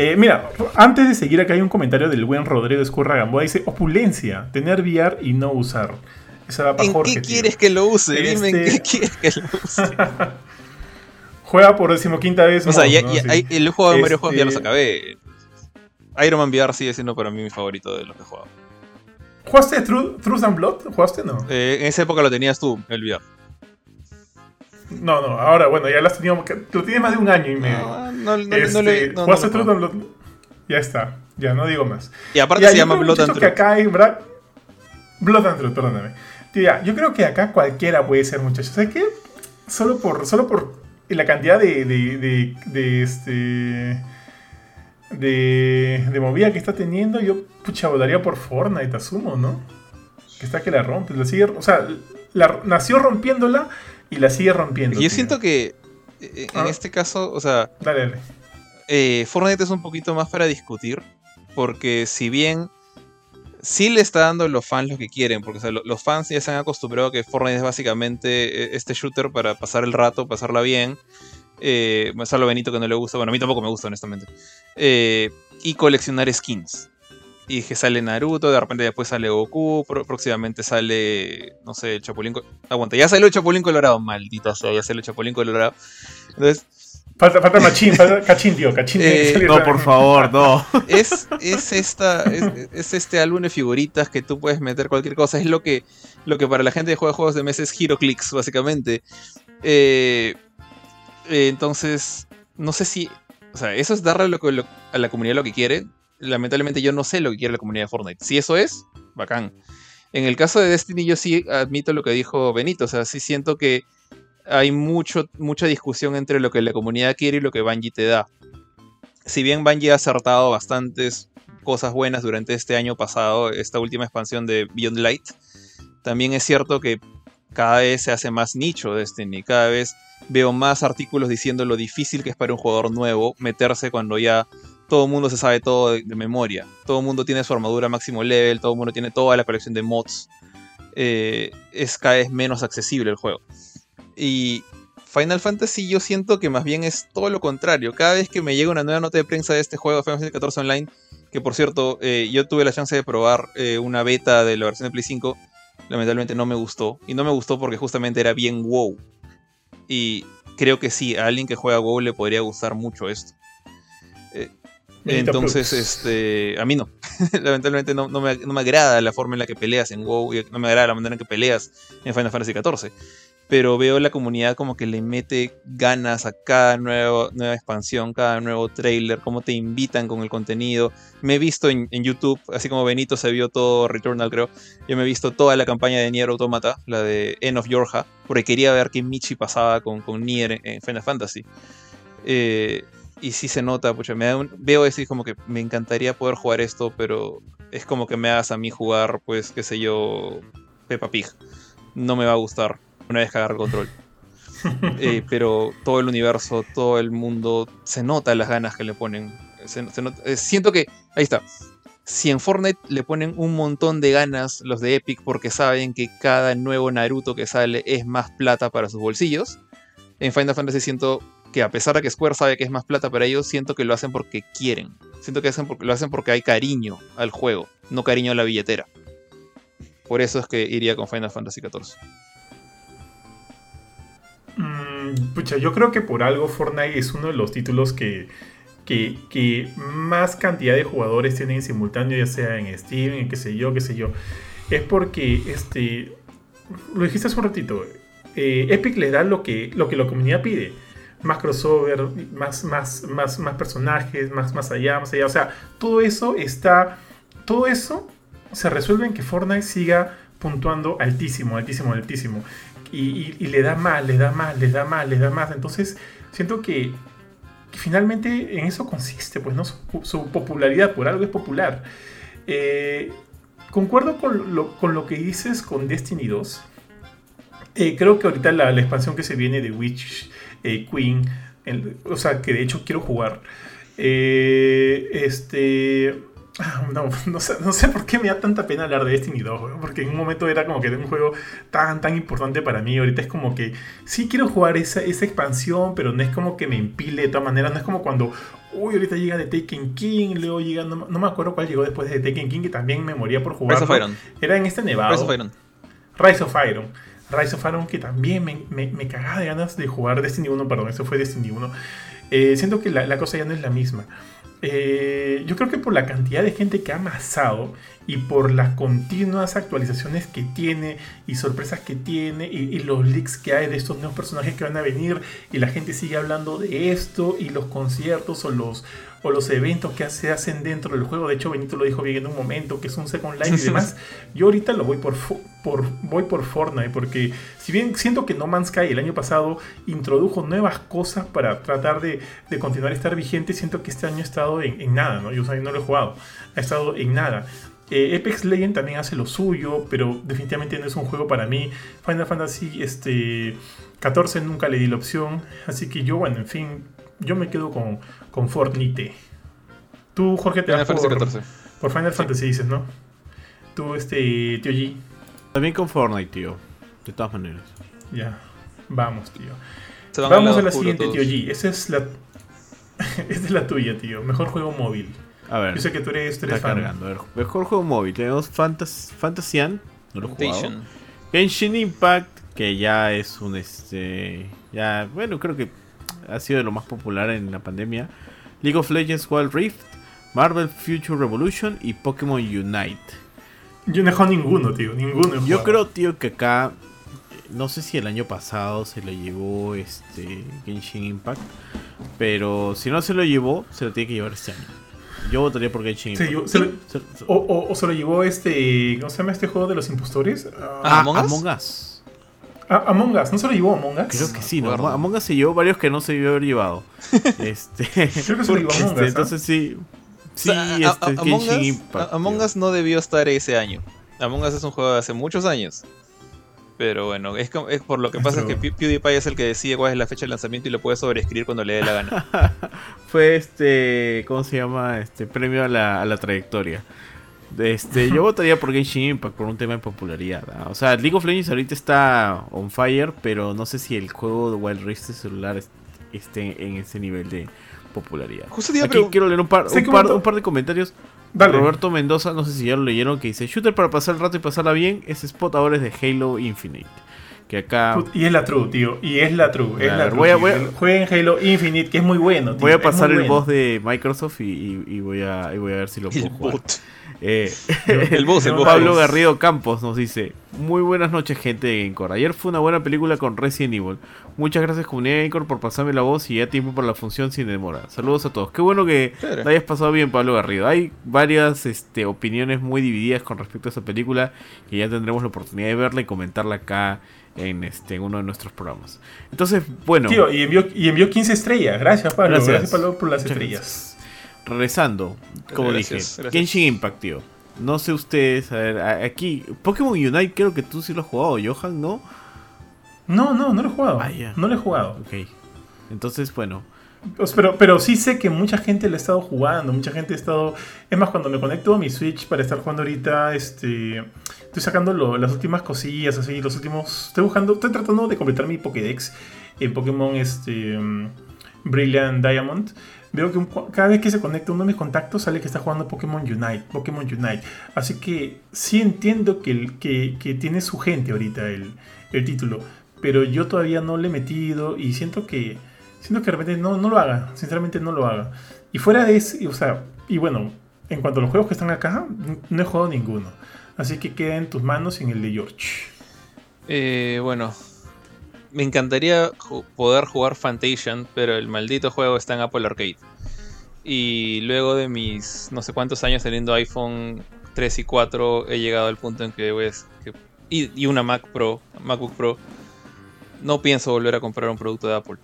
Eh, mira, antes de seguir acá hay un comentario del buen Rodrigo Escurra Gamboa. Dice, opulencia, tener VR y no usar. Esa va para ¿En qué quieres que lo use? Dime en este qué quieres que lo use. *laughs* Juega por decimoquinta vez. O sea, ya, el juego de Mario juegos ya los este acabé. Iron Man VR sigue siendo para mí mi favorito de los que he jugado. ¿Jugaste Truth, and Blood? ¿Jugaste no? Eh, en esa época lo tenías tú, el VR. No, no, ahora bueno, ya lo has tenido. Lo tienes más de un año y medio. No, no, no, este, no ¿Jugaste Truth and Blood? Ya está, ya no digo más. Y aparte se llama Blood and Truth. que acá hay. Blood and Truth, perdóname. Tío, yo creo que acá cualquiera puede ser muchacho. ¿Sabes qué? Solo por, solo por la cantidad de, de, de, de este de, de movida que está teniendo, yo pucha volaría por Fortnite, asumo, ¿no? Que está que la rompe, la sigue, o sea, la, nació rompiéndola y la sigue rompiendo. Yo siento que eh, en ah. este caso, o sea, dale, dale. Eh, Fortnite es un poquito más para discutir, porque si bien sí le está dando a los fans lo que quieren, porque los fans ya se han acostumbrado a que Fortnite es básicamente eh, este shooter para pasar el rato, pasarla bien. Eh, salvo Benito que no le gusta, bueno, a mí tampoco me gusta, honestamente. Eh, y coleccionar skins. Y que sale Naruto, de repente después sale Goku, próximamente sale, no sé, el Chapulín. Aguanta, ya salió el Chapulín Colorado, maldito sea, ya salió el Chapulín Colorado. Entonces, Falta, falta machín, falta cachín, tío, cachín. *laughs* Eh, no, por favor, no. *laughs* Es, es, esta, es, este álbum de figuritas que tú puedes meter cualquier cosa. Es lo que, lo que para la gente que juega juegos de mesa es Clicks, básicamente. Eh, eh, entonces, no sé si. O sea, eso es darle a la comunidad lo que quiere. Lamentablemente yo no sé lo que quiere la comunidad de Fortnite. Si eso es, bacán. En el caso de Destiny yo sí admito lo que dijo Benito. O sea, sí siento que hay mucho, mucha discusión entre lo que la comunidad quiere y lo que Bungie te da. Si bien Bungie ha acertado bastantes cosas buenas durante este año pasado, esta última expansión de Beyond Light, también es cierto que cada vez se hace más nicho Destiny, cada vez veo más artículos diciendo lo difícil que es para un jugador nuevo meterse cuando ya todo el mundo se sabe todo de, memoria, todo el mundo tiene su armadura máximo level, todo el mundo tiene toda la colección de mods, eh, es cada vez menos accesible el juego. Y Final Fantasy yo siento que más bien es todo lo contrario. Cada vez que me llega una nueva nota de prensa de este juego, Final Fantasy XIV Online, que por cierto, eh, yo tuve la chance de probar eh, una beta de la versión de Play 5, lamentablemente no me gustó. Y no me gustó porque justamente era bien WoW. Y creo que sí, a alguien que juega WoW le podría gustar mucho esto. Entonces, este, a mí no. *laughs* Lamentablemente no, me, no, me, agrada la forma en la que peleas en WoW y no me agrada la manera en que peleas en Final Fantasy XIV pero veo la comunidad como que le mete ganas a cada nueva expansión, cada nuevo trailer, cómo te invitan con el contenido. Me he visto en, YouTube, así como Benito se vio todo Returnal, creo. Yo me he visto toda la campaña de Nier Automata, la de End of Yorha, porque quería ver qué Michi pasaba con, con Nier en, Final Fantasy. Eh, y sí se nota, pucha, me veo así como que me encantaría poder jugar esto, pero es como que me hagas a mí jugar, pues, qué sé yo, Peppa Pig. No me va a gustar una vez que agarre control. *laughs* Eh, pero todo el universo, todo el mundo, se nota las ganas que le ponen. Eh, siento que, ahí está. Si en Fortnite le ponen un montón de ganas los de Epic porque saben que cada nuevo Naruto que sale es más plata para sus bolsillos, en Final Fantasy siento que a pesar de que Square sabe que es más plata para ellos, siento que lo hacen porque quieren. Siento que lo hacen porque hay cariño al juego, no cariño a la billetera. Por eso es que iría con Final Fantasy XIV. Mm, pucha, yo creo que por algo Fortnite es uno de los títulos que, que, más cantidad de jugadores tienen en simultáneo, ya sea en Steam, en qué sé yo, qué sé yo. Es porque, este, lo dijiste hace un ratito, eh, Epic le da lo que, lo que la comunidad pide. Más crossover, más, más, más, más personajes, más, más allá, más allá. O sea, todo eso está. Todo eso se resuelve en que Fortnite siga puntuando altísimo, altísimo, altísimo y, le da más, le da más, le da más, le da más. Entonces, siento que, finalmente en eso consiste, pues, ¿no? Su, popularidad, por algo es popular. Eh, concuerdo con lo, que dices con Destiny 2. Eh, creo que ahorita la, expansión que se viene de Witch eh, Queen, o sea, que de hecho quiero jugar. este Ah, no, *laughs* no sé, por qué me da tanta pena hablar de Destiny 2, porque en un momento era como que era un juego tan, tan importante para mí. Ahorita es como que sí quiero jugar esa, esa expansión, pero no es como que me empile de todas maneras. No es como cuando, uy, ahorita llega de Taken King, luego llega, no, me acuerdo cuál llegó después de Taken King, que también me moría por jugar. Rise of Iron. Era en este nevado. Rise of Iron. Rise of Iron. Rise of Iron, que también me, me, cagaba de ganas de jugar Destiny 1, perdón, eso fue Destiny 1. Eh, siento que la, cosa ya no es la misma. Eh, yo creo que por la cantidad de gente que ha amasado y por las continuas actualizaciones que tiene y sorpresas que tiene y, los leaks que hay de estos nuevos personajes que van a venir y la gente sigue hablando de esto y los conciertos o los, o los eventos que se hacen dentro del juego. De hecho, Benito lo dijo bien en un momento, que es un Second Life y demás. Yo ahorita lo voy por, por, voy por Fortnite, porque si bien siento que No Man's Sky el año pasado introdujo nuevas cosas para tratar de, de continuar estar vigente, siento que este año ha estado en, nada, ¿no? Yo no lo he jugado, ha estado en nada. Eh, Apex Legends también hace lo suyo, pero definitivamente no es un juego para mí. Final Fantasy este, 14 nunca le di la opción, así que yo, bueno, en fin, yo me quedo con, con Fortnite. Tú, Jorge, te vas por, por Final Fantasy, dices, ¿no? Tú, este, tío G. También con Fortnite, tío. De todas maneras. Ya. Vamos, tío. Vamos a la siguiente, tío G. Esa es la. *laughs* Esta es la tuya, tío. Mejor juego móvil. A ver. Yo sé que tú eres, tú eres fan. Cargando. A ver, mejor juego móvil. Tenemos Fantas Fantasian. No lo he jugado. Genshin Impact. Que ya es un este. Ya. Bueno, creo que ha sido de lo más popular en la pandemia. League of Legends Wild Rift, Marvel Future Revolution y Pokémon Unite. Yo no he jugado ninguno, tío, ninguno. Yo creo, tío, que acá no sé si el año pasado se lo llevó este Genshin Impact, pero si no se lo llevó, se lo tiene que llevar este año. Yo votaría por Genshin Impact. o, se lo llevó este, ¿cómo se llama este juego de los impostores? Ah, Among Us. A- Among Us, ¿no se lo llevó Among Us? Creo que sí, ¿no? Among Us se llevó varios que no se debió haber llevado. *laughs* este, Creo que se lo llevó Among este, Us. ¿ah? entonces sí. Sí, O sea, este, a- Among, Us, Impact, a- Among tío. Us no debió estar ese año. Among Us es un juego de hace muchos años. Pero bueno, es, como- es por lo que pasa es que PewDiePie es el que decide cuál es la fecha de lanzamiento y lo puede sobreescribir cuando le dé la gana. *laughs* Fue este, ¿cómo se llama? Este premio a la, a la trayectoria. Este, yo votaría por Genshin Impact por un tema de popularidad. O sea, League of Legends ahorita está on fire, pero no sé si el juego de Wild Rift de celular es- esté en ese nivel de popularidad. Justo Aquí pregun- quiero leer un par, un, par, un par de comentarios. Dale. Roberto Mendoza, no sé si ya lo leyeron, que dice, shooter para pasar el rato y pasarla bien, ese spot ahora es de Halo Infinite. Que acá Y es la true, tío. Y es la true. Es la true. voy a- voy a- Jueguen Halo Infinite, que es muy bueno. tío, voy a pasar el bueno. voz de Microsoft y, y- y voy, a, y voy a ver si lo puedo El jugar. bot. Eh, *laughs* El boss, el boss. Pablo Garrido Campos nos dice: Muy buenas noches, gente de Encore. Ayer fue una buena película con Resident Evil. Muchas gracias, comunidad de Encore, por pasarme la voz y ya tiempo para la función sin demora. Saludos a todos. Qué bueno que Chévere. la hayas pasado bien, Pablo Garrido. Hay varias este, opiniones muy divididas con respecto a esa película que ya tendremos la oportunidad de verla y comentarla acá en, este, uno de nuestros programas. Entonces, bueno. Tío, y envió, y envió 15 estrellas. Gracias, Pablo. Gracias. Gracias, Pablo, por las Muchas estrellas. Regresando, como Gracias, dije, gracias. Genshin Impact, tío. No sé ustedes, a ver, aquí, Pokémon Unite creo que tú sí lo has jugado, Johan, ¿no? No, no, no lo he jugado. Vaya. No lo he jugado. Ok. Entonces, bueno. Pero, pero sí sé que mucha gente le ha estado jugando, mucha gente ha estado... Es más, cuando me conecto a mi Switch para estar jugando ahorita, este, estoy sacando lo- las últimas cosillas, así, los últimos... Estoy buscando, estoy tratando de completar mi Pokédex en Pokémon este, Brilliant Diamond. Veo que un- cada vez que se conecta uno de mis contactos sale que está jugando Pokémon Unite, Pokémon Unite. Así que sí entiendo que, que, tiene su gente ahorita el, el título, pero yo todavía no le he metido y siento que siento que de repente no, no lo haga, sinceramente no lo haga. Y fuera de eso, o sea, y bueno, en cuanto a los juegos que están acá, no he jugado ninguno. Así que queda en tus manos y en el de George. Eh, bueno, me encantaría ju- poder jugar Fantation, pero el maldito juego está en Apple Arcade. Y luego de mis no sé cuántos años teniendo iPhone 3 y 4, he llegado al punto en que, pues, que- y, y una Mac Pro, MacBook Pro, no pienso volver a comprar un producto de Apple.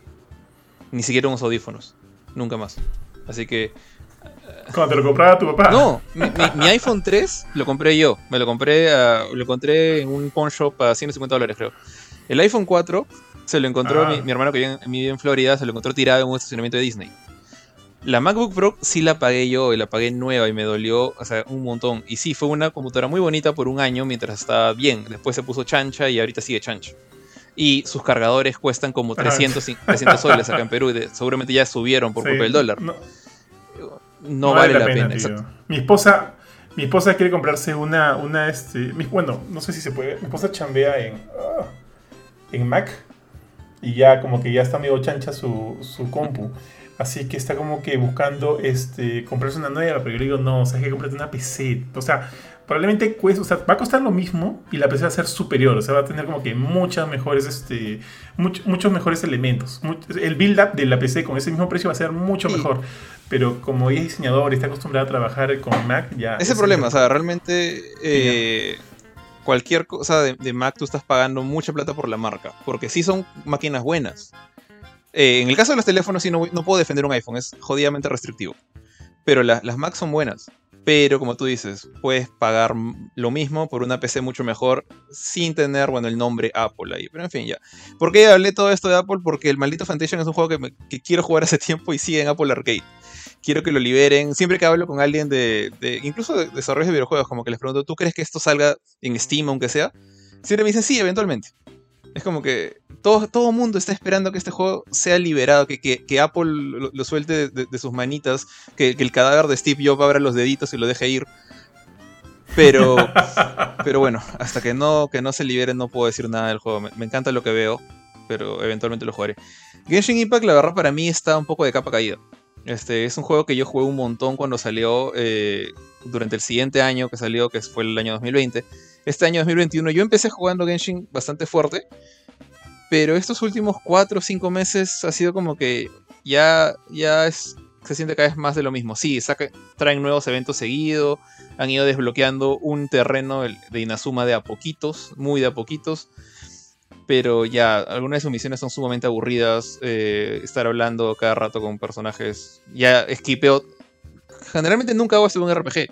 Ni siquiera unos audífonos. Nunca más. Así que Cuando te lo compraba tu papá. no, mi, mi- mi iPhone 3 lo compré yo. Me lo compré, a- lo encontré en un pawn shop a 150 dólares, creo. El iPhone 4 se lo encontró Ah. mi, mi hermano que vive en, vive en Florida, se lo encontró tirado en un estacionamiento de Disney. La MacBook Pro sí la pagué yo y la pagué nueva y me dolió, o sea, un montón. Y sí, fue una computadora muy bonita por un año mientras estaba bien. Después se puso chancha y ahorita sigue chancha. Y sus cargadores cuestan como Ah. 300, y- 300 soles acá en Perú. y de- seguramente ya subieron por Sí, culpa del dólar. No, No, vale, la pena. exacto. Mi esposa, mi esposa quiere comprarse una, una este, mi- bueno, no sé si se puede. Mi esposa chambea en, ah, en Mac y ya como que ya está medio chancha su, su compu. Así que está como que buscando este, comprarse una nueva, pero yo le digo, no, o sea, hay que comprarte una PC. O sea, probablemente cuesta, o sea, va a costar lo mismo y la PC va a ser superior. O sea, va a tener como que muchas mejores, este, much- muchos mejores elementos. Much- el build-up de la PC con ese mismo precio va a ser mucho Sí. mejor. Pero como ella es diseñador y está acostumbrada a trabajar con Mac, ya... Ese es problema, o el- sea, realmente eh, cualquier cosa de, Mac tú estás pagando mucha plata por la marca, porque sí son máquinas buenas. Eh, en el caso de los teléfonos sí no, no puedo defender un iPhone, es jodidamente restrictivo. Pero la- las Mac son buenas. Pero como tú dices, puedes pagar lo mismo por una PC mucho mejor sin tener, bueno, el nombre Apple ahí. Pero en fin, ya. ¿Por qué hablé todo esto de Apple? Porque el maldito Fantation es un juego que, que quiero jugar hace tiempo y sigue en Apple Arcade quiero que lo liberen. Siempre que hablo con alguien de, de- incluso de desarrollo de videojuegos, como que les pregunto, ¿tú crees que esto salga en Steam aunque sea? Siempre me dicen, sí, eventualmente. Es como que todo, todo mundo está esperando que este juego sea liberado, que, que, que Apple lo, lo suelte de, de sus manitas, que, que el cadáver de Steve Jobs abra los deditos y lo deje ir. Pero, *laughs* pero bueno, hasta que no, que no se libere no puedo decir nada del juego. Me, me encanta lo que veo, pero eventualmente lo jugaré. Genshin Impact, la verdad, para mí está un poco de capa caída. Este, es un juego que yo jugué un montón cuando salió eh, durante el siguiente año que salió, que fue el año 2020. Este año 2021 yo empecé jugando Genshin bastante fuerte, pero estos últimos 4 o 5 meses ha sido como que ya, ya se siente cada vez más de lo mismo. Sí, traen nuevos eventos seguidos, han ido desbloqueando un terreno de Inazuma de a poquitos, muy de a poquitos. Pero ya, algunas de sus misiones son sumamente aburridas. eh, estar hablando cada rato con personajes. Ya esquipeo. Generalmente nunca hago esto en un RPG.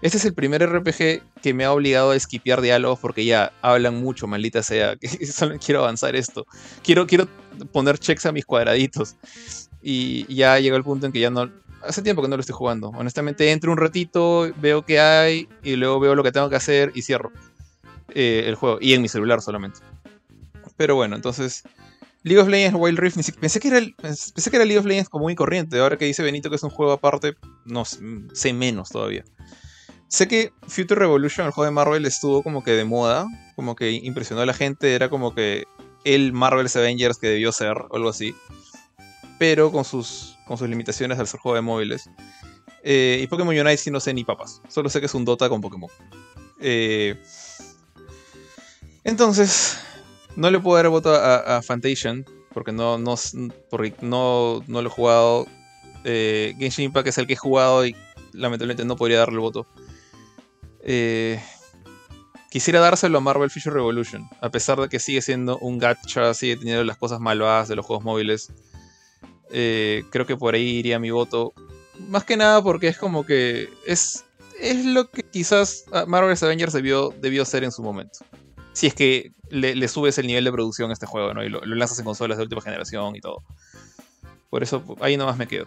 Este es el primer RPG que me ha obligado a esquipear diálogos porque ya hablan mucho, maldita sea. *laughs* Solo quiero avanzar esto. Quiero, quiero poner checks a mis cuadraditos. Y ya llegó el punto en que ya no. Hace tiempo que no lo estoy jugando. Honestamente, entro un ratito, veo qué hay y luego veo lo que tengo que hacer y cierro eh, el juego. Y en mi celular solamente. Pero bueno, entonces. League of Legends Wild Rift, pensé, que era pensé que era League of Legends como muy corriente. Ahora que dice Benito que es un juego aparte, no sé, sé menos todavía. Sé que Future Revolution, el juego de Marvel, estuvo como que de moda, como que impresionó a la gente, era como que el Marvel's Avengers que debió ser, o algo así. Pero con sus, con sus limitaciones al ser juego de móviles. Eh, y Pokémon Unite sí no sé ni papas. Solo sé que es un Dota con Pokémon. Eh, entonces, no le puedo dar voto a, a Fantation. Porque no, no, porque no, no lo he jugado. Eh, Genshin Impact es el que he jugado y lamentablemente no podría darle el voto. Eh, quisiera dárselo a Marvel Future Revolution, a pesar de que sigue siendo un gacha, sigue teniendo las cosas malvadas de los juegos móviles. Eh, creo que por ahí iría mi voto. Más que nada porque es como que es, es lo que quizás ah, Marvel's Avengers debió, debió ser en su momento. Si es que le, le subes el nivel de producción a este juego, ¿no? Y lo, lo lanzas en consolas de última generación y todo. Por eso ahí nomás me quedo.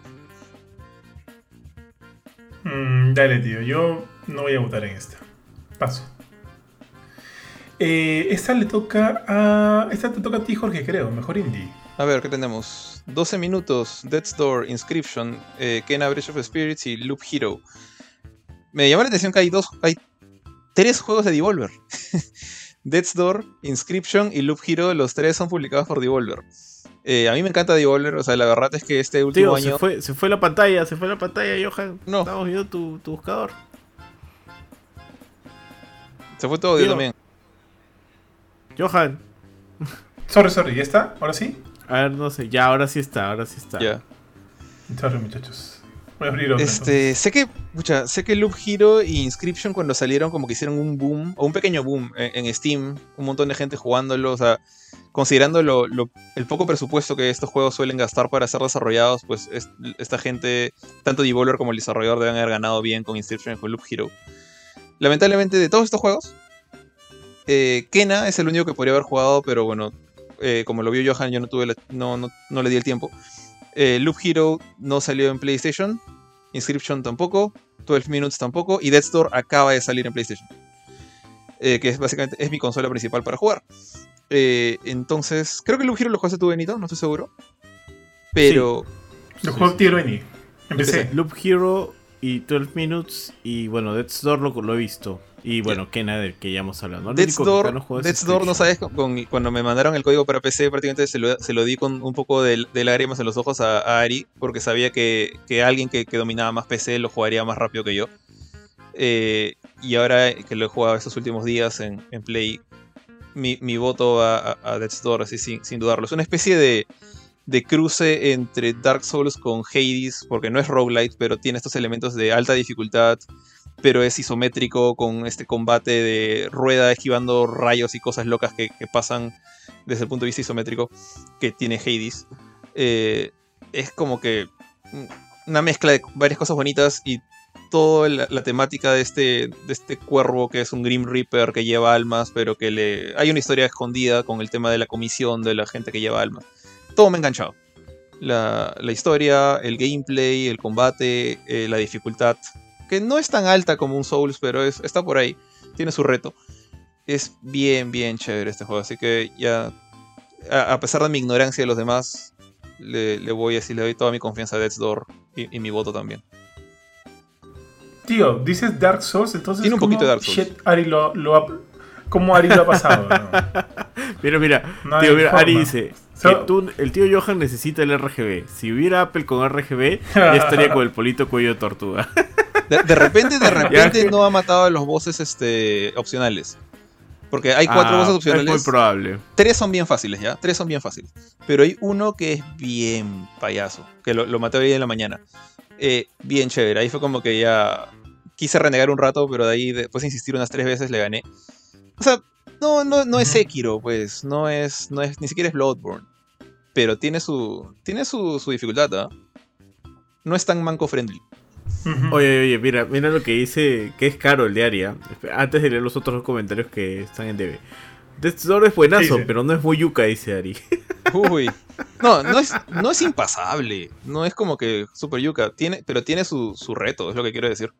Mm, dale, tío. Yo no voy a votar en esta. Paso. Eh, esta le toca a. Esta te toca a ti, Jorge, creo. Mejor indie. A ver, ¿qué tenemos? 12 minutos, Death's Door, Inscription, eh, Kena Breath of Spirits y Loop Hero. Me llama la atención que hay dos, hay tres juegos de Devolver. *laughs* Death's Door, Inscription y Loop Hero, los tres son publicados por Devolver. Eh, a mí me encanta Devolver, o sea, la verdad es que este último Tío, año... se fue, se fue la pantalla, se fue la pantalla, Johan. No. Estamos viendo tu, tu buscador. Se fue todo yo Tío. también. Johan. Sorry, sorry. ¿Ya está? ¿Ahora sí? A ver, no sé, ya, ahora sí está, ahora sí está. Ya. Sorry, muchachos. Este, sé que, sé que Loop Hero y Inscription cuando salieron como que hicieron un boom, o un pequeño boom en, Steam, un montón de gente jugándolo, o sea, considerando el poco presupuesto que estos juegos suelen gastar para ser desarrollados, pues es- esta gente, tanto Devolver como el desarrollador deben haber ganado bien con Inscription y con Loop Hero. Lamentablemente de todos estos juegos, eh, Kena es el único que podría haber jugado, pero bueno, eh, como lo vio Johan, yo no tuve la- no, no, no le di el tiempo. Eh, Loop Hero no salió en PlayStation. Inscription tampoco. 12 Minutes tampoco. Y Death Door acaba de salir en PlayStation. Eh, que es básicamente es mi consola principal para jugar. Eh, entonces, creo que Loop Hero lo jugaste tú, Benito, no estoy seguro. Pero. Lo juego Tier Benny. Empecé. Loop Hero y 12 Minutes y bueno, Death's Door lo, lo he visto. Y bueno, Kena del que ya hemos hablado. ¿no? Death's que Door, no Death's Door, no sabes, con- cuando me mandaron el código para PC, prácticamente se lo, se lo di con un poco de, de lágrimas en los ojos a, a Ari, porque sabía que, que alguien que, que dominaba más PC lo jugaría más rápido que yo. Eh, y ahora que lo he jugado estos últimos días en, en Play, mi, mi voto va a, a Death's Door, así sin, sin dudarlo. Es una especie de, de cruce entre Dark Souls con Hades, porque no es roguelite, pero tiene estos elementos de alta dificultad, pero es isométrico con este combate de rueda esquivando rayos y cosas locas que, pasan desde el punto de vista isométrico que tiene Hades. Eh, es como que una mezcla de varias cosas bonitas y toda la, la temática de este, de este cuervo que es un Grim Reaper que lleva almas, pero que le hay una historia escondida con el tema de la comisión de la gente que lleva almas. Todo me ha enganchado. La, la historia, el gameplay, el combate, eh, la dificultad, que no es tan alta como un Souls, pero es, está por ahí, tiene su reto. Es bien, bien chévere este juego, así que ya, a, a pesar de mi ignorancia de los demás, le, le voy a decir, le doy toda mi confianza a Death's Door y, y mi voto también. Tío, dices Dark Souls, entonces. Tiene un ¿cómo poquito de Dark Souls. Shit, Ari lo, lo ha. ¿Cómo Ari lo ha pasado? no? *laughs* Mira, mira, No tío, mira, Ari dice que tú- el tío Johan necesita el RGB. Si hubiera Apple con RGB, ya *laughs* estaría con el polito cuello de tortuga. De, de repente, de *laughs* repente no ha matado a los bosses este, opcionales. Porque hay cuatro Ah, bosses Es muy opcionales. probable. Tres son bien fáciles, ¿ya? Tres son bien fáciles. Pero hay uno que es bien payaso. Que lo, lo maté hoy en la mañana. Eh, bien chévere. Ahí fue como que ya quise renegar un rato, pero de ahí después de insistir unas tres veces le gané. O sea, no, no, no es. Sekiro, pues. No es, no es, ni siquiera es Bloodborne. Pero tiene su, tiene su, su dificultad, ¿ah? No es tan manco friendly. Oye, oye, mira, mira lo que dice, que es caro el de Aria. Antes de leer los otros comentarios que están en DB. Door es buenazo, Sí, sí. pero no es muy yuca, dice Ari. *laughs* Uy. No, no es, no es impasable. No es como que Super Yuka. Tiene, pero tiene su, su reto, es lo que quiero decir.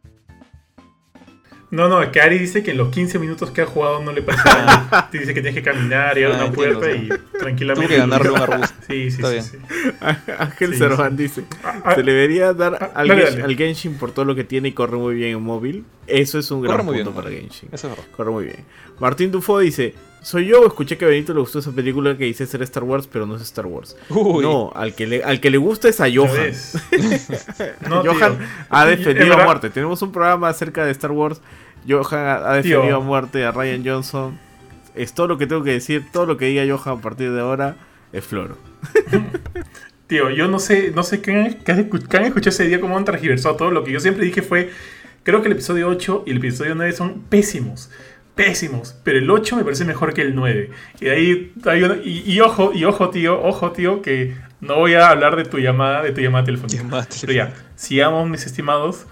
No, no, es que Ari dice que en los 15 minutos que ha jugado no le pasa nada. Te dice que tienes que caminar y abrir Ah, una entiendo, puerta y tranquilamente. Tuvo que ganarle un arbusto. *laughs* Sí, sí, Está sí, bien. sí. *laughs* Ángel Sí, Cervan dice, Ah, ah, se le debería dar ah, al, dale, Genshin, dale. al Genshin por todo lo que tiene y corre muy bien en móvil. Eso es un gran muy punto bien, para. Genshin. Eso es verdad. Corre muy bien. Martín Dufo dice, soy yo, escuché que a Benito le gustó esa película que dice ser Star Wars, pero no es Star Wars. Uy. No, al que, le, al que le gusta es a ¿ya Johan. *laughs* No, Johan tío. ha defendido a muerte. Tenemos un programa acerca de Star Wars. Johan ha Tío. a muerte a Ryan Johnson. Es todo lo que tengo que decir. Todo lo que diga Johan a partir de ahora es floro. *laughs* Tío, yo no sé, no sé qué han, qué han escu- qué han escuchado ese día cómo han transgiversado todo. Lo que yo siempre dije fue, creo que el episodio 8 y el episodio 9 son pésimos. Pésimos. Pero el 8 me parece mejor que el 9. Y ahí, hay una- y, y ojo, y ojo, tío, ojo, tío, que no voy a hablar de tu llamada, de tu llamada telefónica. Llamada Pero ya, sigamos, mis estimados.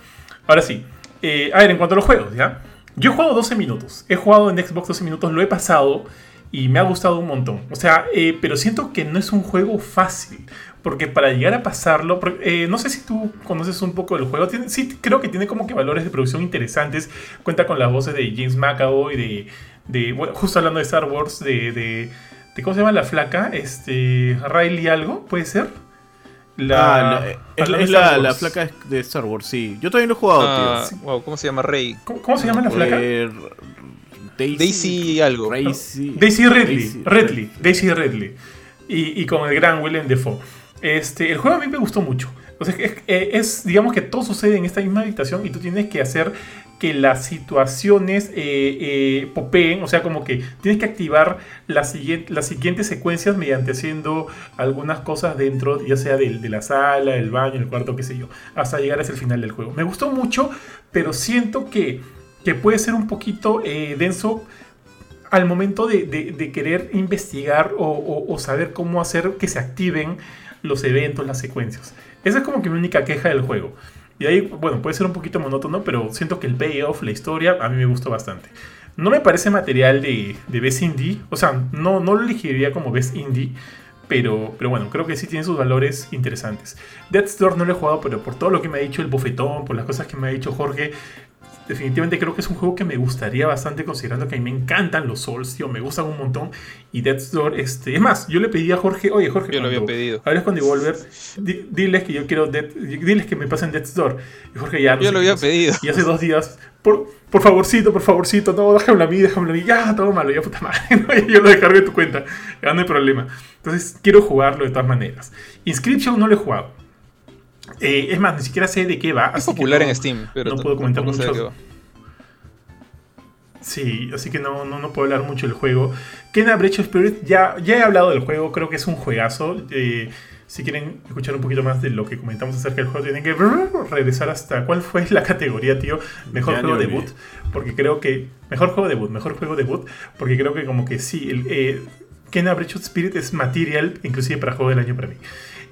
Ahora sí. Eh, a ver, en cuanto a los juegos, ¿ya? Yo he jugado 12 minutos. He jugado en Xbox 12 minutos, lo he pasado y me ha gustado un montón. O sea, eh, pero siento que no es un juego fácil. Porque para llegar a pasarlo, eh, no sé si tú conoces un poco del juego. Sí, creo que tiene como que valores de producción interesantes. Cuenta con las voces de James McAvoy, de, de bueno, justo hablando de Star Wars, de, de, de- ¿cómo se llama la flaca? Este, Riley algo, ¿puede ser? La, Ah, la- es, la, la Wars. flaca de Star Wars, sí. Yo también lo he jugado, Ah, tío. wow, ¿cómo se llama? Rey. ¿Cómo, cómo se llama la flaca? Eh, Daisy, Daisy algo. Daisy, Daisy Ridley. Daisy Ridley. Daisy Ridley. Y, y con el gran Willem Dafoe. Este, el juego a mí me gustó mucho. O sea, es, eh, es, digamos que todo sucede en esta misma habitación y tú tienes que hacer que las situaciones eh, eh, popeen, o sea, como que tienes que activar las, siguiente- las siguientes secuencias mediante haciendo algunas cosas dentro, ya sea de, la sala, el baño, el cuarto, qué sé yo, hasta llegar hasta el final del juego. Me gustó mucho, pero siento que, puede ser un poquito eh, denso al momento de, querer investigar o, o- o saber cómo hacer que se activen los eventos, las secuencias. Esa es como que mi única queja del juego. Y ahí, bueno, puede ser un poquito monótono, pero siento que el payoff, la historia, a mí me gustó bastante. No me parece material de, de Best Indie, o sea, no, no lo elegiría como Best Indie, pero, pero bueno, creo que sí tiene sus valores interesantes. Death's Door no lo he jugado, pero por todo lo que me ha dicho el bofetón, por las cosas que me ha dicho Jorge, definitivamente creo que es un juego que me gustaría bastante, considerando que a mí me encantan los Souls, tío, me gustan un montón. Y Death's Door, este, es más, yo le pedí a Jorge, oye Jorge, Yo lo había pedido. hables con Devolver, di- diles que yo quiero, Death- diles que me pasen Death's Door. Y Jorge ya Yo sé lo había pedido. Y hace dos días, por, por favorcito, por favorcito, no, déjame a mí, déjame a mí, ya, todo malo, ya puta madre, *laughs* yo lo descargué de tu cuenta, ya no hay problema. Entonces, quiero jugarlo de todas maneras. Inscription no lo he jugado. Eh, es más, ni siquiera sé de qué va. Es así que popular no- en Steam, pero no puedo comentar mucho. qué va. Sí, así que no, no, no puedo hablar mucho del juego. Kena Breach of Spirit, ya, ya he hablado del juego, creo que es un juegazo. Eh, si quieren escuchar un poquito más de lo que comentamos acerca del juego, tienen que *laughs* regresar hasta cuál fue la categoría, tío. Mejor Ya juego debut. Porque creo que. Mejor juego debut, mejor juego debut. Porque creo que como que sí, el, eh, Kena Breach of Spirit es material, inclusive para juego del año para mí.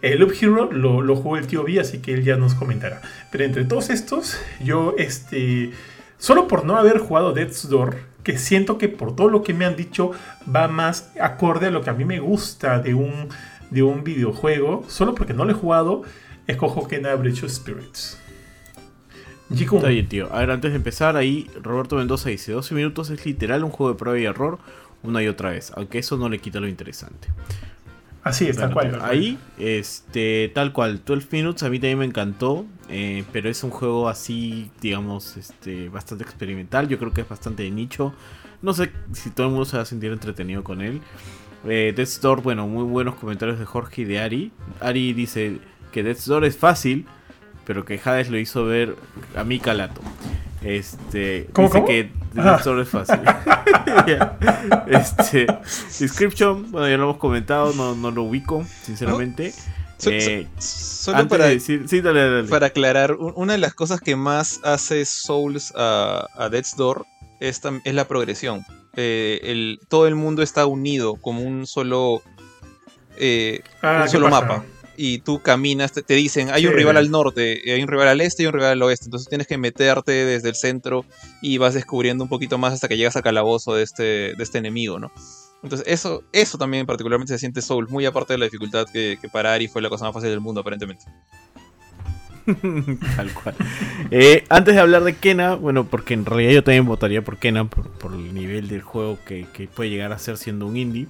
El Loop Hero lo, lo jugó el tío B, así que él ya nos comentará. Pero entre todos estos, yo este. Solo por no haber jugado Death's Door, que siento que por todo lo que me han dicho va más acorde a lo que a mí me gusta de un, de un videojuego, solo porque no lo he jugado, escojo Kena Breach of Spirits. Jikun. Está tío. A ver, antes de empezar, ahí Roberto Mendoza dice: 12 minutos es literal un juego de prueba y error una y otra vez, aunque eso no le quita lo interesante. Así es, tal cual. Ahí, este, tal cual, 12 Minutes a mí también me encantó, eh, pero es un juego así, digamos, este, bastante experimental, yo creo que es bastante de nicho, no sé si todo el mundo se va a sentir entretenido con él. Eh, Death's Door, bueno, muy buenos comentarios de Jorge y de Ari. Ari dice que Death's Door es fácil, pero que Hades lo hizo ver a mí calato. Este, ¿Cómo, dice cómo? que Ah. Door es fácil. *laughs* Ya. Este, Description, bueno, ya lo hemos comentado, no, no lo ubico, sinceramente. So- Eh, so- solo antes para, de decir, sí, dale, dale. para aclarar, un- una de las cosas que más hace Souls a, a Death's Door es, la progresión. eh, el, todo el mundo está unido como un solo, eh, Ah, un ¿qué solo pasa? mapa. Y tú caminas, te, te dicen, hay un Sí. rival al norte, hay un rival al este y un rival al oeste. Entonces tienes que meterte desde el centro y vas descubriendo un poquito más hasta que llegas al calabozo de este, de este enemigo, ¿no? Entonces eso, eso también particularmente se siente Souls, muy aparte de la dificultad que, que para Ari fue la cosa más fácil del mundo aparentemente. *laughs* Tal cual. Eh, antes de hablar de Kena, bueno, porque en realidad yo también votaría por Kena por, por el nivel del juego que, que puede llegar a ser siendo un indie.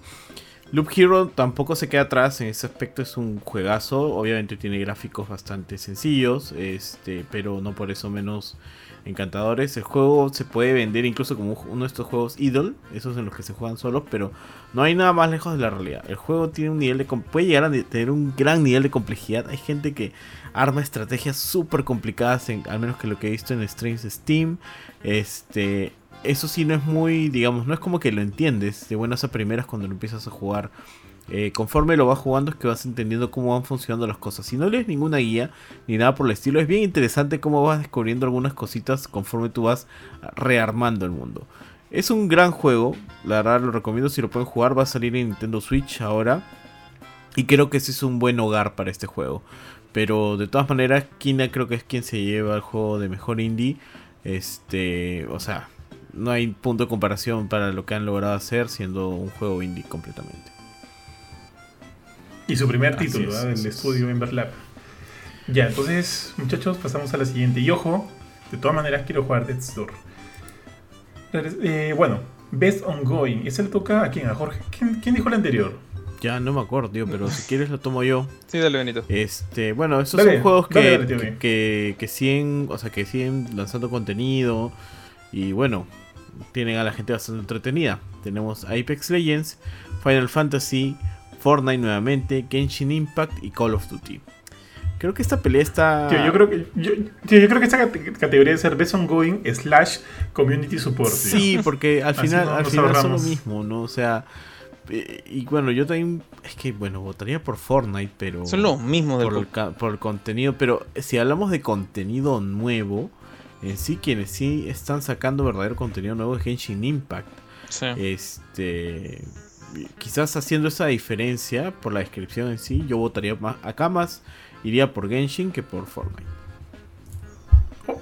Loop Hero tampoco se queda atrás, en ese aspecto es un juegazo, obviamente tiene gráficos bastante sencillos, este, pero no por eso menos encantadores. El juego se puede vender incluso como uno de estos juegos idle, esos en los que se juegan solos, pero no hay nada más lejos de la realidad. El juego tiene un nivel de puede llegar a tener un gran nivel de complejidad. Hay gente que arma estrategias súper complicadas, en, al menos que lo que he visto en streams Steam. Este, eso sí no es muy, digamos, no es como que lo entiendes de buenas a primeras cuando lo empiezas a jugar. Eh, conforme lo vas jugando es que vas entendiendo cómo van funcionando las cosas. Si no lees ninguna guía ni nada por el estilo, es bien interesante cómo vas descubriendo algunas cositas conforme tú vas rearmando el mundo. Es un gran juego, la verdad lo recomiendo si lo pueden jugar, va a salir en Nintendo Switch ahora. Y creo que ese es un buen hogar para este juego. Pero de todas maneras, Kina creo que es quien se lleva el juego de mejor indie. Este, o sea, no hay punto de comparación para lo que han logrado hacer siendo un juego indie completamente. Y su primer Así título es, del es. estudio Ember Lab. Ya, entonces, muchachos, pasamos a la siguiente. Y ojo, de todas maneras quiero jugar Death's Door. Eh, bueno, Best Ongoing. ¿Ese le toca a quién? ¿A Jorge? ¿Quién, quién dijo el anterior? Ya no me acuerdo, tío, pero si quieres lo tomo yo. Sí, dale, Benito. Este, bueno, estos Dale, son juegos que, dale, dale, tío, que, que- que siguen, o sea, que siguen lanzando contenido y bueno, tienen a la gente bastante entretenida. Tenemos Apex Legends, Final Fantasy, Fortnite nuevamente, Genshin Impact y Call of Duty. Creo que esta pelea está Tío, yo creo que, yo, tío, yo creo que esta cate- categoría debe ser Best Ongoing slash Community Support. tío. Sí, porque al final, no al final son lo mismo, ¿no? O sea, eh, y bueno, yo también es que bueno, votaría por Fortnite, pero Son los mismos del por el, por el contenido, pero si hablamos de contenido nuevo, en sí quienes sí están sacando verdadero contenido nuevo es Genshin Impact. Sí. Este, quizás haciendo esa diferencia por la descripción en sí, yo votaría más acá más iría por Genshin que por Fortnite.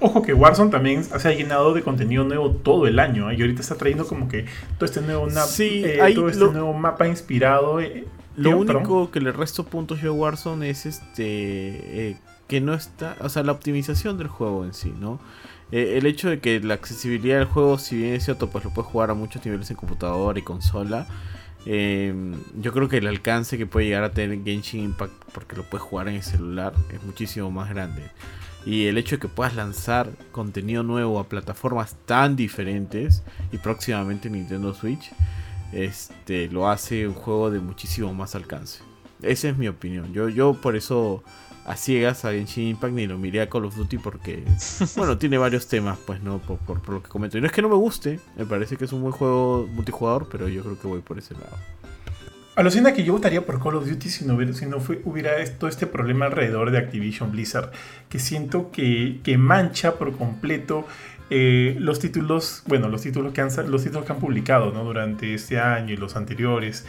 Ojo que Warzone también se ha llenado de contenido nuevo todo el año. ¿eh? Y ahorita está trayendo como que todo este nuevo, Sí, eh, todo este lo- nuevo mapa inspirado. eh, Lo tío, único perdón. que le resto puntos yo a Warzone es este eh, que no está, o sea, la optimización del juego en sí, ¿no? Eh, el hecho de que la accesibilidad del juego, si bien es cierto, pues lo puedes jugar a muchos niveles en computadora y consola. eh, yo creo que el alcance que puede llegar a tener Genshin Impact, porque lo puedes jugar en el celular, es muchísimo más grande. Y el hecho de que puedas lanzar contenido nuevo a plataformas tan diferentes y próximamente Nintendo Switch, este, lo hace un juego de muchísimo más alcance. Esa es mi opinión. Yo, yo por eso a ciegas a Genshin Impact ni lo miré a Call of Duty porque, *laughs* bueno, tiene varios temas, pues, ¿no? Por, por- por lo que comento. Y no es que no me guste, me parece que es un buen juego multijugador, pero yo creo que voy por ese lado. Alucina que yo votaría por Call of Duty si no hubiera, si no fue- hubiera todo este problema alrededor de Activision Blizzard, que siento que, que mancha por completo eh, los títulos, bueno, los títulos que han, los títulos que han publicado ¿no? durante este año y los anteriores.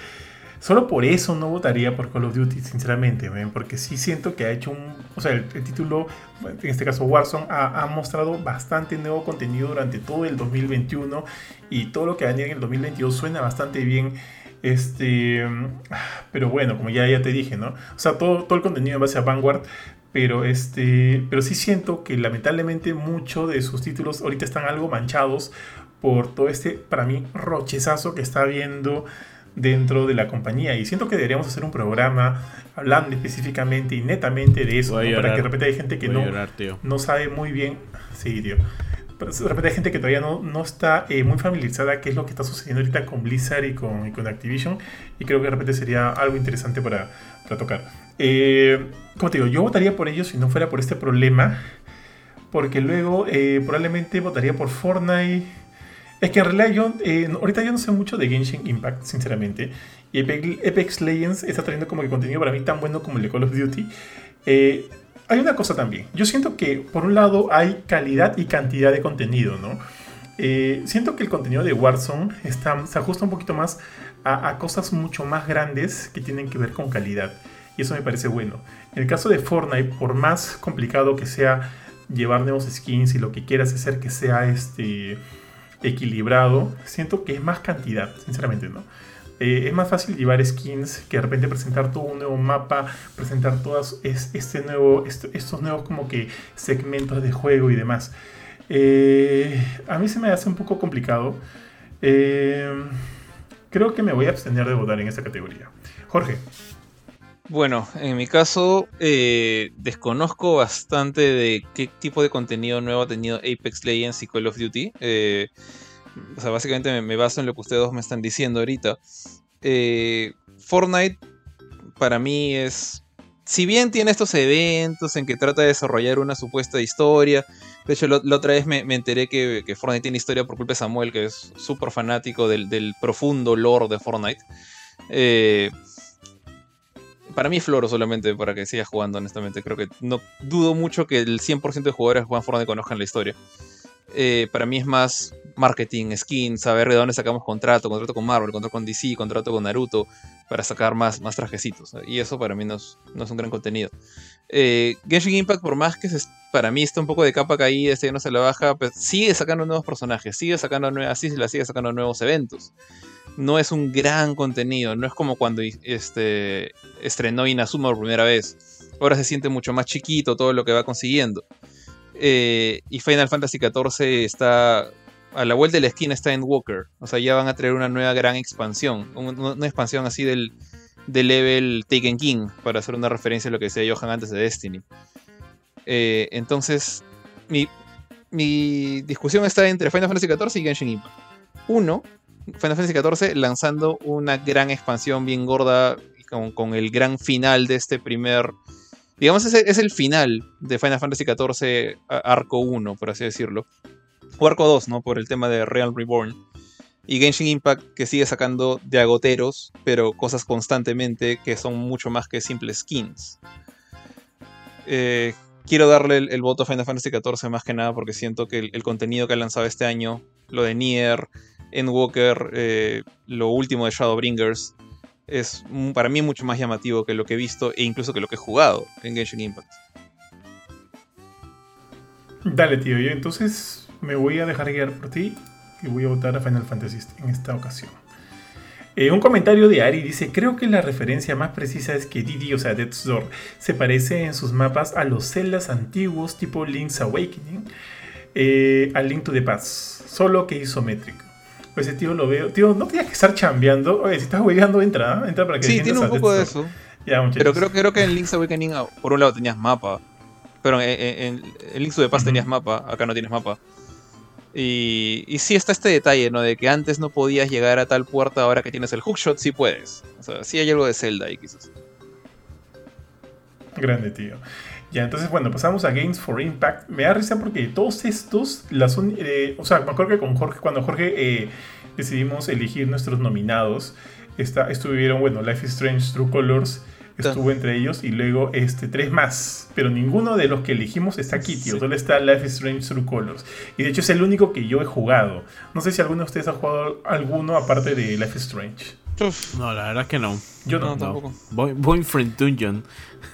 Solo por eso no votaría por Call of Duty, sinceramente, porque sí siento que ha hecho un... O sea, el, título, en este caso Warzone, ha, ha mostrado bastante nuevo contenido durante todo el 2021 y todo lo que va a venir en el 2022 suena bastante bien. Este, pero bueno, como ya, ya te dije, ¿no? O sea, todo, todo el contenido en base a Vanguard, pero este, pero sí siento que lamentablemente muchos de sus títulos ahorita están algo manchados por todo este, para mí, rochezazo que está habiendo dentro de la compañía. Y siento que deberíamos hacer un programa hablando específicamente y netamente de eso, para que de repente hay gente que no, llorar, no sabe muy bien. Sí, tío. Pero de repente hay gente que todavía no, no está eh, muy familiarizada qué es lo que está sucediendo ahorita con Blizzard y con, y con Activision. Y creo que de repente sería algo interesante para, para tocar. Eh, como te digo, yo votaría por ellos si no fuera por este problema. Porque luego eh, probablemente votaría por Fortnite. Es que en realidad yo, eh, ahorita yo no sé mucho de Genshin Impact, sinceramente. Y Apex, Legends está trayendo como que contenido para mí tan bueno como el de Call of Duty. Eh, hay una cosa también. Yo siento que por un lado hay calidad y cantidad de contenido, ¿no? Eh, siento que el contenido de Warzone se ajusta un poquito más a, a, cosas mucho más grandes que tienen que ver con calidad. Y eso me parece bueno. En el caso de Fortnite, por más complicado que sea llevar nuevos skins y lo que quieras hacer que sea este, equilibrado, siento que es más cantidad, sinceramente, ¿no? Eh, es más fácil llevar skins que de repente presentar todo un nuevo mapa, presentar todos este nuevo, estos nuevos como que segmentos de juego y demás. Eh, a mí se me hace un poco complicado. Eh, creo que me voy a abstener de votar en esta categoría. Jorge. Bueno, en mi caso desconozco bastante de qué tipo de contenido nuevo ha tenido Apex Legends y Call of Duty. o sea, básicamente me, baso en lo que ustedes dos me están diciendo ahorita. Fortnite para mí es si bien tiene estos eventos en que trata de desarrollar una supuesta historia, de hecho la, otra vez me, enteré que, Fortnite tiene historia por culpa de Samuel, que es súper fanático del, profundo lore de Fortnite. Eh, para mí es floro solamente para que siga jugando, honestamente. Creo que no dudo mucho que el 100% de jugadores que juegan Fortnite conozcan la historia. Eh, para mí es más marketing, skin, saber de dónde sacamos contrato, contrato con Marvel, contrato con DC, contrato con Naruto, para sacar más, más trajecitos. Y eso para mí no es, un gran contenido. Eh, Genshin Impact, por más que para mí está un poco de capa caída, este no se la baja, pues sigue sacando nuevos personajes, sigue sacando nuevas islas, sigue sacando nuevos eventos. No es un gran contenido, no es como cuando este, estrenó Inazuma por primera vez. Ahora se siente mucho más chiquito todo lo que va consiguiendo. Eh, y Final Fantasy XIV está a la vuelta de la esquina está Endwalker. O sea, ya van a traer una nueva gran expansión. Una, expansión así del, level Taken King, para hacer una referencia a lo que decía Johan antes de Destiny. Eh, entonces, mi, mi, discusión está entre Final Fantasy XIV y Genshin Impact. Uno, Final Fantasy XIV lanzando una gran expansión bien gorda con, el gran final de este primer Digamos, es, es el final de Final Fantasy XIV Arco 1, por así decirlo. O Arco 2, ¿no? Por el tema de Realm Reborn. Y Genshin Impact que sigue sacando de agoteros, pero cosas constantemente que son mucho más que simples skins. Eh, quiero darle el, voto a Final Fantasy XIV más que nada porque siento que el, contenido que ha lanzado este año, lo de Nier, Endwalker, eh, lo último de Shadowbringers, es para mí mucho más llamativo que lo que he visto e incluso que lo que he jugado en Genshin Impact. Dale, tío, yo entonces me voy a dejar guiar por ti y voy a votar a Final Fantasy en esta ocasión. Eh, un comentario de Ari dice, creo que la referencia más precisa es que Didi, o sea, Death's Door, se parece en sus mapas a los celdas antiguos tipo Link's Awakening, eh, al Link to the Past, solo que isométrico ese tío lo veo. Tío, no tienes que estar chambeando. Oye, si estás hueveando, entra. Entra para que Sí, tiene un poco de eso. pero creo, creo que en Link's Awakening, ah, por un lado, tenías mapa. Pero en, en, Link's to the Past tenías mapa. Acá no tienes mapa. Y, y sí está este detalle, ¿no? De que antes no podías llegar a tal puerta, ahora que tienes el hookshot, sí puedes. O sea, sí hay algo de Zelda ahí, quizás. Grande, tío. Ya, entonces, bueno, pasamos a Games for Impact. Me da risa porque todos estos, las eh, o sea, me acuerdo que con Jorge, cuando Jorge eh, decidimos elegir nuestros nominados, está, estuvieron, bueno, Life is Strange, True Colors, estuvo entre ellos y luego este, tres más. Pero ninguno de los que elegimos está aquí, tío. Solo está Life is Strange True Colors. Y de hecho es el único que yo he jugado. No sé si alguno de ustedes ha jugado alguno aparte de Life is Strange. No, la verdad que no. Yo no, tampoco. Boyfriend Dungeon.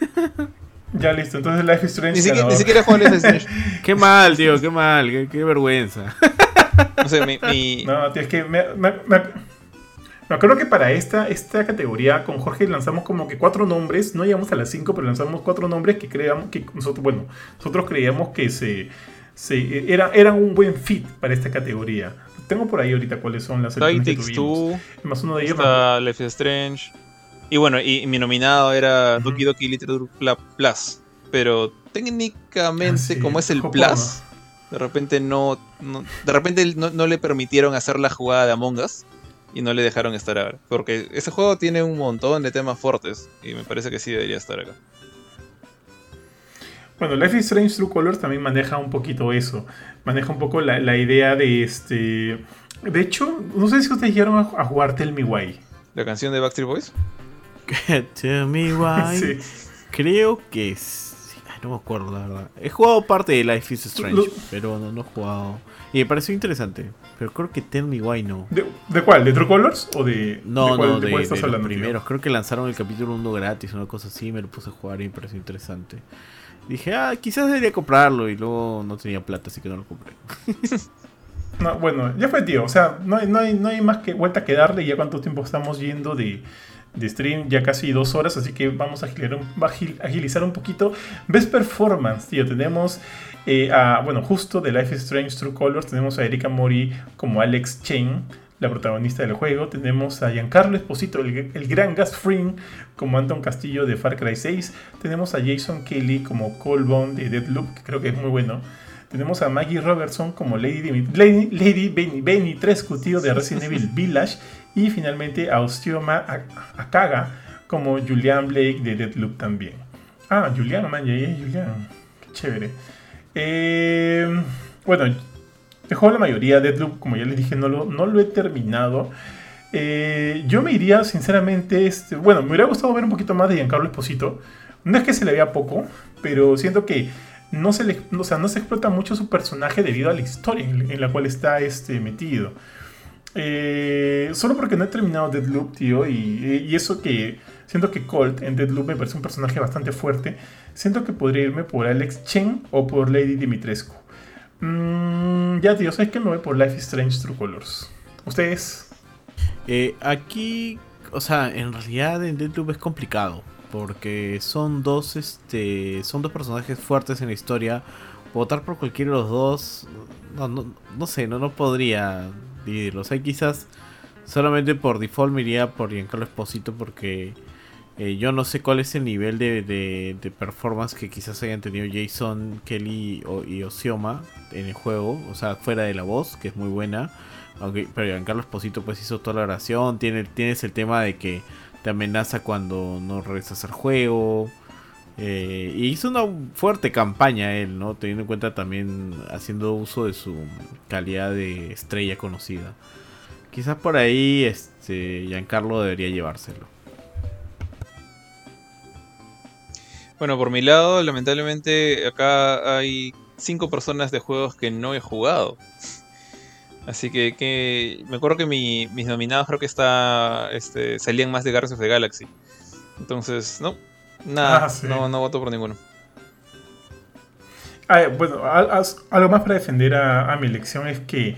*laughs* Ya listo, entonces Life is Strange. Ni, siquiera, ni siquiera Life is Strange. *laughs* qué mal, tío, qué mal, qué, vergüenza. *laughs* No sé, mi, No, tío, es que me, me, me, acuerdo que para esta, esta categoría con Jorge lanzamos como que cuatro nombres, no llegamos a las cinco, pero lanzamos cuatro nombres que creíamos que nosotros, bueno, nosotros creíamos que se, se era, eran un buen fit para esta categoría. Tengo por ahí ahorita cuáles son las que tuvimos. Más uno de ellos. Life is Strange. Y bueno, y, mi nominado era Doki Doki Literature Plus. Pero técnicamente, ah, como es el Plus, de repente no, de repente no, le permitieron hacer la jugada de Among Us y no le dejaron estar ahora. Porque ese juego tiene un montón de temas fuertes y me parece que sí debería estar acá. Bueno, Life is Strange True Colors también maneja un poquito eso. Maneja un poco la, idea de este. De hecho, no sé si ustedes llegaron a, jugar Tell Me Why. ¿La canción de Backstreet Boys? Tell me why. *laughs* Creo que sí. no me acuerdo, la verdad. He jugado parte de Life is Strange, pero no, no he jugado. Y me pareció interesante. Pero creo que Tell Me Why no. ¿De, de cuál? ¿De True Colors? ¿O de.? No, de cuál, no, de, cuál de estás los hablando, tío? primeros. Creo que lanzaron el capítulo 1 gratis, una cosa así. Me lo puse a jugar y me pareció interesante. Dije, ah, quizás debería comprarlo. Y luego no tenía plata, así que no lo compré. *laughs* No, bueno, ya fue, tío. O sea, no hay, no hay, no hay más que vuelta que darle. Ya cuánto tiempo estamos yendo de, de stream, ya casi dos horas. Así que vamos a agilizar un, poquito. Best Performance, tío. Tenemos eh, a, bueno, justo de Life is Strange True Colors. Tenemos a Erika Mori como Alex Chen, la protagonista del juego. Tenemos a Giancarlo Esposito, el, el gran Fring, como Anton Castillo de Far Cry 6. Tenemos a Jason Kelly como Colbone de Deadloop, que creo que es muy bueno. Tenemos a Maggie Robertson como Lady, Lady, Lady Benny, Benny tío de Resident *laughs* Evil Village. Y finalmente a Ostioma Akaga como Julian Blake de Deadloop también. Ah, Julian, man, ya, ya, Julian. Qué chévere. Eh, bueno, jugado la mayoría de Deadloop, como ya les dije, no lo, no lo he terminado. Eh, yo me iría, sinceramente, este, bueno, me hubiera gustado ver un poquito más de Giancarlo Esposito. No es que se le vea poco, pero siento que no se, o sea, no se explota mucho su personaje debido a la historia en, en la cual está este, metido. Eh, solo porque no he terminado Deadloop, tío, y, y eso que siento que Colt en Deadloop me parece un personaje bastante fuerte. Siento que podría irme por Alex Chen o por Lady Dimitrescu. Mm, ya, tío, ¿sabes que me voy por Life is Strange True Colors? ¿Ustedes? Eh, aquí, o sea, en realidad en Deadloop es complicado. Porque son dos, este, son dos personajes fuertes en la historia. Votar por cualquiera de los dos, no, no, no sé, no, no podría dividirlos. Hay quizás solamente por default me iría por Giancarlo Esposito porque eh, yo no sé cuál es el nivel de, de- de performance que quizás hayan tenido Jason, Kelly o- y Osioma en el juego. O sea, fuera de la voz, que es muy buena. Aunque, pero Giancarlo Esposito pues hizo toda la oración. Tiene, tienes el tema de que te amenaza cuando no regresas al juego. Eh, y hizo una fuerte campaña él, ¿no? Teniendo en cuenta también haciendo uso de su calidad de estrella conocida. Quizás por ahí este Giancarlo debería llevárselo. Bueno, por mi lado, lamentablemente acá hay cinco personas de juegos que no he jugado. Así que, que me acuerdo que mi- mis nominados creo que está este, salían más de Guardians of the Galaxy. Entonces, no, nada, Ah, sí. no, no voto por ninguno. Ah, bueno, al- as- algo más para defender a, a mi elección es que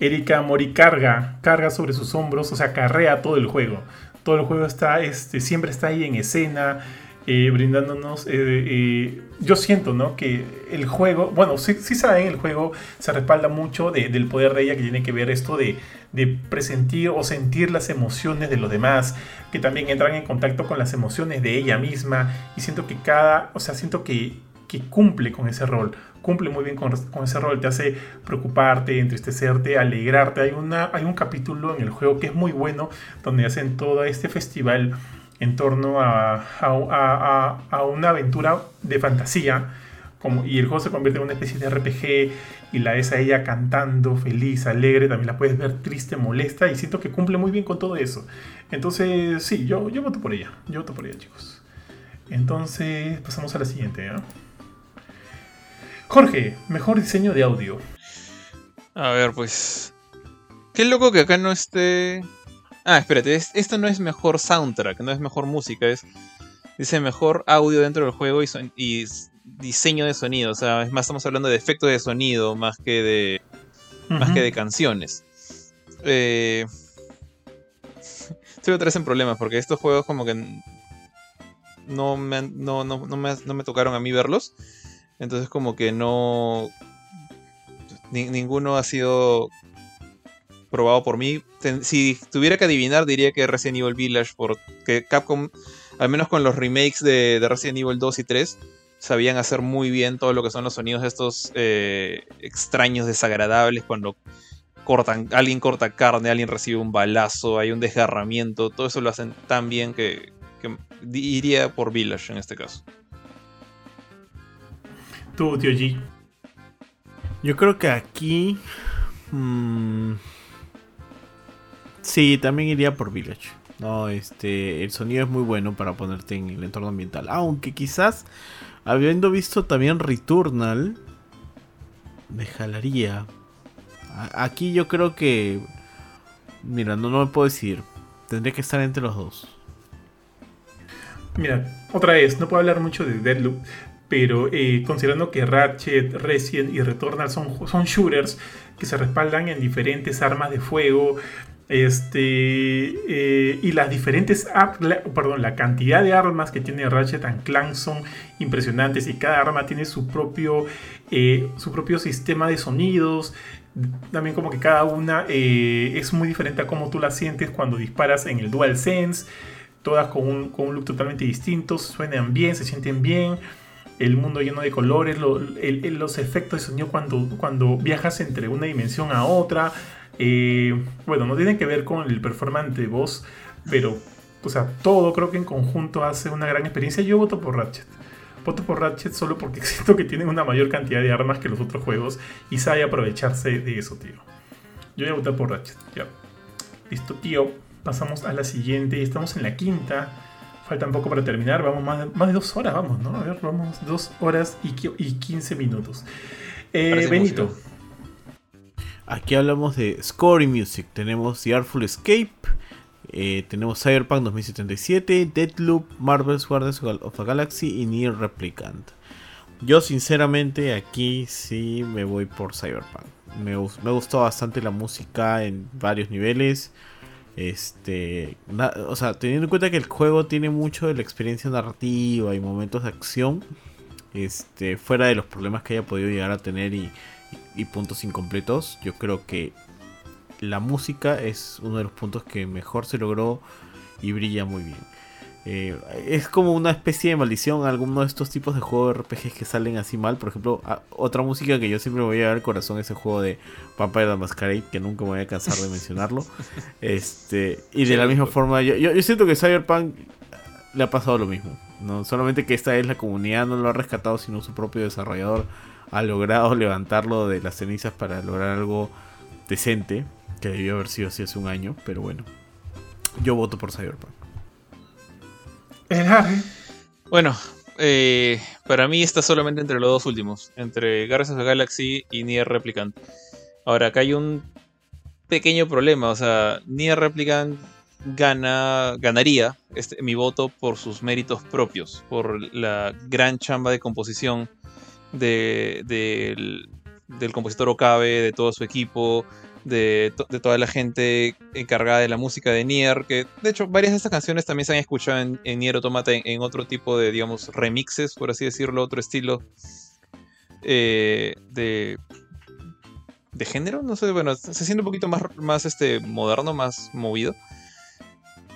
Erika Mori carga, carga sobre sus hombros, o sea, carrea todo el juego. Todo el juego está, este, siempre está ahí en escena, eh, brindándonos. eh, eh, yo siento, ¿no? Que el juego, bueno, sí, sí saben, el juego se respalda mucho de- del poder de ella que tiene que ver esto de, de presentir o sentir las emociones de los demás, que también entran en contacto con las emociones de ella misma. Y siento que cada, o sea, siento que, que cumple con ese rol. Cumple muy bien con, con ese rol, te hace preocuparte, entristecerte, alegrarte. Hay, una, hay un capítulo en el juego que es muy bueno, donde hacen todo este festival en torno a, a, a- a- una aventura de fantasía. Como, y el juego se convierte en una especie de RPG y la ves a ella cantando, feliz, alegre, también la puedes ver triste, molesta y siento que cumple muy bien con todo eso. Entonces, sí, yo, yo voto por ella, yo voto por ella, chicos. Entonces, pasamos a la siguiente. ¿eh? Jorge, mejor diseño de audio. A ver, pues. Qué loco que acá no esté. Ah, espérate, es- esto no es mejor soundtrack, no es mejor música, es. Dice mejor audio dentro del juego y, son- y diseño de sonido. O sea, es más, estamos hablando de efectos de sonido más que de. más que de canciones. Eh, *laughs* Estoy otra vez en problemas porque estos juegos como que no me, no, no, no me, no me tocaron a mí verlos. Entonces como que no... ni- ninguno ha sido probado por mí. Ten- si tuviera que adivinar diría que Resident Evil Village porque Capcom, al menos con los remakes de, de Resident Evil 2 y 3, sabían hacer muy bien todo lo que son los sonidos estos eh, extraños, desagradables, cuando cortan, alguien corta carne, alguien recibe un balazo, hay un desgarramiento, todo eso lo hacen tan bien que, que iría por Village en este caso. Tú, tío G. Yo creo que aquí. mm, sí, también iría por Village. No, este. El sonido es muy bueno para ponerte en el entorno ambiental. Aunque quizás habiendo visto también Returnal, me jalaría. Aquí yo creo que. Mira, no, no me puedo decir. Tendría que estar entre los dos. Mira, otra vez, no puedo hablar mucho de Deadloop, pero eh, considerando que Ratchet, Resident y Returnal son, son shooters que se respaldan en diferentes armas de fuego, este eh, y las diferentes perdón la cantidad de armas que tiene Ratchet and Clank son impresionantes y cada arma tiene su propio eh, su propio sistema de sonidos. También como que cada una es muy diferente a cómo tú la sientes cuando disparas en el DualSense todas con un, con un look totalmente distinto, suenan bien, se sienten bien, el mundo lleno de colores, los efectos de sonido cuando, cuando viajas entre una dimensión a otra. Eh, bueno, no tiene que ver con el performance de voz, pero, o sea, todo creo que en conjunto hace una gran experiencia. Yo voto por Ratchet. Voto por Ratchet solo porque *laughs* siento que tienen una mayor cantidad de armas que los otros juegos y sabe aprovecharse de eso, tío. Yo voy a votar por Ratchet, ya. Listo, tío. Pasamos a la siguiente. Estamos en la quinta. Falta un poco para terminar. Vamos más de, más de dos horas, vamos, ¿no? A ver, vamos dos horas y, y 15 minutos. Eh, Benito. Aquí hablamos de Score Music. Tenemos The Artful Escape. Eh, tenemos Cyberpunk 2077, Deadloop, Marvel's Guardians of the Galaxy y Nier Replicant. Yo sinceramente aquí sí me voy por Cyberpunk. Me, me gustó bastante la música en varios niveles. Este, o sea, teniendo en cuenta que el juego tiene mucho de la experiencia narrativa y momentos de acción, este, fuera de los problemas que haya podido llegar a tener y, y puntos incompletos, yo creo que la música es uno de los puntos que mejor se logró y brilla muy bien. Eh, es como una especie de maldición a alguno de estos tipos de juegos de RPGs que salen así mal. Por ejemplo, otra música que yo siempre me voy a dar al corazón es el juego de Vampire the Masquerade, que nunca me voy a cansar de mencionarlo. *laughs* este Y de la misma forma, yo, yo, siento que Cyberpunk le ha pasado lo mismo. No solamente que esta es la comunidad no lo ha rescatado, sino su propio desarrollador ha logrado levantarlo de las cenizas para lograr algo decente, que debió haber sido así hace un año, pero bueno. Yo voto por Cyberpunk. Bueno, eh, para mí está solamente entre los dos últimos, entre Guardians of the Galaxy y Nier Replicant. Ahora, acá hay un pequeño problema, o sea, Nier Replicant gana, ganaría este, mi voto por sus méritos propios, por la gran chamba de composición de, del, del compositor Okabe, de todo su equipo, de, toda la gente encargada de la música de Nier, que de hecho varias de estas canciones también se han escuchado en, Nier Automata en, otro tipo de, digamos, remixes, por así decirlo, otro estilo eh, de, de género, no sé, bueno, se siente un poquito más, más este, moderno, más movido.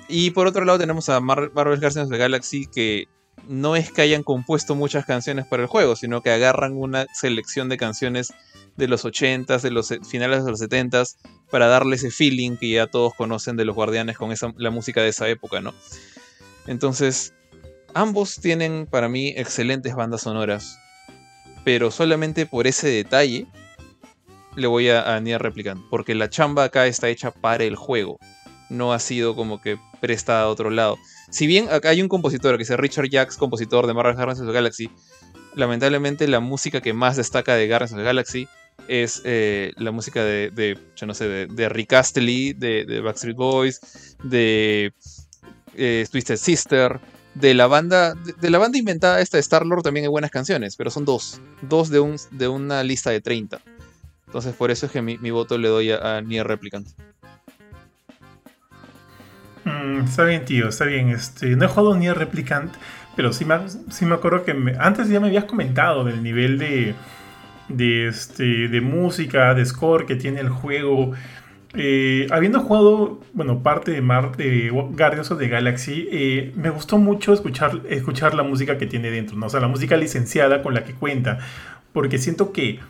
Y por otro lado tenemos a Marvel Guardians of Galaxy que no es que hayan compuesto muchas canciones para el juego, sino que agarran una selección de canciones de los 80s, de los finales de los 70s, para darle ese feeling que ya todos conocen de los guardianes con esa, la música de esa época, ¿no? Entonces, ambos tienen para mí excelentes bandas sonoras, pero solamente por ese detalle le voy a, a Nier Replicant, porque la chamba acá está hecha para el juego, no ha sido como que prestada a otro lado. Si bien acá hay un compositor que es Richard Jacks, compositor de Marvel Guardians of the Galaxy, lamentablemente la música que más destaca de Guardians of the Galaxy es eh, la música de, yo no sé, de, Rick Astley, de, Backstreet Boys, de eh, Twisted Sister, de la banda, de, la banda inventada esta de Star-Lord también hay buenas canciones, pero son dos, dos de, un, de una lista de 30. Entonces por eso es que mi, voto le doy a, Nier Replicant. Está bien, tío, está bien. Este, no he jugado Nier Replicant, pero sí me, sí me acuerdo que antes ya me habías comentado del nivel de, de, este, de música, de score que tiene el juego. Eh, habiendo jugado, bueno, parte de, Mar, de Guardians of the Galaxy, eh, me gustó mucho escuchar, escuchar la música que tiene dentro, ¿no? O sea, la música licenciada con la que cuenta, porque siento que,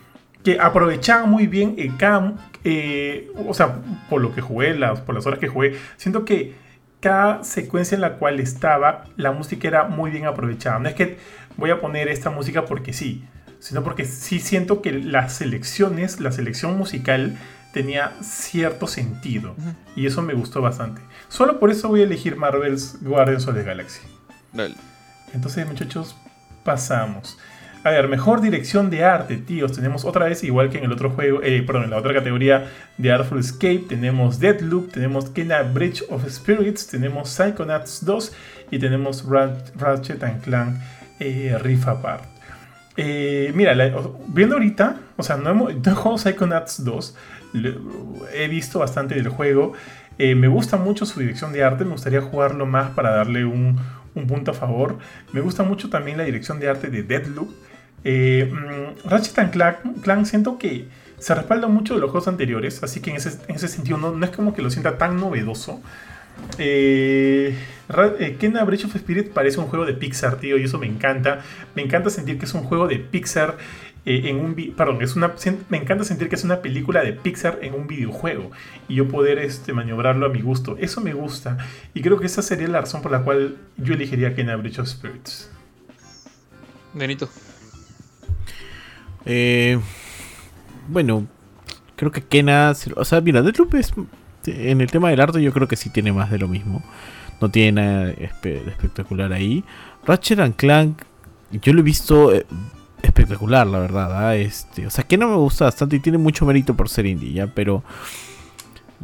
que aprovechaba muy bien el cada, eh, o sea, por lo que jugué, las, por las horas que jugué, siento que cada secuencia en la cual estaba, la música era muy bien aprovechada. No es que voy a poner esta música porque sí, sino porque sí siento que las selecciones, la selección musical tenía cierto sentido. Y eso me gustó bastante. Solo por eso voy a elegir Marvel's Guardians of the Galaxy. Entonces, muchachos, pasamos. A ver, mejor dirección de arte, tíos. Tenemos otra vez, igual que en el otro juego, eh, perdón, en la otra categoría de Artful Escape, tenemos Deadloop, tenemos Kena Bridge of Spirits, tenemos Psychonauts 2 y tenemos Ratchet and Clank eh, Rift Apart. Eh, mira, viendo ahorita, o sea, no, hemos, no he jugado Psychonauts 2, he visto bastante del juego. Eh, me gusta mucho su dirección de arte, me gustaría jugarlo más para darle un, un punto a favor. Me gusta mucho también la dirección de arte de Deadloop. Eh, mm, Ratchet Clank, siento que se respalda mucho de los juegos anteriores, así que en ese, sentido no, es como que lo sienta tan novedoso. Eh, eh Kena Breach of Spirit parece un juego de Pixar, tío, y eso me encanta. Me encanta sentir que es un juego de Pixar eh, en un... Perdón, es una, me encanta sentir que es una película de Pixar en un videojuego y yo poder este, maniobrarlo a mi gusto. Eso me gusta y creo que esa sería la razón por la cual yo elegiría Kena Breach of Spirits. Benito. Eh, bueno, creo que Kena. O sea, mira, Deathloop es. En el tema del arte, yo creo que sí tiene más de lo mismo. No tiene nada espectacular ahí. Ratchet and Clank, yo lo he visto eh, espectacular, la verdad. ¿ah? Este, o sea, no me gusta bastante y tiene mucho mérito por ser indie, ¿ya? Pero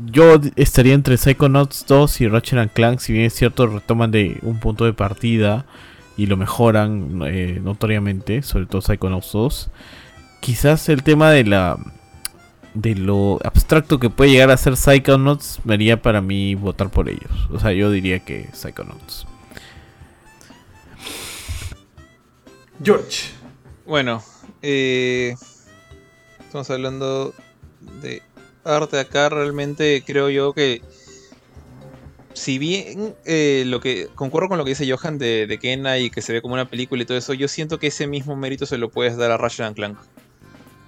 yo estaría entre Psychonauts 2 y Ratchet and Clank. Si bien es cierto, retoman de un punto de partida y lo mejoran eh, notoriamente, sobre todo Psychonauts 2 quizás el tema de la de lo abstracto que puede llegar a ser Psychonauts me haría para mí votar por ellos. O sea, yo diría que Psychonauts. George. Bueno, eh, estamos hablando de arte acá. Realmente creo yo que si bien eh, lo que concuerdo con lo que dice Johan de, de Kena y que se ve como una película y todo eso, yo siento que ese mismo mérito se lo puedes dar a Ratchet Clank.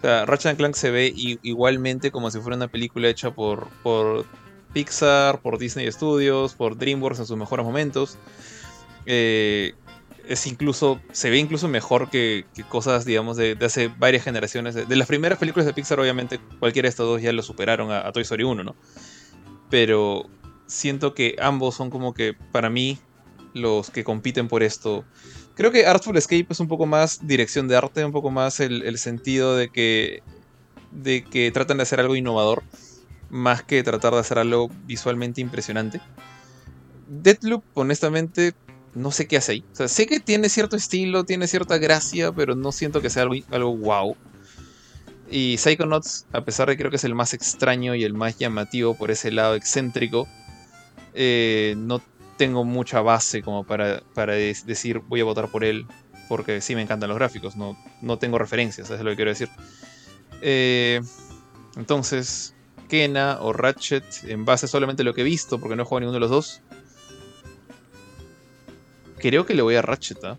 O sea, Ratchet Clank se ve igualmente como si fuera una película hecha por, Pixar, por Disney Studios, por DreamWorks en sus mejores momentos. Eh, es incluso, se ve incluso mejor que, cosas, digamos, de, hace varias generaciones. De, las primeras películas de Pixar, obviamente, cualquiera de estos dos ya lo superaron a, a Toy Story 1, ¿no? Pero siento que ambos son como que, para mí, los que compiten por esto. Creo que Artful Escape es un poco más dirección de arte, un poco más el, sentido de que, de que tratan de hacer algo innovador, más que tratar de hacer algo visualmente impresionante. Deadloop, honestamente, no sé qué hace ahí. Sé que tiene cierto estilo, tiene cierta gracia, pero no siento que sea algo, algo wow. Y Psychonauts, a pesar de que creo que es el más extraño y el más llamativo por ese lado excéntrico, eh, no tengo mucha base como para, para decir voy a votar por él porque sí me encantan los gráficos, no, no tengo referencias, es lo que quiero decir. Eh, entonces, Kena o Ratchet, en base solamente a lo que he visto, porque no he jugado ninguno de los dos, creo que le voy a Ratchet. ¿ah?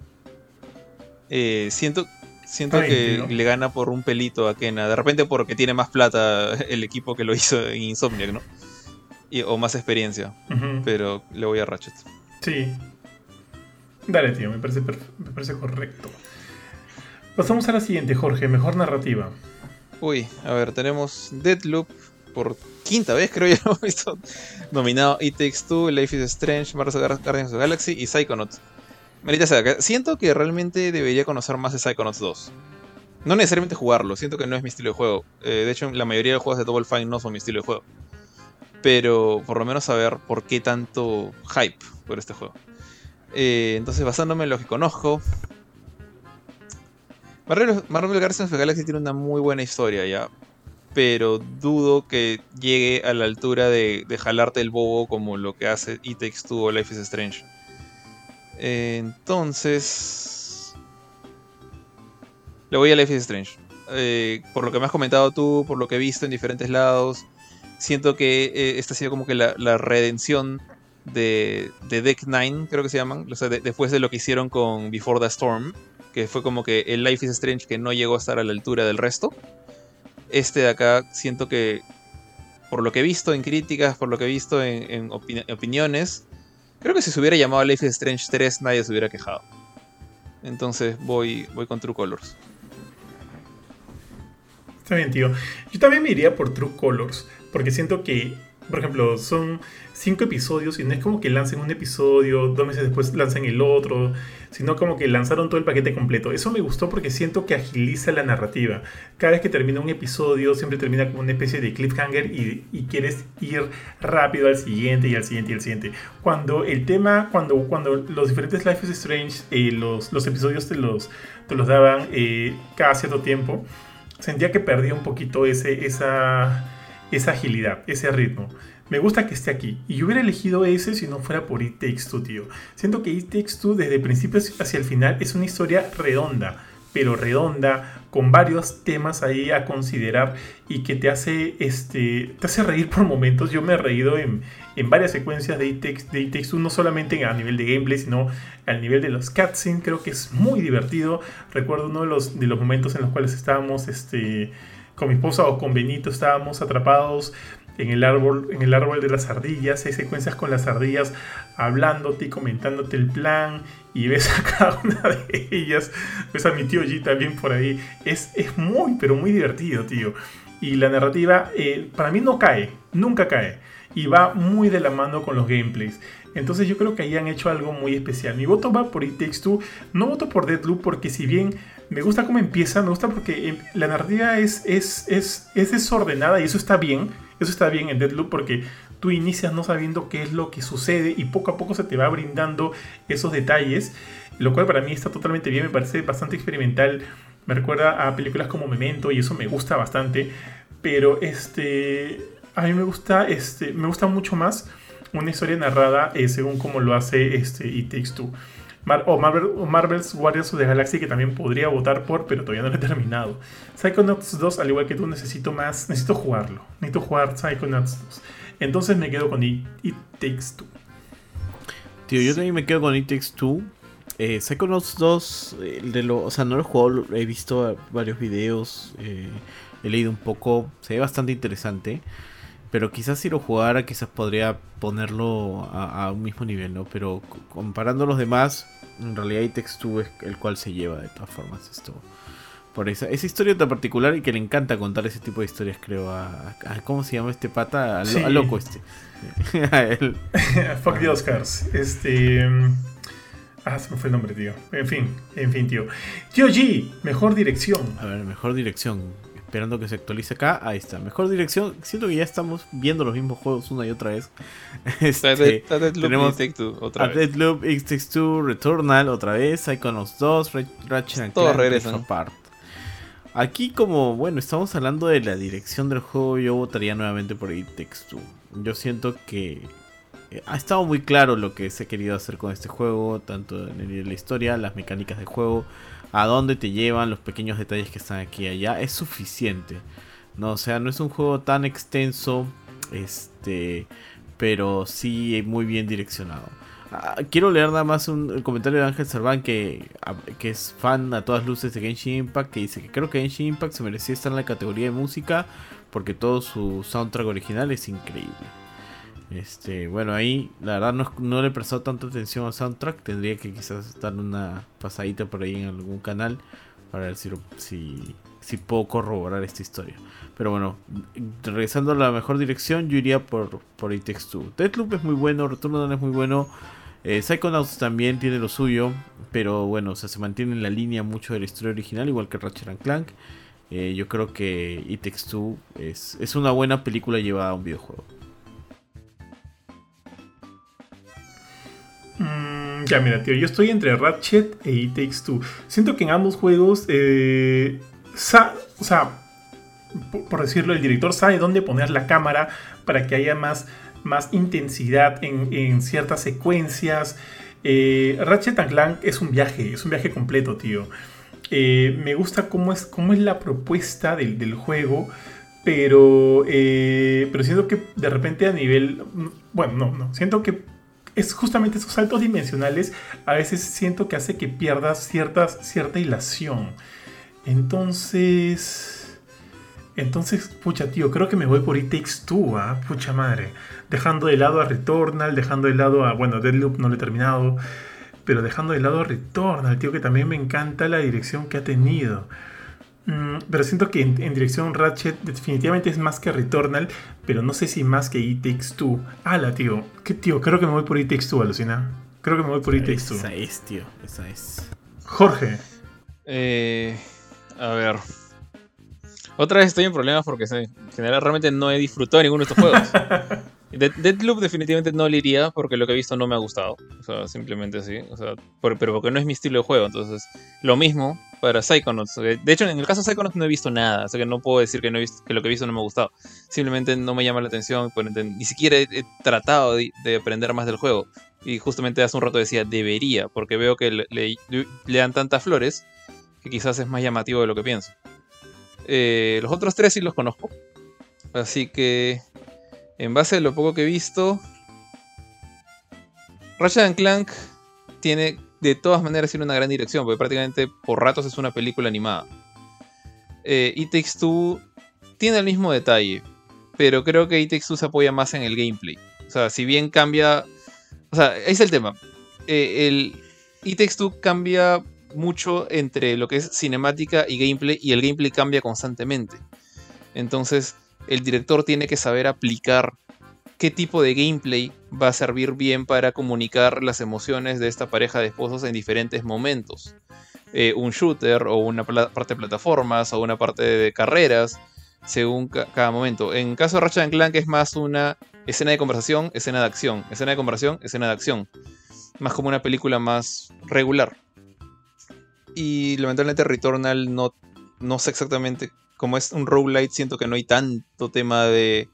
Eh, siento siento que le gana por un pelito a Kena, de repente porque tiene más plata el equipo que lo hizo en Insomniac, ¿no? O más experiencia. Pero le voy a Ratchet. Sí. Dale, tío, me parece, me parece correcto. Pasamos a la siguiente, Jorge. Mejor narrativa. Uy, a ver, tenemos Deadloop por quinta vez, *laughs* creo ya lo hemos visto. Nominado It Takes Two, Life is Strange, Marvel Guardians of the Galaxy y Psychonauts. Merita siento que realmente debería conocer más de Psychonauts 2. No necesariamente jugarlo, siento que no es mi estilo de juego. Eh, de hecho, la mayoría de juegos de Double Fine no son mi estilo de juego pero por lo menos saber por qué tanto hype por este juego. Eh, entonces, basándome en lo que conozco, Marvel, Marvel Guardians of the Galaxy tiene una muy buena historia ya, pero dudo que llegue a la altura de, jalarte el bobo como lo que hace It Takes Two o Life is Strange. Eh, entonces, le voy a Life is Strange. Eh, por lo que me has comentado tú, por lo que he visto en diferentes lados, siento que eh, esta ha sido como que la, redención de, Deck 9, creo que se llaman, después de lo que hicieron con Before the Storm, que fue como que el Life is Strange que no llegó a estar a la altura del resto. Este de acá siento que, por lo que he visto en críticas, por lo que he visto en, opiniones, creo que si se hubiera llamado Life is Strange 3 nadie se hubiera quejado. Entonces voy, voy con True Colors. Está bien, tío. Yo también me iría por True Colors porque siento que por ejemplo, son cinco episodios y no es como que lancen un episodio, dos meses después lancen el otro, sino como que lanzaron todo el paquete completo. Eso me gustó porque siento que agiliza la narrativa. Cada vez que termina un episodio, siempre termina como una especie de cliffhanger y, y quieres ir rápido al siguiente y al siguiente y al siguiente. Cuando el tema, cuando, cuando los diferentes Life is Strange, eh, los, los episodios te los, te los daban eh, cada cierto tiempo, sentía que perdía un poquito ese, esa esa agilidad, ese ritmo. Me gusta que esté aquí. Y yo hubiera elegido ese si no fuera por It Takes Two, tío. Siento que It Takes Two desde el principio hacia el final es una historia redonda, pero redonda, con varios temas ahí a considerar y que te hace, este, te hace reír por momentos. Yo me he reído en, en varias secuencias de It, Takes, Two, no solamente a nivel de gameplay, sino al nivel de los cutscenes. Creo que es muy divertido. Recuerdo uno de los, de los momentos en los cuales estábamos, este con mi esposa o con Benito estábamos atrapados en el árbol, en el árbol de las ardillas, hay secuencias con las ardillas hablándote y comentándote el plan y ves a *laughs* cada una de ellas, ves a mi tío G también por ahí, es, es muy pero muy divertido tío y la narrativa eh, para mí no cae, nunca cae y va muy de la mano con los gameplays. Entonces yo creo que ahí han hecho algo muy especial. Mi voto va por It Takes Two. No voto por Deadloop porque si bien me gusta cómo empieza, me gusta porque em, la narrativa es, es, es, es desordenada y eso está bien. Eso está bien en Deadloop porque tú inicias no sabiendo qué es lo que sucede y poco a poco se te va brindando esos detalles, lo cual para mí está totalmente bien, me parece bastante experimental, me recuerda a películas como Memento y eso me gusta bastante, pero este a mí me gusta este me gusta mucho más una historia narrada eh, según como lo hace este It Takes Two o, Marvel's Guardians of the Galaxy, que también podría votar por, pero todavía no lo he terminado. Psychonauts 2, al igual que tú, necesito más, necesito jugarlo. Necesito jugar Psychonauts 2. Entonces me quedo con It, Takes Two. Tío, yo también me quedo con It Takes Two. Eh, Psychonauts 2, de lo, o sea, no lo he jugado, he visto varios videos, eh, he leído un poco, se ve bastante interesante. Pero quizás si lo jugara, quizás podría ponerlo a, un mismo nivel, ¿no? Pero comparando a los demás, en realidad Itex 2 es el cual se lleva de todas formas esto. Por esa, esa historia tan particular y que le encanta contar ese tipo de historias, creo. A, ¿Cómo se llama este pata? Al, loco este. *laughs* a él. *laughs* Fuck the Oscars. Este. Ah, se me fue el nombre, tío. En fin, en fin, tío. Tío G, mejor dirección. A ver, mejor dirección esperando que se actualice acá. Ahí está. Mejor dirección. Siento que ya estamos viendo los mismos juegos una y otra vez. *laughs* Este, tenemos otra vez. Deadloop, X Takes Two, Returnal otra vez, Psychonauts 2, Ratchet Todos regresan. Aquí como, bueno, estamos hablando de la dirección del juego, yo votaría nuevamente por It Takes Two. Yo siento que eh, ha estado muy claro lo que se ha querido hacer con este juego, tanto en la historia, las mecánicas del juego, a dónde te llevan los pequeños detalles que están aquí y allá, es suficiente. No, o sea, no es un juego tan extenso, este, pero sí muy bien direccionado. Ah, quiero leer nada más un comentario de Ángel Serván que, que es fan a todas luces de Genshin Impact que dice que creo que Genshin Impact se merecía estar en la categoría de música porque todo su soundtrack original es increíble. Este, bueno, ahí la verdad no, le he prestado tanta atención al soundtrack. Tendría que quizás dar una pasadita por ahí en algún canal para ver si, puedo corroborar esta historia. Pero bueno, regresando a la mejor dirección, yo iría por, por It Takes Two. Deathloop es muy bueno, Return es muy bueno. Eh, Psychonauts también tiene lo suyo, pero bueno, se mantiene en la línea mucho de la historia original, igual que Ratchet and Clank. Eh, yo creo que It Takes Two es, es una buena película llevada a un videojuego. Ya, mira, tío, yo estoy entre Ratchet e It Takes Two. Siento que en ambos juegos, eh, o sea, por, decirlo, el director sabe dónde poner la cámara para que haya más, más intensidad en, ciertas secuencias. Eh, Ratchet and Clank es un viaje, es un viaje completo, tío. Eh, me gusta cómo es, cómo es la propuesta del, del juego, pero, pero siento que de repente a nivel... Bueno, no, no, siento que es justamente esos saltos dimensionales a veces siento que hace que pierdas cierta, cierta hilación. Entonces... Entonces, pucha, tío, creo que me voy por It Takes Two, ¿ah? Pucha madre. Dejando de lado a Returnal, dejando de lado a... Bueno, Deadloop no lo he terminado. Pero dejando de lado a Returnal, tío, que también me encanta la dirección que ha tenido. Mm, pero siento que en, dirección Ratchet definitivamente es más que Returnal, pero no sé si más que It Takes Two. Ala, tío. ¿Qué tío? Creo que me voy por It Takes Two, alucina. Creo que me voy por It Takes Two. Esa es, tío. Esa es. Jorge. Eh, a ver. Otra vez estoy en problemas porque en general realmente no he disfrutado ninguno de estos juegos. *laughs* Deadloop definitivamente no le iría porque lo que he visto no me ha gustado. O sea, simplemente así. O sea, pero porque no es mi estilo de juego. Entonces, lo mismo para Psychonauts. De hecho, en el caso de Psychonauts no he visto nada. O sea, que no puedo decir que, que lo que he visto no me ha gustado. Simplemente no me llama la atención. Ni siquiera he, tratado de, aprender más del juego. Y justamente hace un rato decía, debería. Porque veo que le, le dan tantas flores que quizás es más llamativo de lo que pienso. Eh, los otros tres sí los conozco. Así que, en base a lo poco que he visto, Ratchet Clank tiene de todas maneras una gran dirección, porque prácticamente por ratos es una película animada. Eh, It Takes tiene el mismo detalle, pero creo que It Takes Two se apoya más en el gameplay. O sea, si bien cambia... O sea, ese es el tema. Eh, el It cambia mucho entre lo que es cinemática y gameplay y el gameplay cambia constantemente. Entonces el director tiene que saber aplicar qué tipo de gameplay va a servir bien para comunicar las emociones de esta pareja de esposos en diferentes momentos. Eh, un shooter o una parte de plataformas o una parte de carreras según cada momento. En caso de Ratchet Clank es más una escena de conversación, escena de acción, escena de conversación, escena de acción. Más como una película más regular. Y lamentablemente Returnal no, no sé exactamente. Como es un roguelite, siento que no hay tanto tema de,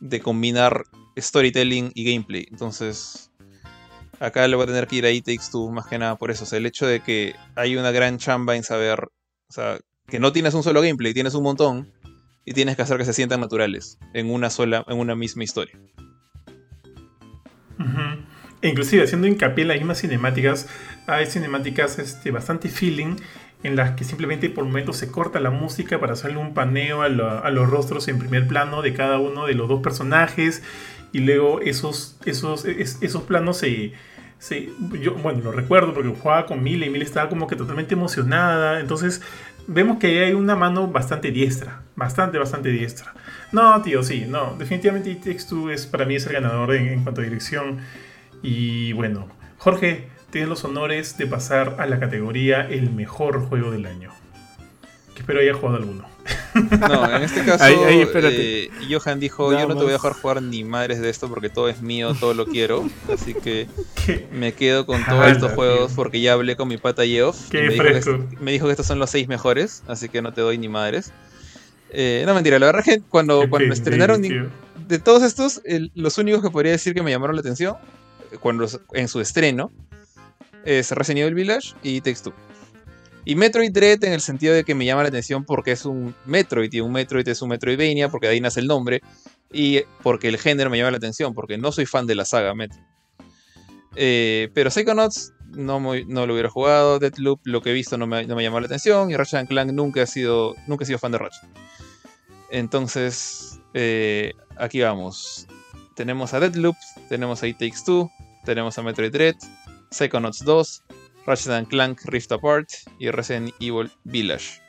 de combinar storytelling y gameplay. Entonces, acá le voy a tener que ir a It Takes Two más que nada por eso. O sea, el hecho de que hay una gran chamba en saber, o sea, que no tienes un solo gameplay, tienes un montón y tienes que hacer que se sientan naturales en una sola, en una misma historia. E inclusive haciendo hincapié en las mismas cinemáticas, hay cinemáticas este, bastante feeling en las que simplemente por momentos se corta la música para hacerle un paneo a, los rostros en primer plano de cada uno de los dos personajes y luego esos, esos, esos planos se, yo, bueno, lo recuerdo porque jugaba con Mile y Mile estaba como que totalmente emocionada. Entonces, vemos que hay una mano bastante diestra. Bastante, bastante diestra. No, tío, sí, no. Definitivamente It Takes es para mí es el ganador en cuanto a dirección. Y bueno, Jorge, tienes los honores de pasar a la categoría el mejor juego del año. Que espero haya jugado alguno. *laughs* No, en este caso, eh, Johan dijo: Yo no te voy a dejar jugar ni madres de esto porque todo es mío, todo lo quiero. Así que *laughs* me quedo con todos estos juegos porque ya hablé con mi pata Geoff. me, dijo que, me dijo que estos son los seis mejores, así que no te doy ni madres. Eh, no mentira, la verdad es que cuando, cuando estrenaron de todos estos, los únicos que podría decir que me llamaron la atención cuando, en su estreno es Resident Evil Village y Takes Two. Y Metroid Dread en el sentido de que me llama la atención porque es un Metroid y un Metroid es un Metroidvania porque de ahí nace el nombre y porque el género me llama la atención porque no soy fan de la saga Metroid. Eh, pero Psychonauts no, no lo hubiera jugado, Deathloop lo que he visto no me, no me llamó la atención y Ratchet Clank nunca he sido, nunca he sido fan de Ratchet. Entonces, eh, aquí vamos. Tenemos a Deathloop, tenemos a It Takes Two, tenemos a Metroid Dread, Psychonauts 2, Ratchet Clank Rift Apart y Resident Evil Village.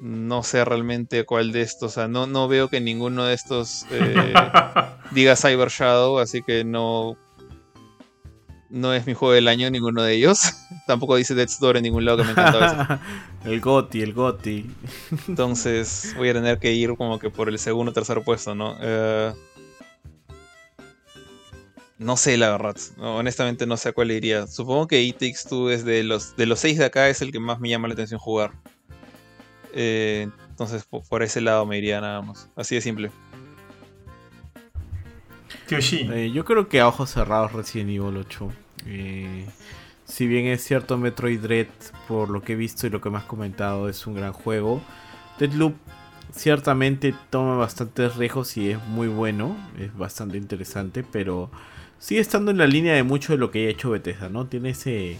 no sé realmente cuál de estos, o sea, no, no veo que ninguno de estos eh, *laughs* diga Cyber Shadow, así que no, no es mi juego del año ninguno de ellos. *laughs* Tampoco dice Death's Door en ningún lado que me encantaba *laughs* el Goti, el Goti. Entonces voy a tener que ir como que por el segundo o tercer puesto, ¿no? Eh, no sé, la verdad. honestamente no sé a cuál iría. Supongo que It Takes Two es de los, de los seis de acá es el que más me llama la atención jugar. Eh, entonces por, ese lado me iría nada más. Así de simple. Eh, yo creo que a ojos cerrados Resident Evil 8. Eh, si bien es cierto Metroid Dread, por lo que he visto y lo que me has comentado, es un gran juego. Deadloop ciertamente toma bastantes riesgos y es muy bueno, es bastante interesante, pero sigue estando en la línea de mucho de lo que ha hecho Bethesda, ¿no? Tiene ese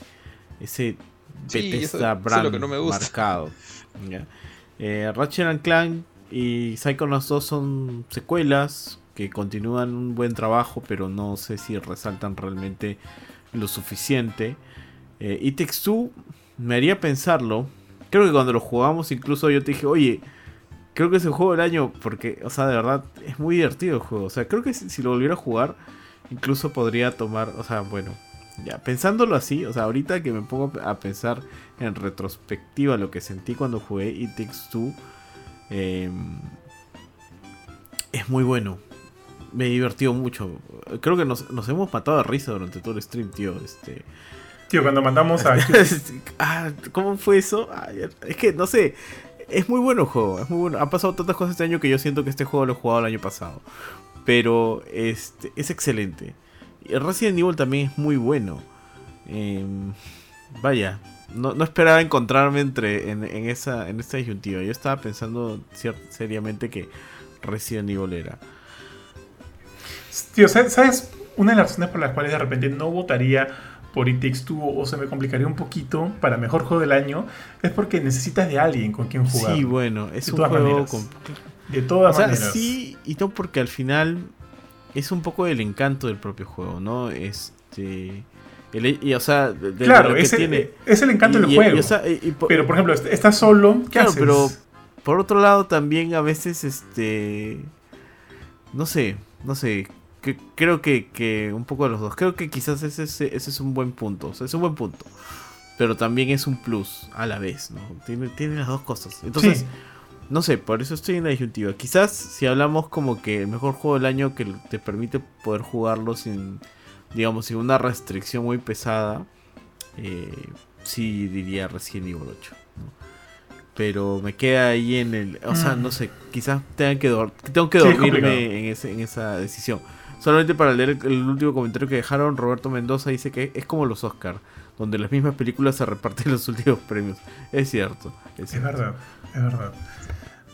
ese Bethesda brand marcado. Eh, Ratchet Clank y Psychonauts 2 son secuelas que continúan un buen trabajo, pero no sé si resaltan realmente lo suficiente. Eh, y Takes me haría pensarlo. Creo que cuando lo jugamos, incluso yo te dije, oye, creo que es el juego del año. Porque, o sea, de verdad, es muy divertido el juego. O sea, creo que si, lo volviera a jugar, incluso podría tomar, o sea, bueno, ya pensándolo así, o sea, ahorita que me pongo a pensar en retrospectiva lo que sentí cuando jugué It Takes Two, em, es muy bueno. Me divertido mucho. Creo que nos, hemos matado de risa durante todo el stream, tío. Este. Tío, cuando mandamos a. *laughs* ah, ¿Cómo fue eso? es que no sé. Es muy bueno el juego. Es muy bueno. Han pasado tantas cosas este año que yo siento que este juego lo he jugado el año pasado. Pero este, es excelente. Resident Evil también es muy bueno. Em, vaya, no, esperaba encontrarme entre en, esa en esta disyuntiva. Yo estaba pensando seriamente que Resident Evil era. Tío, ¿sabes? Una de las razones por las cuales de repente no votaría por It Takes o se me complicaría un poquito para mejor juego del año es porque necesitas de alguien con quien jugar. Sí, bueno, es un juego de todas o sea, Sí, y todo porque al final es un poco el encanto del propio juego, ¿no? Este y, o sea, claro, es, el, es el encanto del juego. pero por ejemplo, estás solo, ¿qué claro, pero por otro lado también a veces este no sé, no sé, que, creo que, un poco de los dos. Creo que quizás ese, ese, es un buen punto, o sea, es un buen punto. Pero también es un plus a la vez, ¿no? Tiene, tiene las dos cosas. Entonces, no sé, por eso estoy en la disyuntiva. Quizás si hablamos como que el mejor juego del año que te permite poder jugarlo sin digamos, sin una restricción muy pesada, eh, sí diría Resident Evil 8. Pero me queda ahí en el. O sea, no mm. sé, quizás tengan que tengo que dormirme en, ese, en esa decisión. Solamente para leer el, último comentario que dejaron, Roberto Mendoza dice que es como los Oscars, donde las mismas películas se reparten los últimos premios. Es cierto. Es, verdad, es verdad.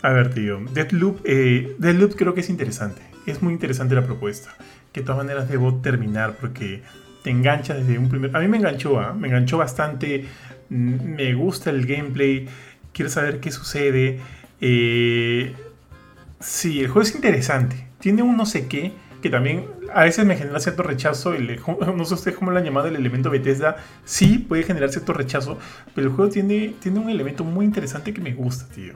A ver, tío, Deadloop, eh, Deadloop creo que es interesante. Es muy interesante la propuesta que de todas maneras debo terminar porque te engancha desde un primer... A mí me enganchó, ¿ah? me enganchó bastante, me gusta el gameplay, quiero saber qué sucede. Eh, sí, el juego es interesante, tiene un no sé qué que también a veces me genera cierto rechazo. *laughs* No sé ustedes cómo lo han llamado el elemento Bethesda. Sí, puede generar cierto rechazo, pero el juego tiene, tiene un elemento muy interesante que me gusta, tío.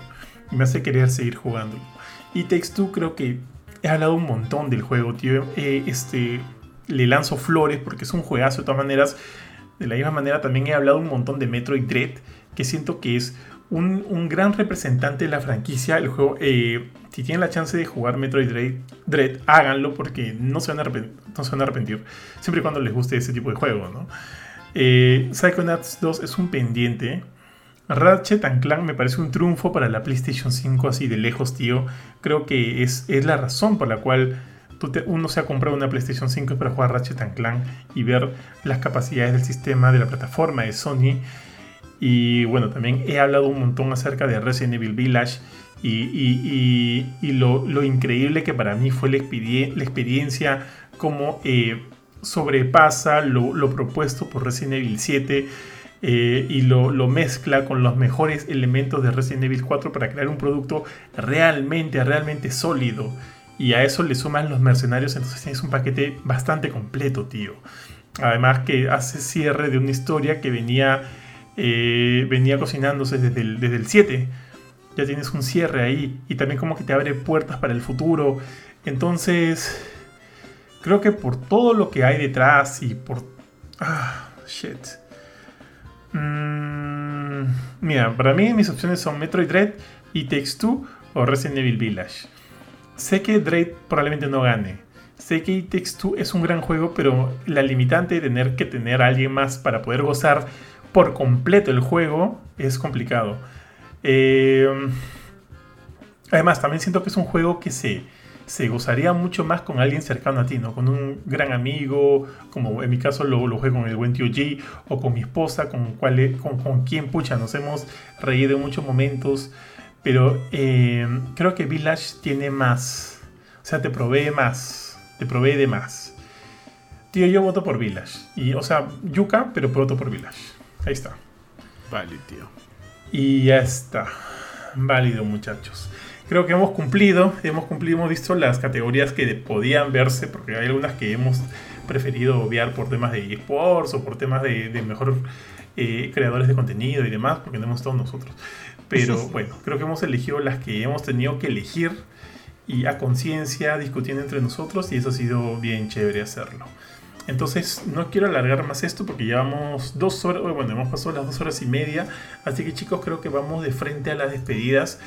Me hace querer seguir jugando. Y Takes Two creo que he hablado un montón del juego, tío. Eh, este, le lanzo flores porque es un juegazo de todas maneras. De la misma manera también he hablado un montón de Metroid Dread, que siento que es un, gran representante de la franquicia. El juego, eh, si tienen la chance de jugar Metroid Dread, háganlo porque no se, van a no se van a arrepentir. Siempre y cuando les guste ese tipo de juego, ¿no? Eh, Psychonauts 2 es un pendiente Ratchet Clank me parece un triunfo para la PlayStation 5 así de lejos, tío. Creo que es, es la razón por la cual uno se ha comprado una PlayStation 5 para jugar Ratchet Clank y ver las capacidades del sistema de la plataforma de Sony. Y bueno, también he hablado un montón acerca de Resident Evil Village y, lo, increíble que para mí fue la, experiencia, como eh, sobrepasa lo, lo propuesto por Resident Evil 7 eh, y lo, mezcla con los mejores elementos de Resident Evil 4 para crear un producto realmente, realmente sólido. Y a eso le suman los mercenarios, entonces tienes un paquete bastante completo, tío. Además que hace cierre de una historia que venía, eh, venía cocinándose desde el, desde el 7. Ya tienes un cierre ahí y también como que te abre puertas para el futuro. Entonces, creo que por todo lo que hay detrás y por... Ah, shit. Mm, mira, para mí mis opciones son Metroid Dread y Takes Two o Resident Evil Village. Sé que Dread probablemente no gane. Sé que Takes Two es un gran juego, pero la limitante de tener que tener a alguien más para poder gozar por completo el juego es complicado. Eh, además, también siento que es un juego que se se gozaría mucho más con alguien cercano a ti, ¿no? Con un gran amigo, como en mi caso lo, lo juego con el buen tío G, o con mi esposa, con, cual, con, con quien, pucha, nos hemos reído en muchos momentos. Pero eh, creo que Village tiene más. O sea, te provee más. Te provee de más. Tío, yo voto por Village. Y, o sea, Yuka, pero voto por Village. Ahí está. Vale, tío. Y ya está. Válido, muchachos creo que hemos cumplido, hemos cumplido, hemos visto las categorías que podían verse, porque hay algunas que hemos preferido obviar por temas de esports o por temas de, de mejor eh, creadores de contenido y demás, porque no hemos estado nosotros. Pero bueno, creo que hemos elegido las que hemos tenido que elegir y a conciencia discutiendo entre nosotros y eso ha sido bien chévere hacerlo. Entonces no quiero alargar más esto porque llevamos dos horas, bueno, hemos pasado las dos horas y media, así que chicos creo que vamos de frente a las despedidas,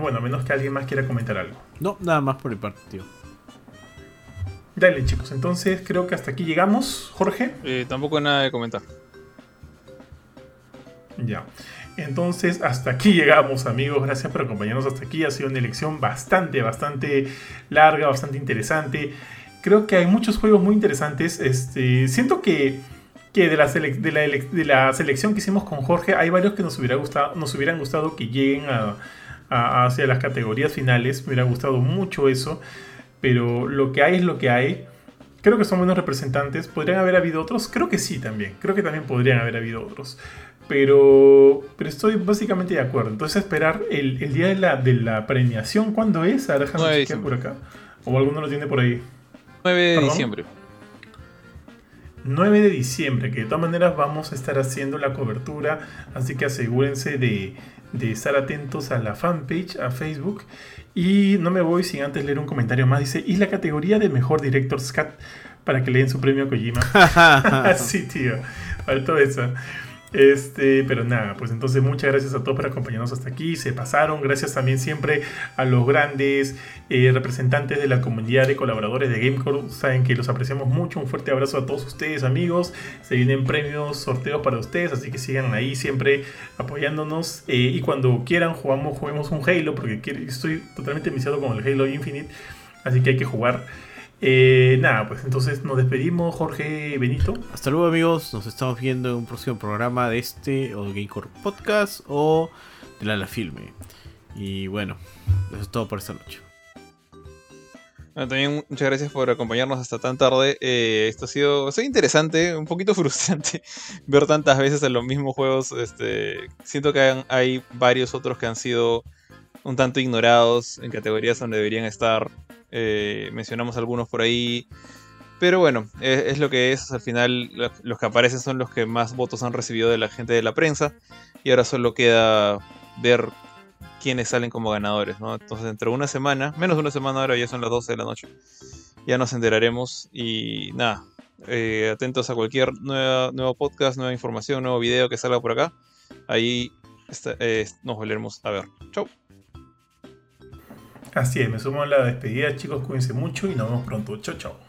bueno, a menos que alguien más quiera comentar algo. No, nada más por mi parte, tío. Dale chicos, entonces creo que hasta aquí llegamos, Jorge. Eh, tampoco nada de comentar. Ya. Entonces, hasta aquí llegamos, amigos. Gracias por acompañarnos hasta aquí. Ha sido una elección bastante, bastante larga, bastante interesante. Creo que hay muchos juegos muy interesantes. Este, siento que, que de, la de, la selección que hicimos con Jorge, hay varios que nos, hubiera gustado, nos hubieran gustado que lleguen a, hacia las categorías finales. Me hubiera gustado mucho eso. Pero lo que hay es lo que hay. Creo que son buenos representantes. ¿Podrían haber habido otros? Creo que sí también. Creo que también podrían haber habido otros. Pero, pero estoy básicamente de acuerdo. Entonces, esperar el, el día de la, de la premiación, ¿cuándo es? Ahora déjame por acá. O alguno lo tiene por ahí. 9 de diciembre. 9 de diciembre, que de todas maneras vamos a estar haciendo la cobertura, así que asegúrense de, de estar atentos a la fanpage, a Facebook. Y no me voy sin antes leer un comentario más. Dice, y la categoría de mejor director Scat para que le den su premio a Kojima. *laughs* *laughs* sí, tío. Faltó eso. Este, pero nada, pues entonces muchas gracias a todos por acompañarnos hasta aquí. Se pasaron. Gracias también siempre a los grandes eh, representantes de la comunidad de colaboradores de Gamecore. Saben que los apreciamos mucho. Un fuerte abrazo a todos ustedes, amigos. Se vienen premios, sorteos para ustedes, así que sigan ahí siempre apoyándonos. Eh, y cuando quieran, jugamos, juguemos un Halo, porque estoy totalmente viciado con el Halo Infinite. Así que hay que jugar. Eh, nada, pues entonces nos despedimos, Jorge Benito. Hasta luego, amigos. Nos estamos viendo en un próximo programa de este o de Gamecore Podcast o de la, la Filme. Y bueno, eso es todo por esta noche. también muchas gracias por acompañarnos hasta tan tarde. Eh, esto ha sido, ha interesante, un poquito *laughs* frustrante ver tantas veces en los mismos juegos. Este, siento que hay varios otros que han sido un tanto ignorados en categorías donde deberían estar. Eh, mencionamos algunos por ahí. Pero bueno, es, lo que es. Al final, los que aparecen son los que más votos han recibido de la gente de la prensa. Y ahora solo queda ver quiénes salen como ganadores. ¿no? Entonces, dentro de una semana, menos de una semana ahora, ya son las 12 de la noche. Ya nos enteraremos. Y nada, eh, atentos a cualquier nuevo podcast, nueva información, nuevo video que salga por acá. Ahí eh, nos volveremos a ver. Chau. Así es, me sumo a la despedida, chicos, cuídense mucho y nos vemos pronto. Chao, chao.